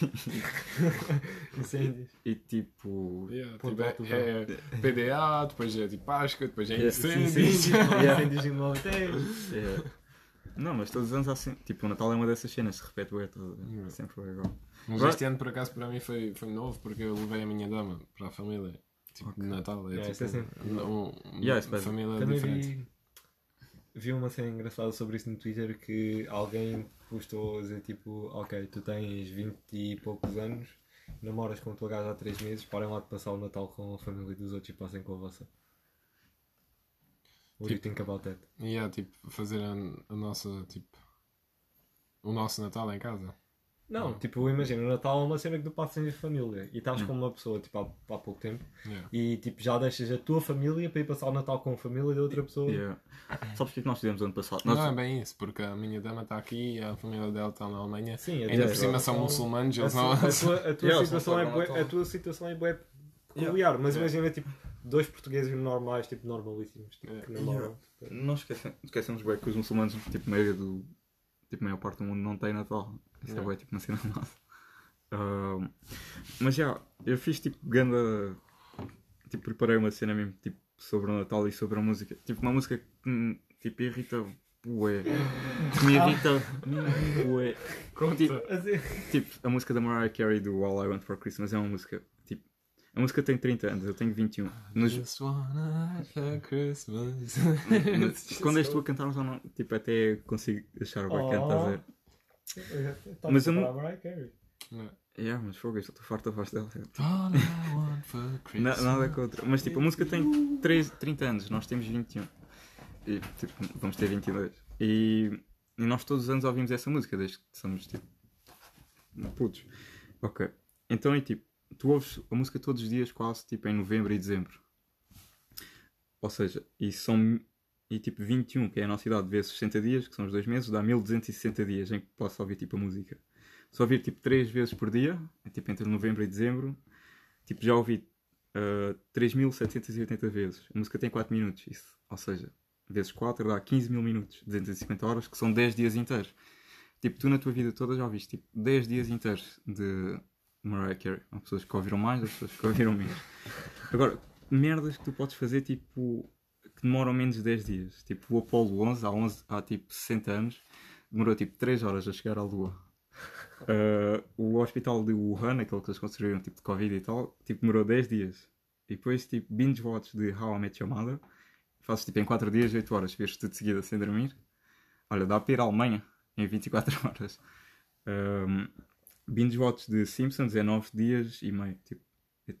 Speaker 3: *laughs*
Speaker 2: Incêndios.
Speaker 3: e tipo.
Speaker 1: Yeah, tipo,
Speaker 2: alto,
Speaker 1: é, é PDA, depois é tipo Páscoa, depois é
Speaker 3: Yeah,
Speaker 1: incêndios.
Speaker 2: Incêndios. *laughs*
Speaker 3: Yeah.
Speaker 2: Incêndios em Monteiro.
Speaker 3: É- Não, mas todos os anos há sempre. Tipo, o Natal é uma dessas cenas, se repete bem todo.
Speaker 1: Yeah.
Speaker 3: Sempre foi igual.
Speaker 1: Mas
Speaker 3: Agora-
Speaker 1: este ano por acaso para mim foi, foi novo porque eu levei a minha dama para a família. Tipo,
Speaker 3: Ok.
Speaker 1: de Natal. É
Speaker 2: Yeah,
Speaker 1: tipo,
Speaker 2: isso é sempre-
Speaker 1: um, um-
Speaker 3: Yeah,
Speaker 1: uma
Speaker 3: faz-
Speaker 1: família
Speaker 2: Também
Speaker 1: diferente.
Speaker 2: vi, vi uma cena engraçada sobre isso no Twitter que alguém postou a dizer tipo, ok, tu tens 20 e poucos anos, namoras com o teu gajo há 3 meses, parem lá de passar o Natal com a família dos outros e passem com a vossa. What do you think about that?
Speaker 1: E é tipo fazer a, a nossa tipo o nosso Natal em casa.
Speaker 2: Não, tipo, imagina, o Natal é uma cena que tu passas em família e estás com uma pessoa tipo, há, há pouco tempo
Speaker 1: Yeah.
Speaker 2: e tipo, já deixas a tua família para ir passar o Natal com a família da outra pessoa.
Speaker 3: Yeah. Sabes o que é que nós fizemos ano passado? Nós-
Speaker 1: Não é bem isso, porque a minha dama está aqui e a família dela está na Alemanha.
Speaker 2: Sim,
Speaker 1: Ainda por cima são muçulmanos,
Speaker 2: A,
Speaker 1: eles não.
Speaker 2: a tua, a tua *laughs*
Speaker 3: Yeah,
Speaker 2: situação é bué- a tua situação é bué peculiar, mas
Speaker 1: Yeah.
Speaker 2: imagina tipo dois portugueses normais, tipo normalíssimos, tipo,
Speaker 1: Yeah.
Speaker 2: que namoram.
Speaker 3: Não esquecemos, esquecemos bem que os muçulmanos, tipo, meio do. Tipo, maior parte do mundo não tem Natal. Isso
Speaker 1: Yeah.
Speaker 3: é bem, tipo, uma cena *laughs* nossa. Ahm, mas já, eu fiz tipo ganda. Tipo, preparei uma cena mesmo, tipo, sobre o Natal e sobre a música. Tipo, uma música que me tipo, irrita. Ué. Que me irrita. Ué. Tipo, tipo, a música da Mariah Carey do All I Want for Christmas é uma música. A música tem 30 anos, eu tenho 21. Nos,
Speaker 1: Just wanna have a Christmas.
Speaker 3: mas quando és tu a cantar, já não, tipo, até consigo achar o bacana, estás a ver?
Speaker 2: Tá
Speaker 3: Mas eu não-
Speaker 2: Carey.
Speaker 1: Yeah.
Speaker 3: Mas fogo, eu estou farto da voz dela. *laughs* Nada contra. Mas tipo, a música tem 3, 30 anos, nós temos 21. E tipo, vamos ter 22. E, e nós todos os anos ouvimos essa música, desde que somos tipo. putos. Ok. Então é tipo, tu ouves a música todos os dias, quase tipo em novembro e dezembro. Ou seja, e são. E tipo 21, que é a nossa idade, vezes 60 dias, que são os dois meses, dá 1260 dias em que posso ouvir tipo a música. Se ouvir tipo 3 vezes por dia, é, tipo entre novembro e dezembro, tipo já ouvi uh, 3.780 vezes. A música tem 4 minutos, isso. Ou seja, vezes 4 dá 15 mil minutos, 250 horas, que são 10 dias inteiros. Tipo, tu na tua vida toda já ouviste tipo, 10 dias inteiros de Mariah Carey. Há pessoas que ouviram mais, há pessoas que ouviram menos. Agora, merdas que tu podes fazer tipo que demoram menos de 10 dias. Tipo, o Apollo 11, há, 11, há tipo 60 anos, demorou tipo 3 horas a chegar à Lua. Uh, o hospital de Wuhan, aquele que eles construíram tipo de Covid e tal, tipo, demorou 10 dias. E depois, tipo, binge watch de How I Met Your Mother, fazes tipo em 4 dias, 8 horas, vês tudo de seguida sem dormir. Olha, dá para ir à Alemanha em 24 *laughs* horas. Um, binge watch de Simpsons é 9 dias e meio, tipo,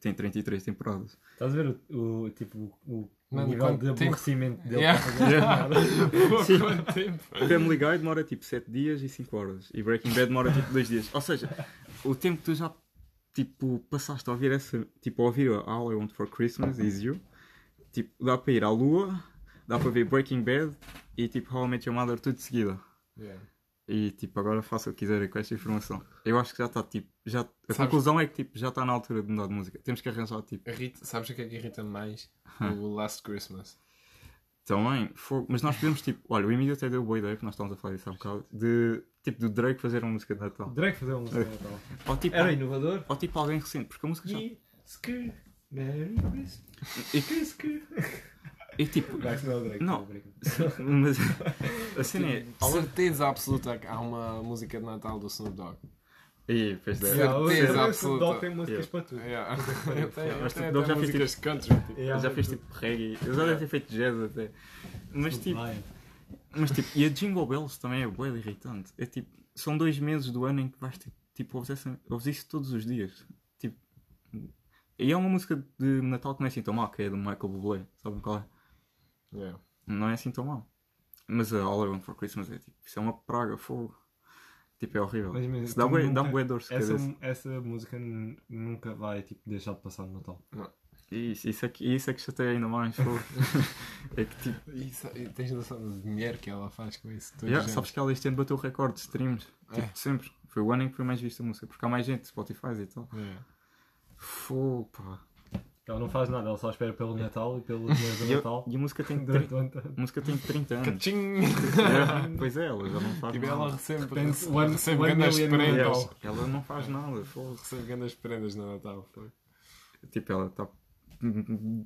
Speaker 3: tem 33 temporadas.
Speaker 2: Estás a ver o, o, tipo, o, nível de
Speaker 1: tempo?
Speaker 2: aborrecimento dele
Speaker 1: Yeah.
Speaker 2: para fazer essa merda? *laughs*
Speaker 3: Sim.
Speaker 1: Quanto tempo?
Speaker 3: Family Guy demora tipo 7 dias e 5 horas. E Breaking Bad demora tipo 2 dias. Ou seja, o tempo que tu já tipo, passaste a ouvir essa. Tipo, a ouvir a All I Want for Christmas is You. Tipo, dá para ir à lua, dá para ver Breaking Bad e tipo How I Met Your Mother tudo de seguida.
Speaker 1: Yeah.
Speaker 3: E tipo, agora faça o que quiserem com esta informação. Eu acho que já está tipo. Já, a
Speaker 1: Sabes-
Speaker 3: conclusão é que tipo, já está na altura de mudar de música. Temos que arranjar tipo.
Speaker 1: Irrita, sabes o que é que irrita mais? O Last Christmas.
Speaker 3: Também, fogo. mas nós podemos tipo. Olha, o Emílio até deu boa ideia, que nós estávamos a falar disso há um bocado. De tipo do Drake fazer uma música de Natal.
Speaker 2: Drake fazer uma música de Natal. *laughs*
Speaker 3: Ou tipo,
Speaker 2: Era inovador.
Speaker 3: ou tipo alguém recente, porque a música já.
Speaker 2: E Skr, Merry Christmas.
Speaker 3: E,
Speaker 2: Skr. *laughs*
Speaker 3: e tipo.
Speaker 2: Vai ser o Drake.
Speaker 3: Não.
Speaker 2: brincando. *laughs*
Speaker 3: Mas a cena é.
Speaker 1: Certeza absoluta que há uma música de Natal do Snoop Dogg.
Speaker 3: E.
Speaker 1: Yeah,
Speaker 2: o
Speaker 1: Certeza
Speaker 2: Snoop
Speaker 1: absoluta.
Speaker 2: Dogg tem músicas
Speaker 3: Yeah.
Speaker 2: para tudo.
Speaker 1: Yeah. Eu tenho,
Speaker 3: Mas
Speaker 1: eu tenho
Speaker 3: Snoop Dogg já fez,
Speaker 1: country. Tipo.
Speaker 2: Yeah,
Speaker 3: já fez tipo reggae. Já deve ter feito jazz até. Mas tipo. Mas tipo, e a Jingle Bells também é de irritante. É tipo, são dois meses do ano em que vais tipo, tipo ouves, essa, ouves isso todos os dias. Tipo, e é uma música de Natal que não é assim tão mal, que é do Michael Bublé, sabem qual é?
Speaker 1: Yeah.
Speaker 3: Não é assim tão mal. Mas a All I Want for Christmas é tipo, isso é uma praga, fogo. Tipo, é horrível.
Speaker 2: Mas, mas
Speaker 3: Isso dá
Speaker 2: nunca-
Speaker 3: dá um bué dor se
Speaker 2: Essa, essa música nunca vai tipo, deixar de passar no Natal.
Speaker 3: Isso, isso, é que, isso é que chateia ainda mais, fogo. *laughs* é que tipo,
Speaker 1: E, e tens noção do dinheiro que ela faz com isso?
Speaker 3: Yeah, sabes que ela este ano bateu o recorde de streams. Tipo,
Speaker 1: É.
Speaker 3: sempre. Foi o ano em que foi mais vista a música. Porque há mais gente, Spotify e tal.
Speaker 1: Yeah.
Speaker 3: Fogo, pá.
Speaker 2: Ela não faz nada, ela só espera pelo Natal e pelo dinheiro do *laughs* Natal.
Speaker 3: e a música tem, tri- a música tem 30 anos.
Speaker 1: Caching!
Speaker 3: É, pois é, ela já não faz
Speaker 1: Tipo, ela
Speaker 3: nada.
Speaker 1: recebe,
Speaker 2: one-
Speaker 1: recebe
Speaker 2: one
Speaker 1: grandes prendas.
Speaker 3: Ela não faz nada.
Speaker 1: Recebe grandes prendas no Natal. Foi.
Speaker 3: Tipo, ela está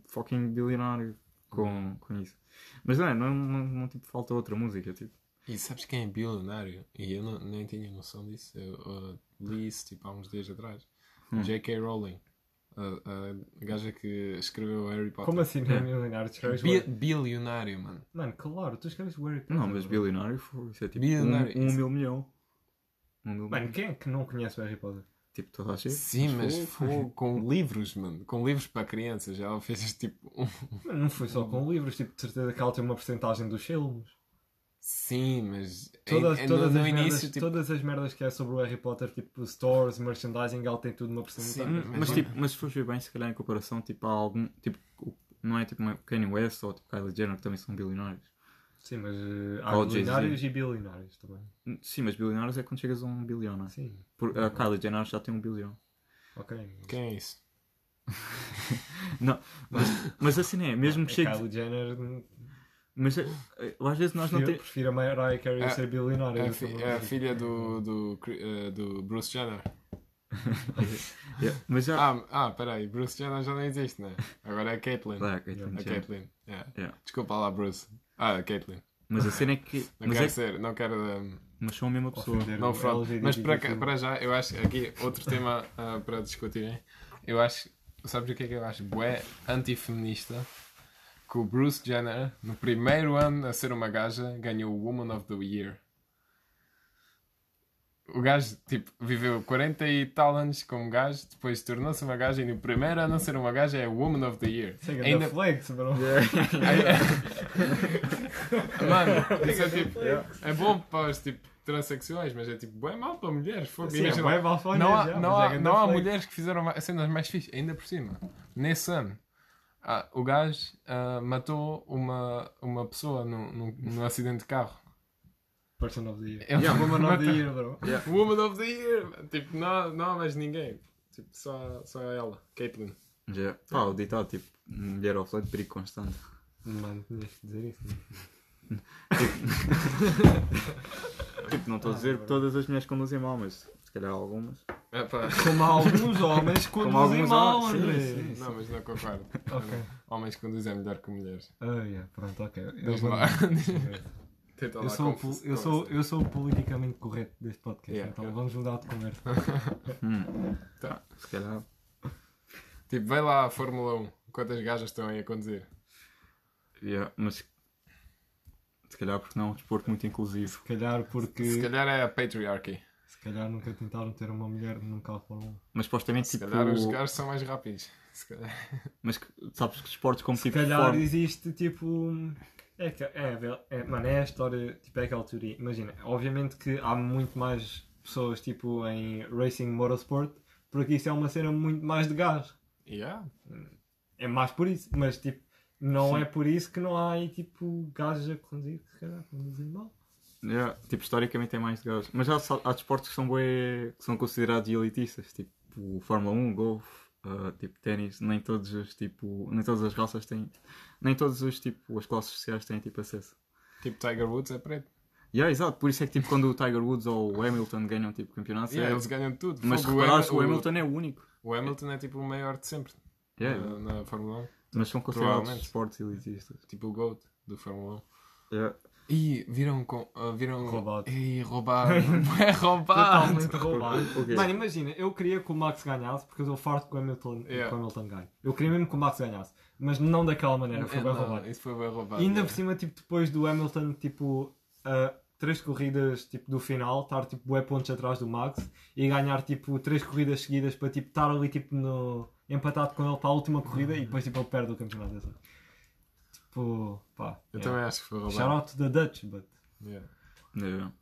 Speaker 3: fucking bilionário com, com isso. Mas não, é, não, não, não, tipo, falta outra música, tipo.
Speaker 1: E sabes quem é bilionário? E eu não, nem tinha noção disso. Eu uh, li isso tipo, há uns dias atrás.
Speaker 3: Hum.
Speaker 1: J.K. Rowling. A, a gaja que escreveu Harry Potter.
Speaker 2: Como assim, não
Speaker 3: É.
Speaker 2: milionário? Tu escreves
Speaker 1: Bi-
Speaker 2: Harry-
Speaker 1: bilionário, mano.
Speaker 2: Mano, claro, tu escreves Harry Potter.
Speaker 3: Não, mas bilionário, fogo. Isso é tipo
Speaker 1: Bilionário,
Speaker 3: um, um
Speaker 1: isso.
Speaker 3: mil milhão. Um mil
Speaker 2: Mano,
Speaker 3: milhão.
Speaker 2: quem é que não conhece o Harry Potter?
Speaker 3: Tipo, toda a gente.
Speaker 1: Sim, mas foi com livros, mano. Com livros para crianças. Ela fez tipo. um-
Speaker 2: Mano, não foi só com livros, tipo, de certeza que ela tem uma porcentagem dos filmes.
Speaker 1: Sim, mas.
Speaker 2: Todas,
Speaker 1: em-
Speaker 2: todas,
Speaker 1: no, no
Speaker 2: as
Speaker 1: início,
Speaker 2: merdas,
Speaker 1: tipo.
Speaker 2: todas as merdas que é sobre o Harry Potter, tipo stores, merchandising, ela tem tudo uma porcentagem.
Speaker 1: Sim,
Speaker 3: Mas, tipo, mas se fores ver bem, se calhar em comparação, tipo, há algum. Tipo, não é tipo Kanye West ou tipo Kylie Jenner que também são bilionários.
Speaker 2: Sim, mas eh, há
Speaker 3: Ou
Speaker 2: bilionários e bilionários também.
Speaker 3: Sim, mas bilionários é quando chegas a um bilhão, não é?
Speaker 2: Sim,
Speaker 3: Por, a Kylie Jenner já tem um bilhão.
Speaker 2: ok.
Speaker 1: Quem é isso? *laughs*
Speaker 3: Não, mas, mas assim é, mesmo que
Speaker 2: A
Speaker 3: chegue.
Speaker 2: Kylie Jenner
Speaker 3: Mas é, é, às vezes nós não temos.
Speaker 2: prefiro a Mariah Carey
Speaker 1: É-
Speaker 2: ser bilionária.
Speaker 1: É a, fi-
Speaker 2: a
Speaker 1: é a filha do, do, eh, do Bruce Jenner. *laughs*
Speaker 3: Yeah, Mas já.
Speaker 1: Ah, ah, peraí, Bruce Jenner já não existe, né? Agora é a Caitlyn.
Speaker 3: Caitlyn
Speaker 1: A
Speaker 3: Jenner.
Speaker 1: Caitlyn. yeah.
Speaker 3: Yeah.
Speaker 1: Desculpa lá, Bruce. Ah, a Caitlyn.
Speaker 3: Mas a cena é que.
Speaker 1: Não
Speaker 3: Mas,
Speaker 1: quero
Speaker 3: é,
Speaker 1: ser, não quero. um,
Speaker 3: mas são a mesma pessoa.
Speaker 1: Não
Speaker 2: o
Speaker 1: fraude.
Speaker 2: LGBT
Speaker 1: Mas para, para já, eu acho que aqui outro tema ah, para discutirem. Eu acho. Sabes o que é que eu acho? Bué antifeminista. Que o Bruce Jenner, no primeiro ano a ser uma gaja, ganhou o Woman of the Year. O gajo, tipo, viveu 40 e tal anos como gajo, depois tornou-se uma gaja e no primeiro ano a ser uma gaja é Woman of the Year.
Speaker 2: Isso é
Speaker 1: Ainda,
Speaker 2: flex, bro. *laughs*
Speaker 1: Mano, isso é tipo. É bom para os tipo, transexuais, mas é tipo, bem mal para mulheres. Fogo.
Speaker 2: Sim,
Speaker 1: Imagina,
Speaker 2: é bué mal para
Speaker 1: não há,
Speaker 2: mulheres,
Speaker 1: não
Speaker 2: mas é
Speaker 1: há, não há mulheres que fizeram cenas mais fixas, ainda por cima. Nesse ano, ah, o gajo ah, matou uma, uma pessoa num, num, num acidente de carro.
Speaker 2: Person of the Year.
Speaker 1: Ele
Speaker 2: Yeah, Woman of the Year, bro. *laughs*
Speaker 1: Woman of the Year! Tipo, não, há- não há mais ninguém. Tipo, só, só ela, Caitlyn.
Speaker 3: Já. Pá, o ditado tipo, mulher ao flor de perigo constante.
Speaker 2: Mano, tinhas que dizer isso. *laughs*
Speaker 3: Tipo, não estou a dizer que todas as mulheres conduzem mal, mas calhar algumas.
Speaker 1: Pá. *laughs*
Speaker 2: Como alguns homens conduzem
Speaker 3: alguns
Speaker 2: mal,
Speaker 3: homens, sim,
Speaker 2: André.
Speaker 3: sim,
Speaker 1: Não, mas não concordo.
Speaker 2: Ok.
Speaker 1: Homens que conduzem melhor que mulheres.
Speaker 2: Ah, yeah, pronto, ok. Eu,
Speaker 1: Diz
Speaker 2: vou-
Speaker 1: lá. *laughs* Tenta lá
Speaker 2: eu, sou, o pol- eu, sou, eu sou o politicamente correto deste podcast,
Speaker 1: Yeah,
Speaker 2: então
Speaker 1: yeah.
Speaker 2: vamos mudar de conversa. *laughs*
Speaker 3: Hum.
Speaker 1: Tá.
Speaker 3: Se calhar.
Speaker 1: Tipo, vai lá a Fórmula 1. Quantas gajas estão aí a conduzir?
Speaker 3: Yeah, mas se calhar porque não é um desporto muito inclusivo.
Speaker 2: Se calhar porque.
Speaker 1: Se calhar é a patriarchy.
Speaker 2: Se calhar nunca tentaram ter uma mulher num carro Fórmula 1.
Speaker 3: Mas supostamente
Speaker 1: Se
Speaker 3: tipo.
Speaker 1: calhar os gajos são mais rápidos. Se calhar. *laughs*
Speaker 3: Mas sabes que esportes como
Speaker 2: Se
Speaker 3: tipo.
Speaker 2: calhar
Speaker 3: Fórmula-
Speaker 2: existe tipo. É, que- é, vel- é, mano, é a história, tipo, é aquela teoria. Imagina, obviamente que há muito mais pessoas tipo em Racing Motorsport, porque isso é uma cena muito mais de gás.
Speaker 1: Yeah.
Speaker 2: É mais por isso, mas tipo, não
Speaker 3: Sim.
Speaker 2: é por isso que não há aí tipo gajos a conduzir que se calhar conduzem mal.
Speaker 3: Yeah, tipo, historicamente é mais de gajos. Mas há, há desportos que são, bué, que são considerados elitistas, tipo Fórmula 1, golfe, ah, tipo ténis. Nem todos os tipo, nem todas as raças têm, nem todos os tipo as classes sociais têm tipo acesso.
Speaker 1: Tipo Tiger Woods é preto.
Speaker 3: Yeah, exato, por isso é que tipo quando o Tiger Woods ou o Hamilton ganham tipo campeonatos,
Speaker 1: Yeah,
Speaker 3: é-
Speaker 1: eles ganham tudo.
Speaker 3: mas se
Speaker 1: Fogo,
Speaker 3: reparares, o
Speaker 1: Ham-
Speaker 3: Hamilton é o único.
Speaker 1: o Hamilton é tipo o maior de sempre
Speaker 3: Yeah,
Speaker 1: na, na Fórmula 1.
Speaker 3: mas são considerados esportes elitistas.
Speaker 1: Tipo o GOAT do Fórmula 1.
Speaker 3: Yeah.
Speaker 1: Ih, viram com. ah, viram.
Speaker 2: Roubado.
Speaker 1: Ih, roubado. *laughs* é roubado.
Speaker 2: Totalmente roubado.
Speaker 3: O quê?
Speaker 2: Mano, imagina, eu queria que o Max ganhasse porque eu estou farto que o Hamilton,
Speaker 1: Yeah.
Speaker 2: que o Hamilton ganhe. Eu queria mesmo que o Max ganhasse, mas não daquela maneira, foi
Speaker 1: É,
Speaker 2: bem
Speaker 1: não,
Speaker 2: roubado.
Speaker 1: Isso foi bem roubado.
Speaker 2: E ainda
Speaker 1: yeah.
Speaker 2: por cima, tipo, depois do Hamilton, tipo, a três corridas tipo, do final, estar tipo, bué pontos atrás do Max e ganhar tipo três corridas seguidas para tipo, estar ali tipo, no... empatado com ele para a última corrida e depois tipo, ele perde o campeonato. Tipo, pá.
Speaker 1: Eu
Speaker 2: yeah.
Speaker 1: também acho que foi roubado.
Speaker 2: Shout out to the Dutch, but.
Speaker 1: Yeah.
Speaker 3: Yeah.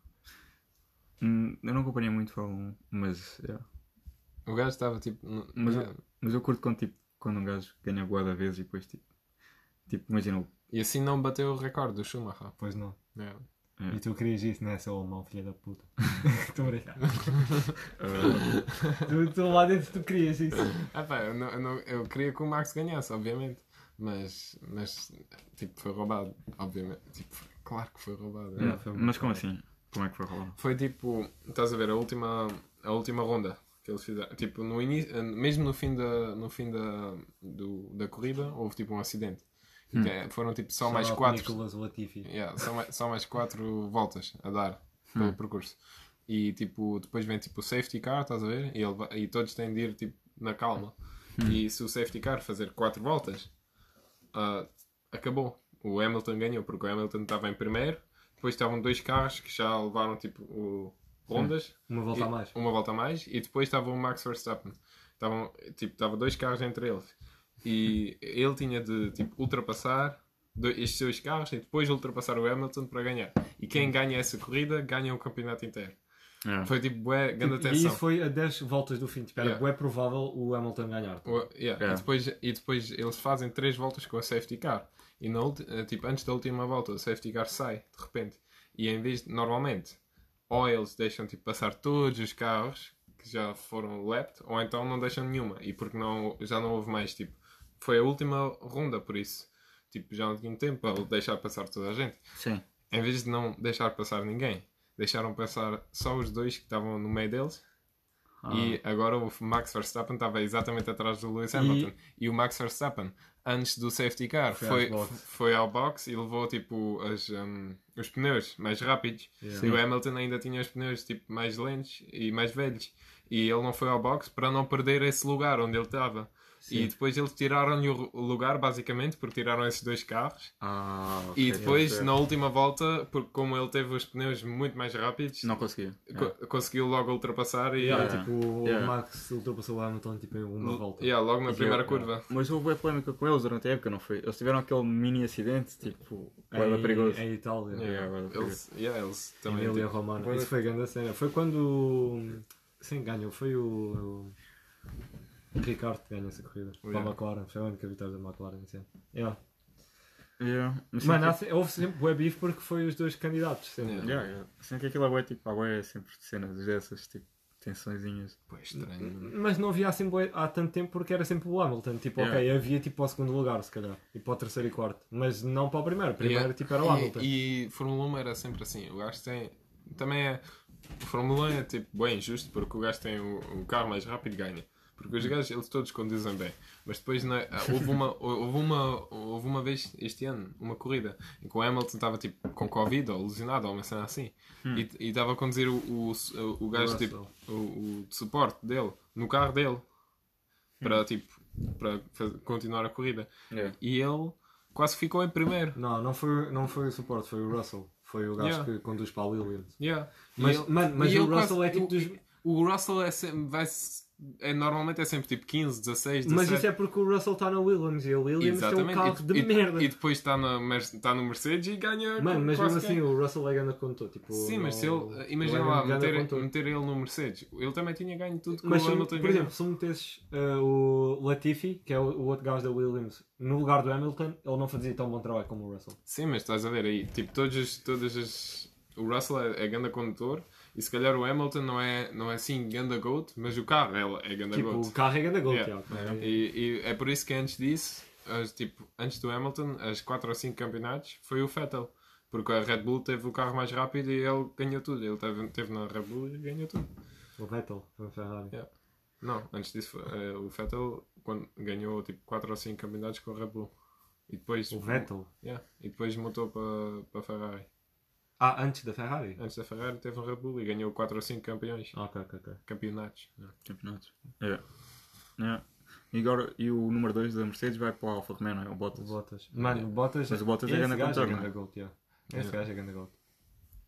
Speaker 3: Hum, eu não acompanhei muito Fórmula 1, mas, yeah.
Speaker 1: O gajo estava tipo.
Speaker 3: Mas
Speaker 1: yeah.
Speaker 3: mas eu curto quando, tipo, quando um gajo ganha boa da vez e depois tipo, tipo imagina
Speaker 1: E assim não bateu o recorde do Schumacher.
Speaker 2: Pois não.
Speaker 1: Yeah.
Speaker 3: É.
Speaker 2: E tu querias isso, não é, seu alemão, filha da puta? Estou a brincar.
Speaker 3: Ah,
Speaker 2: tu, tu lá dentro tu querias isso.
Speaker 1: Ah, pá, eu, não- eu não- eu queria que o Max ganhasse, obviamente. Mas, mas tipo, foi roubado. Obviamente. Tipo, claro que foi roubado.
Speaker 3: yeah.
Speaker 2: foi
Speaker 3: mas como assim? Como é que foi roubado?
Speaker 1: Foi tipo, estás a ver, a última, a última ronda que eles fizeram. Tipo, no início, mesmo no fim da, no fim da, do, da corrida, houve tipo um acidente.
Speaker 3: Hum.
Speaker 1: que Foram tipo só
Speaker 2: Shout
Speaker 1: mais quatro. Yeah, só, mais, só mais quatro voltas a dar pelo
Speaker 3: Hum.
Speaker 1: percurso. E tipo, depois vem tipo o safety car, estás a ver? E, ele vai- e todos têm de ir tipo, na calma.
Speaker 3: Hum.
Speaker 1: E se o safety car fazer quatro voltas, ah, acabou. O Hamilton ganhou, porque o Hamilton estava em primeiro. Depois estavam dois carros que já levaram tipo o rondas,
Speaker 2: Uma volta
Speaker 1: e-
Speaker 2: a mais.
Speaker 1: uma volta a mais. E depois estava o Max Verstappen. Estavam, tipo, estava dois carros entre eles. E ele tinha de tipo, ultrapassar estes dois carros e depois ultrapassar o Hamilton para ganhar. E quem ganha essa corrida ganha o campeonato inteiro.
Speaker 3: Yeah.
Speaker 1: Foi tipo, bué, grande
Speaker 2: Tipo, e
Speaker 1: atenção.
Speaker 2: isso foi a 10 voltas do fim. Tipo, era
Speaker 1: Yeah.
Speaker 2: bué provável o Hamilton ganhar.
Speaker 1: O- yeah,
Speaker 3: Yeah.
Speaker 1: E, depois, e depois eles fazem três voltas com a safety car. E na ulti- eh, tipo, antes da última volta, o safety car sai, de repente. E em vez de, normalmente, ou eles deixam tipo, passar todos os carros que já foram lapped, ou então não deixam nenhuma. E porque não, já não houve mais tipo, foi a última ronda, por isso. Tipo, já não tinha tempo para deixar passar toda a gente.
Speaker 3: Sim.
Speaker 1: Em vez de não deixar passar ninguém, deixaram passar só os dois que estavam no meio deles.
Speaker 3: Ah.
Speaker 1: E agora o Max Verstappen estava exatamente atrás do Lewis Hamilton. E, o Max Verstappen, antes do safety car,
Speaker 2: Foi
Speaker 1: foi, foi ao box e levou tipo as, um, os pneus mais rápidos.
Speaker 2: Yeah.
Speaker 1: E o Hamilton ainda tinha os pneus tipo, mais lentos e mais velhos. E ele não foi ao box para não perder esse lugar onde ele estava. E depois eles tiraram-lhe o lugar, basicamente, porque tiraram esses dois carros.
Speaker 3: Ah,
Speaker 1: E
Speaker 3: ok,
Speaker 1: depois, na última volta, porque como ele teve os pneus muito mais rápidos,
Speaker 3: Não conseguia.
Speaker 1: co- conseguiu logo ultrapassar e
Speaker 2: Yeah,
Speaker 3: Yeah.
Speaker 2: Tipo,
Speaker 3: Yeah.
Speaker 2: o Max ultrapassou o Hamilton tipo, em uma volta.
Speaker 1: yeah, logo na primeira curva.
Speaker 3: Mas houve uma polémica com eles durante a época, não foi? Eles tiveram aquele mini acidente, tipo, era
Speaker 2: Em,
Speaker 3: perigoso.
Speaker 2: em Itália.
Speaker 1: Eles, yeah, eles também.
Speaker 2: Emília
Speaker 1: tipo,
Speaker 2: Romana.
Speaker 3: Agora-
Speaker 2: Isso foi grande cena. Foi quando. Sim, ganhou. Foi o. o Ricardo que ganhou essa corrida. Para
Speaker 1: Yeah.
Speaker 2: a McLaren. Foi a única vitória da McLaren esse ano. Yeah.
Speaker 3: Yeah. Mas
Speaker 2: Mano, se- houve sempre web beef porque foi os dois candidatos. Sempre.
Speaker 1: Yeah.
Speaker 3: yeah, yeah. Que aquilo é tipo, ah, é sempre cenas dessas, tipo, tensõezinhas.
Speaker 1: Pô, é estranho.
Speaker 2: Mas não havia assim há tanto tempo porque era sempre o Hamilton. Tipo,
Speaker 3: Yeah.
Speaker 2: ok, havia tipo para o segundo lugar, se calhar. E para o terceiro e quarto. Mas não para o primeiro. Primeiro
Speaker 1: Yeah.
Speaker 2: tipo era o Hamilton.
Speaker 1: E, e Fórmula 1 era sempre assim. O gajo tem. Também é. O Fórmula 1 é tipo bem injusto porque o gajo tem o, o carro mais rápido e ganha. Porque os gajos, eles todos conduzem bem. Mas depois na- houve, uma, *laughs* houve, uma, houve uma vez este ano, uma corrida, em que o Hamilton estava tipo com Covid ou lesionado ou uma cena assim. E e estava a conduzir o, o, o gajo,
Speaker 2: O
Speaker 1: tipo,
Speaker 2: Russell.
Speaker 1: o, o de suporte dele, no carro dele. Para tipo, para continuar a corrida.
Speaker 3: Yeah.
Speaker 1: E ele quase ficou em primeiro.
Speaker 2: Não, não foi, não foi o suporte, foi o Russell. Foi o gajo
Speaker 1: Yeah.
Speaker 2: que conduz para a Williams.
Speaker 1: Yeah.
Speaker 2: Mas,
Speaker 1: E ele-
Speaker 2: mas
Speaker 1: e
Speaker 2: o Russell
Speaker 1: quase-
Speaker 2: é tipo
Speaker 1: o-
Speaker 2: dos.
Speaker 1: O Russell é sempre, vai é, normalmente é sempre tipo 15, 16, 17.
Speaker 2: Mas isso é porque o Russell está na Williams e a Williams tem um carro
Speaker 1: e,
Speaker 2: de
Speaker 1: e-
Speaker 2: merda.
Speaker 1: E depois está está no Mercedes e ganha.
Speaker 2: Mano, mas mesmo assim o Russell é grande contou. Tipo,
Speaker 1: Sim, mas se ele. Imagina
Speaker 2: é
Speaker 1: lá, meter, meter ele no Mercedes. Ele também tinha ganho tudo que
Speaker 2: Mas,
Speaker 1: o Hamilton
Speaker 2: por exemplo, se metesses uh, o Latifi, que é o, o outro gajo da Williams, no lugar do Hamilton, ele não fazia tão bom trabalho como o Russell.
Speaker 1: Sim, mas estás a ver aí, tipo, todas as. O Russell é, é ganda condutor e se calhar o Hamilton não é, não é assim ganda goat, mas o carro é, é ganda
Speaker 2: tipo,
Speaker 1: goat.
Speaker 2: o carro é grande gol,
Speaker 1: Yeah.
Speaker 2: Tiago.
Speaker 1: E, e é por isso que antes disso, as, tipo, antes do Hamilton, as 4 ou 5 campeonatos, foi o Vettel. Porque a Red Bull teve o carro mais rápido e ele ganhou tudo. Ele teve, teve na Red Bull e ganhou tudo.
Speaker 2: O Vettel, foi Ferrari.
Speaker 1: Yeah. Não, antes disso, eh, o Vettel quando ganhou tipo 4 ou 5 campeonatos com a Red Bull. E depois,
Speaker 2: O Vettel?
Speaker 1: Yeah, e depois para para a Ferrari.
Speaker 2: Ah, antes da Ferrari?
Speaker 1: Antes da Ferrari teve um Red Bull e ganhou 4 ou 5 campeões.
Speaker 2: Ok, ok, ok.
Speaker 1: Campeonatos. Yeah.
Speaker 3: Campeonatos. Yeah. Yeah. E, agora, e o número 2 da Mercedes vai para o Alfa Romeo, não é? O
Speaker 2: O
Speaker 3: Bottas.
Speaker 2: Bottas. Mano, o Bottas.
Speaker 3: Mas o Bottas é
Speaker 2: esse
Speaker 3: grande
Speaker 2: gajo
Speaker 3: condutor,
Speaker 2: é
Speaker 3: não é?
Speaker 2: grande GOAT, yeah. Esse gajo é grande.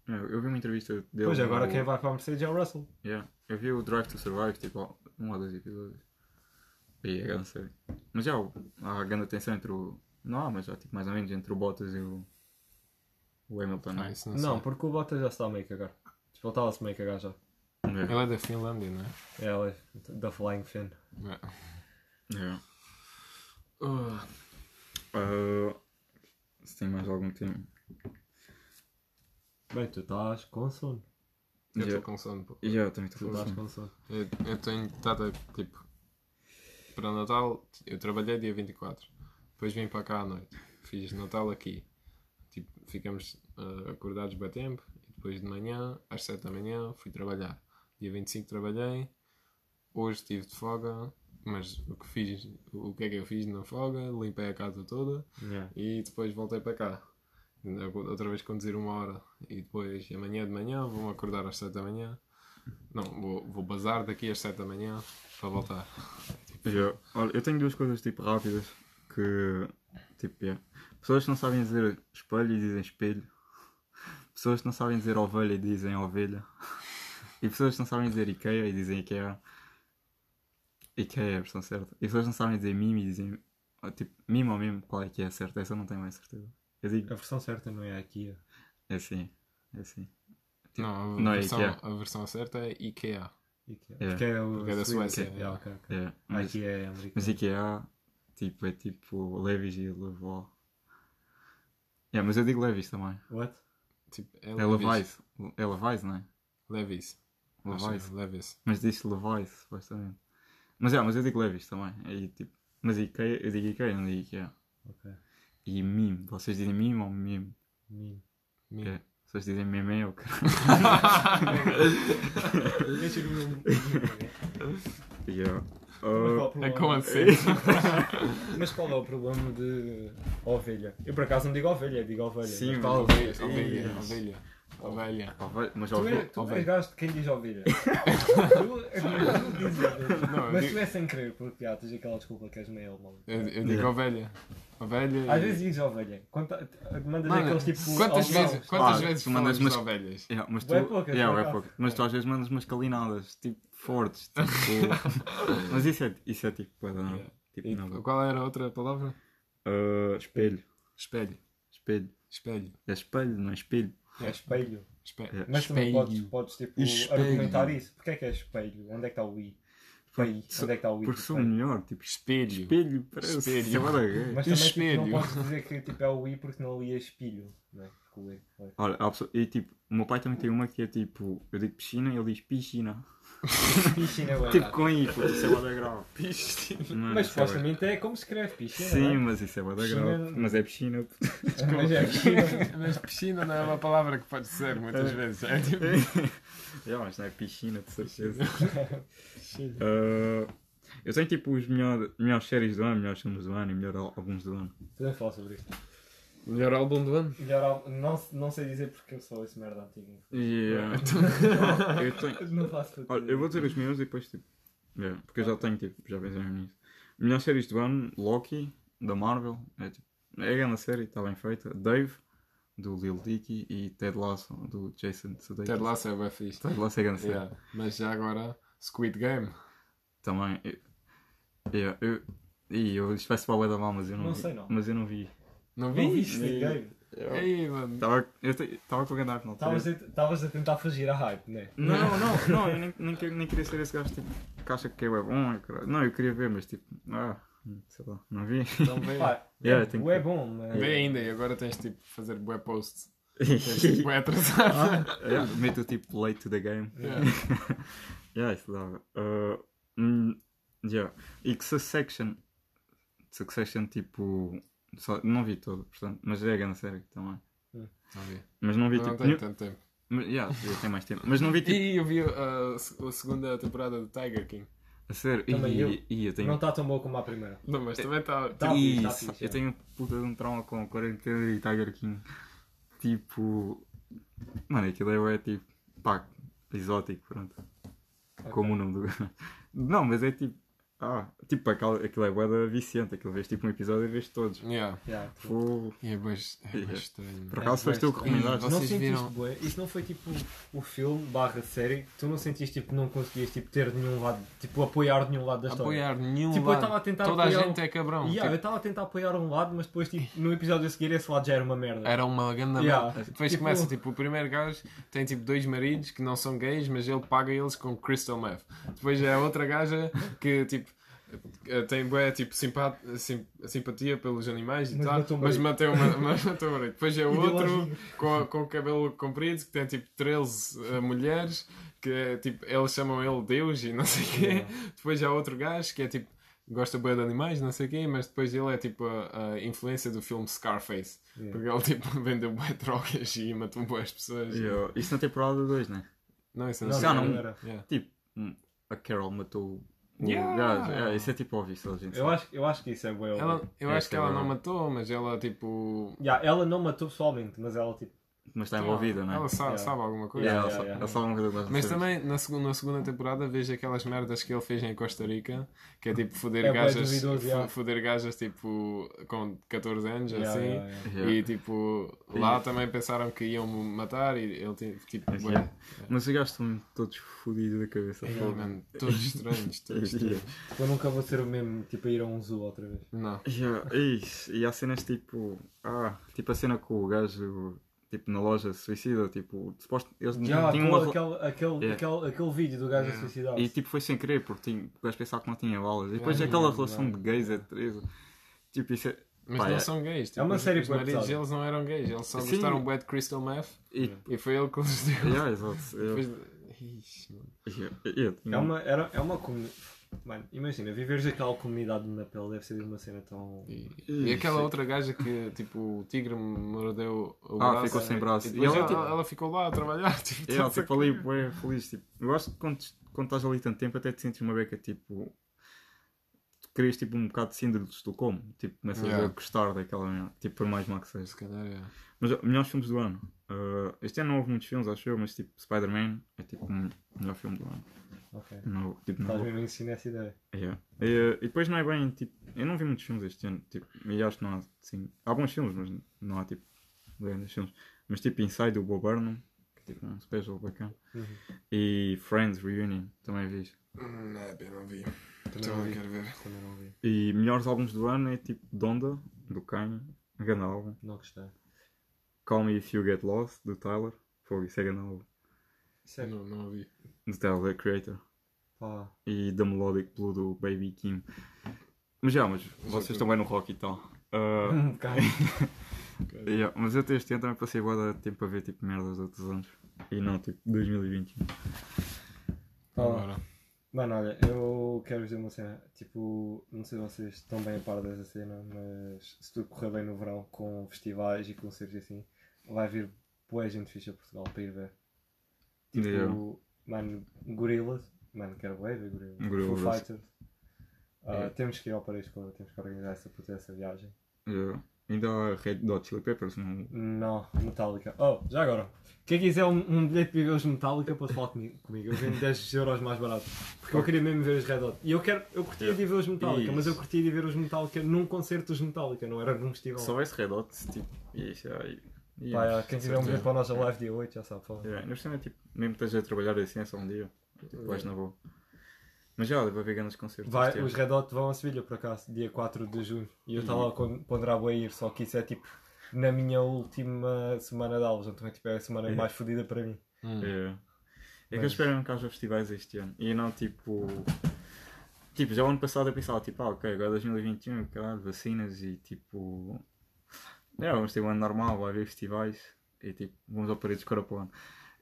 Speaker 3: Yeah, eu vi uma entrevista dele.
Speaker 2: Pois agora
Speaker 3: no-
Speaker 2: quem vai para a Mercedes é o Russell.
Speaker 3: Yeah. Eu vi o Drive to Survive, tipo, um ou dois episódios. E é grande série. Mas já há grande tensão entre o. Não há, mas já tipo mais ou menos entre o Bottas e o. O Hamilton, não
Speaker 1: Ah,
Speaker 3: é?
Speaker 1: não,
Speaker 2: Não,
Speaker 1: sei.
Speaker 2: porque o Bottas já está a meio cagar. Tipo, ele estava-se meio cagar já.
Speaker 3: Yeah.
Speaker 1: Ele é da Finlândia, não é?
Speaker 2: É, ele é da Flying Finn.
Speaker 1: Yeah.
Speaker 3: Yeah.
Speaker 1: Uh,
Speaker 3: Ah, se tem mais algum tema.
Speaker 2: Bem, tu estás com sono.
Speaker 1: eu estou
Speaker 3: Yeah.
Speaker 1: com sono. pô.
Speaker 3: Yeah, também
Speaker 2: Tu
Speaker 3: estou falando.
Speaker 2: com sono.
Speaker 1: Eu, eu tenho estado tipo, para Natal, eu trabalhei dia 24, depois vim para cá à noite, fiz Natal aqui, tipo, ficamos ah, acordados bem tempo, e depois de manhã, às 7 da manhã, fui trabalhar. Dia 25 trabalhei, hoje estive de folga, mas o que fiz, o que é que eu fiz na folga, limpei a casa toda
Speaker 2: Yeah.
Speaker 1: e depois voltei para cá. Outra vez conduzir uma hora e depois amanhã de manhã vou-me acordar às 7 da manhã. Não, vou, vou bazar daqui às 7 da manhã para voltar.
Speaker 3: Yeah. Olha, eu tenho duas coisas tipo rápidas que tipo, yeah. Pessoas que não sabem dizer espelho e dizem espelho, pessoas que não sabem dizer ovelha e dizem ovelha, e pessoas que não sabem dizer Ikea e dizem Ikea. Ikea é a versão certa. E pessoas que não sabem dizer mime e dizem ah, tipo mime ou mime, qual é que é a certa? Essa eu não tenho mais certeza. Eu digo,
Speaker 2: A versão certa não é aqui.
Speaker 3: é assim, é assim.
Speaker 1: Não, a,
Speaker 3: Não é
Speaker 1: versão,
Speaker 3: IKEA.
Speaker 1: a versão certa é IKEA.
Speaker 2: Ikea.
Speaker 3: É.
Speaker 2: Porque é, o
Speaker 1: Porque é da
Speaker 2: Sweden.
Speaker 1: Suécia.
Speaker 2: Yeah.
Speaker 3: É, mas,
Speaker 2: Aqui é americano.
Speaker 3: mas Ikea tipo, é tipo Levis e Levo. Yeah, mas eu digo Levis também.
Speaker 2: What?
Speaker 1: Tipo, é
Speaker 3: É Levi's. É Levi's, não é?
Speaker 1: Levis.
Speaker 3: Levi's.
Speaker 1: é Levis.
Speaker 3: Mas diz Levi's, supostamente. Mas é, mas eu digo Levis também. Aí tipo, Mas Ikea, eu digo Ikea, não digo Ikea.
Speaker 2: Ok.
Speaker 3: E mime, vocês dizem mime ou mime?
Speaker 2: Mim.
Speaker 1: Mim.
Speaker 3: É. Vocês dizem meme ou *laughs* caralho?
Speaker 2: Deixa eu ver
Speaker 3: Yeah. *laughs*
Speaker 2: Mas qual
Speaker 3: Uh,
Speaker 1: É como
Speaker 2: problema?
Speaker 1: assim? *laughs*
Speaker 2: Mas qual é o problema de ovelha? Eu por acaso não digo ovelha, digo ovelha.
Speaker 3: Sim,
Speaker 2: Mas
Speaker 3: mas
Speaker 1: Ovelha, ovelha, ovelha. Ovelha.
Speaker 3: ovelha, mas
Speaker 2: Tu, é,
Speaker 3: ovelha.
Speaker 2: tu
Speaker 1: ovelha.
Speaker 2: és gajo de quem diz ovelha. *laughs* tu, é tu não dizes ovelha.
Speaker 1: Não,
Speaker 2: Mas
Speaker 1: digo-
Speaker 2: tu é sem querer, porque ah, tens aquela desculpa que és meio alemão.
Speaker 1: Eu, eu digo ovelha. Ovelha.
Speaker 2: Às
Speaker 1: e-
Speaker 2: vezes dizes ovelha. Quanta, mandas
Speaker 1: Mano,
Speaker 2: aqueles tipo.
Speaker 1: quantas vezes, quantas
Speaker 3: Ah,
Speaker 1: vezes
Speaker 3: tu mandas umas-
Speaker 1: ovelhas?
Speaker 3: Yeah, mas tu,
Speaker 2: Bué poucas,
Speaker 3: yeah,
Speaker 2: acaso.
Speaker 3: poucas. Mas tu às vezes mandas umas calinadas, tipo, fortes. Tipo... *laughs* mas isso é, isso é tipo.
Speaker 1: Yeah.
Speaker 3: Tipo,
Speaker 1: E
Speaker 3: não.
Speaker 1: qual era a outra palavra?
Speaker 3: Uh, espelho.
Speaker 1: Espelho.
Speaker 3: Espelho.
Speaker 1: Espelho.
Speaker 3: É espelho, não é espelho.
Speaker 2: É espelho.
Speaker 1: Espelho.
Speaker 3: É.
Speaker 2: Mas tu não
Speaker 1: Espelho.
Speaker 2: podes, podes tipo,
Speaker 3: Espelho.
Speaker 2: argumentar isso. Porquê é que é espelho? Onde é que está o i?
Speaker 3: Só-
Speaker 2: Onde é que está o i?
Speaker 3: Porque sou
Speaker 2: Espelho.
Speaker 3: melhor, tipo,
Speaker 1: Espelho.
Speaker 3: espelho, parece.
Speaker 1: Espelho.
Speaker 3: É.
Speaker 2: Mas também tipo,
Speaker 1: Espelho.
Speaker 2: não podes dizer que tipo, é o i porque não li é espelho. Não é? Porque o i. é.
Speaker 3: Olha, e tipo, o meu pai também tem uma que é tipo, eu digo piscina e ele diz piscina.
Speaker 2: Piscina é
Speaker 3: Tipo com i, puto, isso é da grave.
Speaker 1: Piscina.
Speaker 2: Mas
Speaker 3: é
Speaker 2: supostamente é como se escreve piscina.
Speaker 3: Sim,
Speaker 2: não é?
Speaker 3: mas isso é bué da
Speaker 2: Piscina-.
Speaker 3: Mas é piscina. puto. *laughs*
Speaker 2: Mas é piscina.
Speaker 1: Mas piscina não é uma palavra que pode ser muitas vezes. É tipo. *laughs*
Speaker 3: É, mas não é piscina, de certeza. Uh, *laughs* eu tenho tipo os melhor, melhores séries do ano, melhores filmes do ano e melhores álbuns do ano.
Speaker 2: Podemos falar sobre isto.
Speaker 1: Melhor álbum do ano?
Speaker 2: Melhor álbum- não, não sei dizer porque eu sou esse merda antigo.
Speaker 3: Yeah. *laughs* *laughs* eu tenho. *laughs*
Speaker 2: Não faço para
Speaker 3: Olha, eu vou dizer os meus e depois tipo. yeah, porque eu já tenho tipo, já pensei nisso. Melhores séries do ano, Loki, da Marvel. É tipo. É a grande série, está bem feita. Dave, do Lil Dicky e Ted Lasso, do Jason Sudeikis.
Speaker 1: Ted Lasso é bem fixe.
Speaker 3: Ted Lasso é a grande série.
Speaker 1: Yeah. Mas já agora, Squid Game.
Speaker 3: Também. Eu, yeah, eu, e eu isto vai se para o da mal, mas eu não,
Speaker 2: Não
Speaker 3: vi.
Speaker 2: sei, não.
Speaker 3: Mas eu não vi.
Speaker 1: Não
Speaker 2: Não
Speaker 1: vi?
Speaker 2: viste
Speaker 1: mano.
Speaker 3: Estava eu com o Gandalf altura.
Speaker 2: Estavas a- tentar fugir à hype, não é?
Speaker 3: Não, não, não, eu nem, nem, nem queria ser esse gajo tipo, que acha que é bom. é. Não, eu queria ver, mas tipo, ah, sei lá, não vi.
Speaker 1: Não vê. *laughs*
Speaker 2: Pá,
Speaker 3: Yeah,
Speaker 2: é,
Speaker 3: que-
Speaker 2: bom, mas...
Speaker 1: Vê ainda e agora tens tipo de fazer bué posts. *laughs* Tens tipo bué atrasado.
Speaker 3: yeah, meto tipo late to the game.
Speaker 1: Yeah. *laughs*
Speaker 3: Yeah, isso dava. Uh, hum, yeah. E que Succession, Succession tipo, só, não vi todo, portanto, mas é a grande série também.
Speaker 1: Não vi.
Speaker 3: Mas não vi
Speaker 1: Não
Speaker 3: tipo.
Speaker 1: tenho
Speaker 3: nenhum-
Speaker 1: tanto tempo.
Speaker 3: mas, yeah, eu tenho mais tempo. Mas não vi tipo.
Speaker 1: E eu vi a, a segunda temporada do Tiger King.
Speaker 3: A sério.
Speaker 2: Também
Speaker 3: e,
Speaker 2: eu.
Speaker 3: e eu tenho.
Speaker 2: Não está tão boa como a primeira.
Speaker 1: Não, mas também está.
Speaker 2: Tá tá
Speaker 3: Isso,
Speaker 2: fixe,
Speaker 3: eu
Speaker 2: é.
Speaker 3: tenho um puta de um trauma com a quarentena e Tiger King. Tipo. Mano, aquilo é, é tipo. pá, exótico, pronto. Como o nome do. *laughs* Não, mas é tipo. Ah, tipo, aquilo, aquilo é boeda viciante. Aquilo vês tipo um episódio e vês todos.
Speaker 1: Yeah.
Speaker 2: Yeah, tipo,
Speaker 3: Fogo.
Speaker 1: E é bem, é bem
Speaker 3: Yeah.
Speaker 1: estranho.
Speaker 3: Por acaso foste tu que
Speaker 1: Ih,
Speaker 3: recomendaste?
Speaker 1: Vocês
Speaker 2: não sentiste
Speaker 1: viram?
Speaker 2: bué? Isso não foi tipo o filme barra série? Tu não sentiste tipo não conseguias tipo, ter nenhum lado, tipo apoiar nenhum lado da história?
Speaker 1: Apoiar nenhum
Speaker 2: Tipo, eu
Speaker 1: lado.
Speaker 2: a tentar
Speaker 1: Toda
Speaker 2: apoiar
Speaker 1: a gente
Speaker 2: um-
Speaker 1: é cabrão.
Speaker 2: Yeah, eu
Speaker 1: Tipo,
Speaker 2: estava a tentar apoiar um lado, mas depois tipo, no episódio a seguir esse lado já era uma merda.
Speaker 1: Era uma grande
Speaker 2: Yeah.
Speaker 1: merda. Depois
Speaker 2: Tipo-
Speaker 1: começa, tipo, o primeiro gajo tem tipo dois maridos que não são gays, mas ele paga eles com crystal meth. Depois é a outra gaja que tipo tem bué, tipo simpa- sim- simpatia pelos animais e
Speaker 2: Mas
Speaker 1: tal,
Speaker 2: matou um
Speaker 1: mas matou uma, *laughs* mas matou um. Depois é o outro com, com o cabelo comprido que tem tipo 13 eh, mulheres que é, tipo, eles chamam ele Deus e não sei o quê.
Speaker 2: Yeah.
Speaker 1: Depois há outro gajo que é tipo gosta bem de animais, não sei o quê, mas depois ele é tipo a, a influência do filme Scarface.
Speaker 2: Yeah.
Speaker 1: Porque ele tipo *laughs* vendeu bué drogas e matou bué as pessoas.
Speaker 3: E, ó, Isso na temporada 2, né?
Speaker 1: Não, isso
Speaker 2: Não,
Speaker 1: não,
Speaker 3: não-
Speaker 2: não era.
Speaker 1: Yeah.
Speaker 3: Tipo, hum, a Carol matou
Speaker 1: Yeah.
Speaker 3: É, isso é tipo óbvio, gente
Speaker 2: Eu
Speaker 3: sabe.
Speaker 2: acho, eu acho que isso é bué.
Speaker 1: Ela, eu acho que ela
Speaker 3: ela-
Speaker 1: não matou, mas ela tipo.
Speaker 2: Yeah, ela não matou pessoalmente, mas ela tipo.
Speaker 3: Mas está envolvida, né?
Speaker 1: Ela sabe,
Speaker 2: Yeah.
Speaker 1: sabe alguma coisa.
Speaker 3: Yeah,
Speaker 2: Yeah,
Speaker 3: ela,
Speaker 2: yeah,
Speaker 3: ela sabe uma coisa não
Speaker 1: Mas também na segunda, na segunda temporada vejo aquelas merdas que ele fez em Costa Rica, que é tipo foder
Speaker 2: É
Speaker 1: gajas,
Speaker 2: duvidoso,
Speaker 1: fo-
Speaker 2: yeah.
Speaker 1: foder gajas tipo com 14 anos
Speaker 2: Yeah,
Speaker 1: assim.
Speaker 2: yeah, yeah.
Speaker 3: Yeah.
Speaker 1: E tipo, lá também pensaram que iam me matar e ele tinha tipo,
Speaker 3: Yeah. Mas os gajos estão todos fodidos da cabeça.
Speaker 1: Mano, todos estranhos, todos *laughs*
Speaker 3: Yeah.
Speaker 1: estranhos.
Speaker 2: Tipo, eu nunca vou ser o mesmo, tipo, a ir a um zoo outra vez.
Speaker 1: Não.
Speaker 3: Yeah, ixi, e há cenas tipo. Ah, tipo a cena com o gajo tipo, na loja se suicida. Tipo, suposto, eles
Speaker 2: Já,
Speaker 3: tinham
Speaker 2: aquele,
Speaker 3: uma.
Speaker 2: aquele, aquele,
Speaker 3: Yeah.
Speaker 2: aquele, aquele vídeo do gajo a
Speaker 1: Yeah.
Speaker 2: suicidar
Speaker 3: E tipo, foi sem querer, porque tinha, o gajo pensava que não tinha balas. E depois
Speaker 2: Yeah,
Speaker 3: aquela
Speaker 2: yeah,
Speaker 3: relação
Speaker 2: yeah.
Speaker 3: de gays é Teresa. Tipo, isso é.
Speaker 1: Mas
Speaker 3: Pá,
Speaker 1: não
Speaker 3: é-
Speaker 1: são gays. Tipo,
Speaker 2: É uma
Speaker 1: os-
Speaker 2: série
Speaker 1: Os maridos deles não eram gays, eles só
Speaker 3: Sim.
Speaker 1: gostaram bué de crystal meth
Speaker 3: E,
Speaker 1: e foi ele que lhes deu.
Speaker 3: yeah, exato.
Speaker 1: Depois... Ixi, mano.
Speaker 2: É uma, era, é uma comunidade. Mano, imagina, viveres aquela comunidade na pele deve ser uma cena tão.
Speaker 1: E, e aquela outra gaja que, tipo, o tigre mordeu o
Speaker 3: Ah,
Speaker 1: braço.
Speaker 3: ficou sem braço.
Speaker 1: E
Speaker 3: E ela,
Speaker 1: ela,
Speaker 3: tipo-
Speaker 1: ela ficou lá a trabalhar. *laughs* Tipo,
Speaker 3: É,
Speaker 1: toda
Speaker 3: tipo ali, bué, feliz. Tipo, eu acho que quando, quando estás ali tanto tempo, até te sentes uma beca, tipo. Crias tipo um bocado de síndrome de Estocolmo. Tipo, começas
Speaker 1: Yeah.
Speaker 3: a gostar daquela. Tipo, por mais má que seja.
Speaker 1: Se calhar é.
Speaker 3: Mas melhores filmes do ano. Uh, este ano não houve muitos filmes, acho eu, mas tipo, Spider-Man é tipo o melhor filme do ano.
Speaker 2: Ok.
Speaker 3: No, tipo,
Speaker 2: Estás
Speaker 3: no,
Speaker 2: mesmo a ensinar essa ideia.
Speaker 3: yeah. e, e depois não é bem, tipo, eu não vi muitos filmes este ano. Tipo, e acho que não há, assim, há bons filmes, mas não há tipo grandes filmes. Mas tipo, Inside do Bob Burnham, que é tipo um special bacana.
Speaker 2: Uhum.
Speaker 3: E Friends Reunion, também vi.
Speaker 1: Hum, Não, eu não vi.
Speaker 2: Também
Speaker 1: Então
Speaker 2: não vi.
Speaker 1: quero ver.
Speaker 2: Também não vi.
Speaker 3: E melhores álbuns do ano é tipo Donda, do Kanye, grande álbum.
Speaker 2: Não gostei.
Speaker 3: Call Me If You Get Lost, do Tyler. Fogo, isso é grande álbum.
Speaker 2: Sério.
Speaker 1: Não, não vi.
Speaker 3: Do Tyler, the Creator.
Speaker 2: Pá.
Speaker 3: e The Melodic Blue do Baby Kim. Mas já, mas vocês estão bem no rock *laughs* e tal. Ah, *laughs*
Speaker 2: Um bocado. *laughs*
Speaker 3: yeah, mas eu até este ano também passei agora tempo a ver tipo merdas de outros anos. E não tipo 2021.
Speaker 2: Pá.
Speaker 1: Agora.
Speaker 2: Mano, olha, eu quero dizer uma cena. Tipo, não sei se vocês estão bem a par dessa cena, mas se tudo correr bem no verão, com festivais e concertos e assim, vai vir boa gente ficha a Portugal para ir ver. Tipo,
Speaker 3: Yeah.
Speaker 2: mano, Gorillaz. Mano, quero ver Gorillaz.
Speaker 3: Gorillaz.
Speaker 2: Foo Fighters. Ah,
Speaker 3: Yeah.
Speaker 2: Temos que ir ao Paris Club, temos que organizar essa, essa viagem.
Speaker 3: Yeah. Ainda há Red Hot Chili Peppers, não?
Speaker 2: Não, Metallica. Oh, já agora. Quem quiser um, um bilhete para ver os Metallica pode falar comigo. comigo. Eu vendo 10 euros mais barato. Porque eu queria mesmo ver os Red Hot. E eu, quero, eu curtia de ir ver os Metallica,
Speaker 3: Isso.
Speaker 2: mas eu curtia de ver os Metallica num concerto dos Metallica, não era num festival.
Speaker 3: Se houvesse Red Hot, tipo, isso aí.
Speaker 2: Pá, yeah, quem tiver um bilhete para a nossa live dia 8 já sabe falar.
Speaker 3: Yeah, ainda cima, tipo, mesmo que esteja a trabalhar assim, é só um dia. Tipo, vais na boa. Mas já, vai ver grandes concertos.
Speaker 2: Vai, os Red Hot vão a Sevilha por acaso, dia 4 de junho. E eu estava a con- ponderar a ir, só que isso é tipo na minha última semana de aulas, então é, tipo, é a semana
Speaker 3: Yeah.
Speaker 2: mais fodida para mim.
Speaker 1: Hum.
Speaker 3: É. É que eu espero que haja festivais este ano. E não tipo. Tipo, já o ano passado eu pensava, tipo, ah, ok, agora 2021, caralho, vacinas e tipo. É, vamos ter um ano normal, vai haver festivais e tipo, vamos ao Paredes Cora para o ano.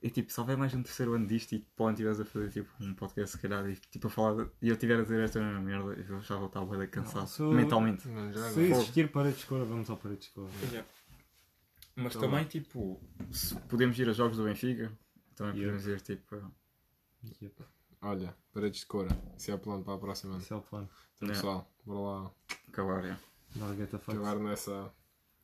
Speaker 3: E tipo, se houver mais um terceiro ano disto e para o ano estiveres a fazer tipo um podcast, se calhar, e tipo, a falar e eu estiver a dizer esta mesma merda, eu já vou estar bem cansado,
Speaker 2: Sou-
Speaker 3: mentalmente.
Speaker 1: Já
Speaker 2: Se
Speaker 1: agora.
Speaker 2: existir para de escola, vamos ao para de escola.
Speaker 3: Mas
Speaker 1: Então
Speaker 3: também, tipo, se podemos ir a jogos do Benfica, também
Speaker 2: Yeah.
Speaker 3: podemos ir, tipo,
Speaker 2: Yep.
Speaker 1: Olha, paredes de cora. Isso é o plano para a próxima.
Speaker 2: Esse é o plano.
Speaker 1: Então,
Speaker 3: É.
Speaker 1: pessoal, bora lá
Speaker 3: acabar, é.
Speaker 1: Acabar nessa,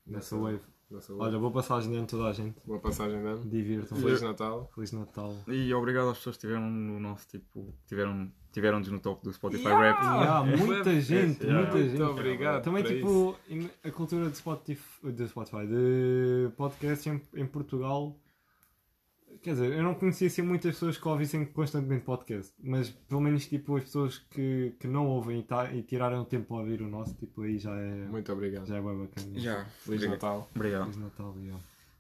Speaker 2: Nessa wave.
Speaker 1: nessa wave.
Speaker 2: Olha, boa passagem de ano toda a gente.
Speaker 1: Boa passagem de ano.
Speaker 2: Divirtam.
Speaker 1: Feliz Natal.
Speaker 2: Feliz Natal.
Speaker 3: E obrigado às pessoas que estiveram no nosso tipo. Tiveram, tiveram-nos no top do Spotify
Speaker 1: Yeah!
Speaker 3: Rap.
Speaker 2: Ah, muita gente,
Speaker 3: yeah.
Speaker 2: muita
Speaker 1: Muito
Speaker 2: gente.
Speaker 1: obrigado
Speaker 2: Também, tipo, em- a cultura de Spotify, de Spotify, de podcast em, em Portugal. Quer dizer, eu não conhecia assim muitas pessoas que ouvissem constantemente podcast, mas pelo menos tipo as pessoas que, que não ouvem e, tá, e tiraram o tempo para ouvir o nosso, tipo aí já é,
Speaker 1: Muito obrigado.
Speaker 2: já é bem bacana.
Speaker 3: Já.
Speaker 1: Feliz
Speaker 3: Obrigado.
Speaker 1: Natal.
Speaker 3: Obrigado.
Speaker 2: Feliz Natal, yeah.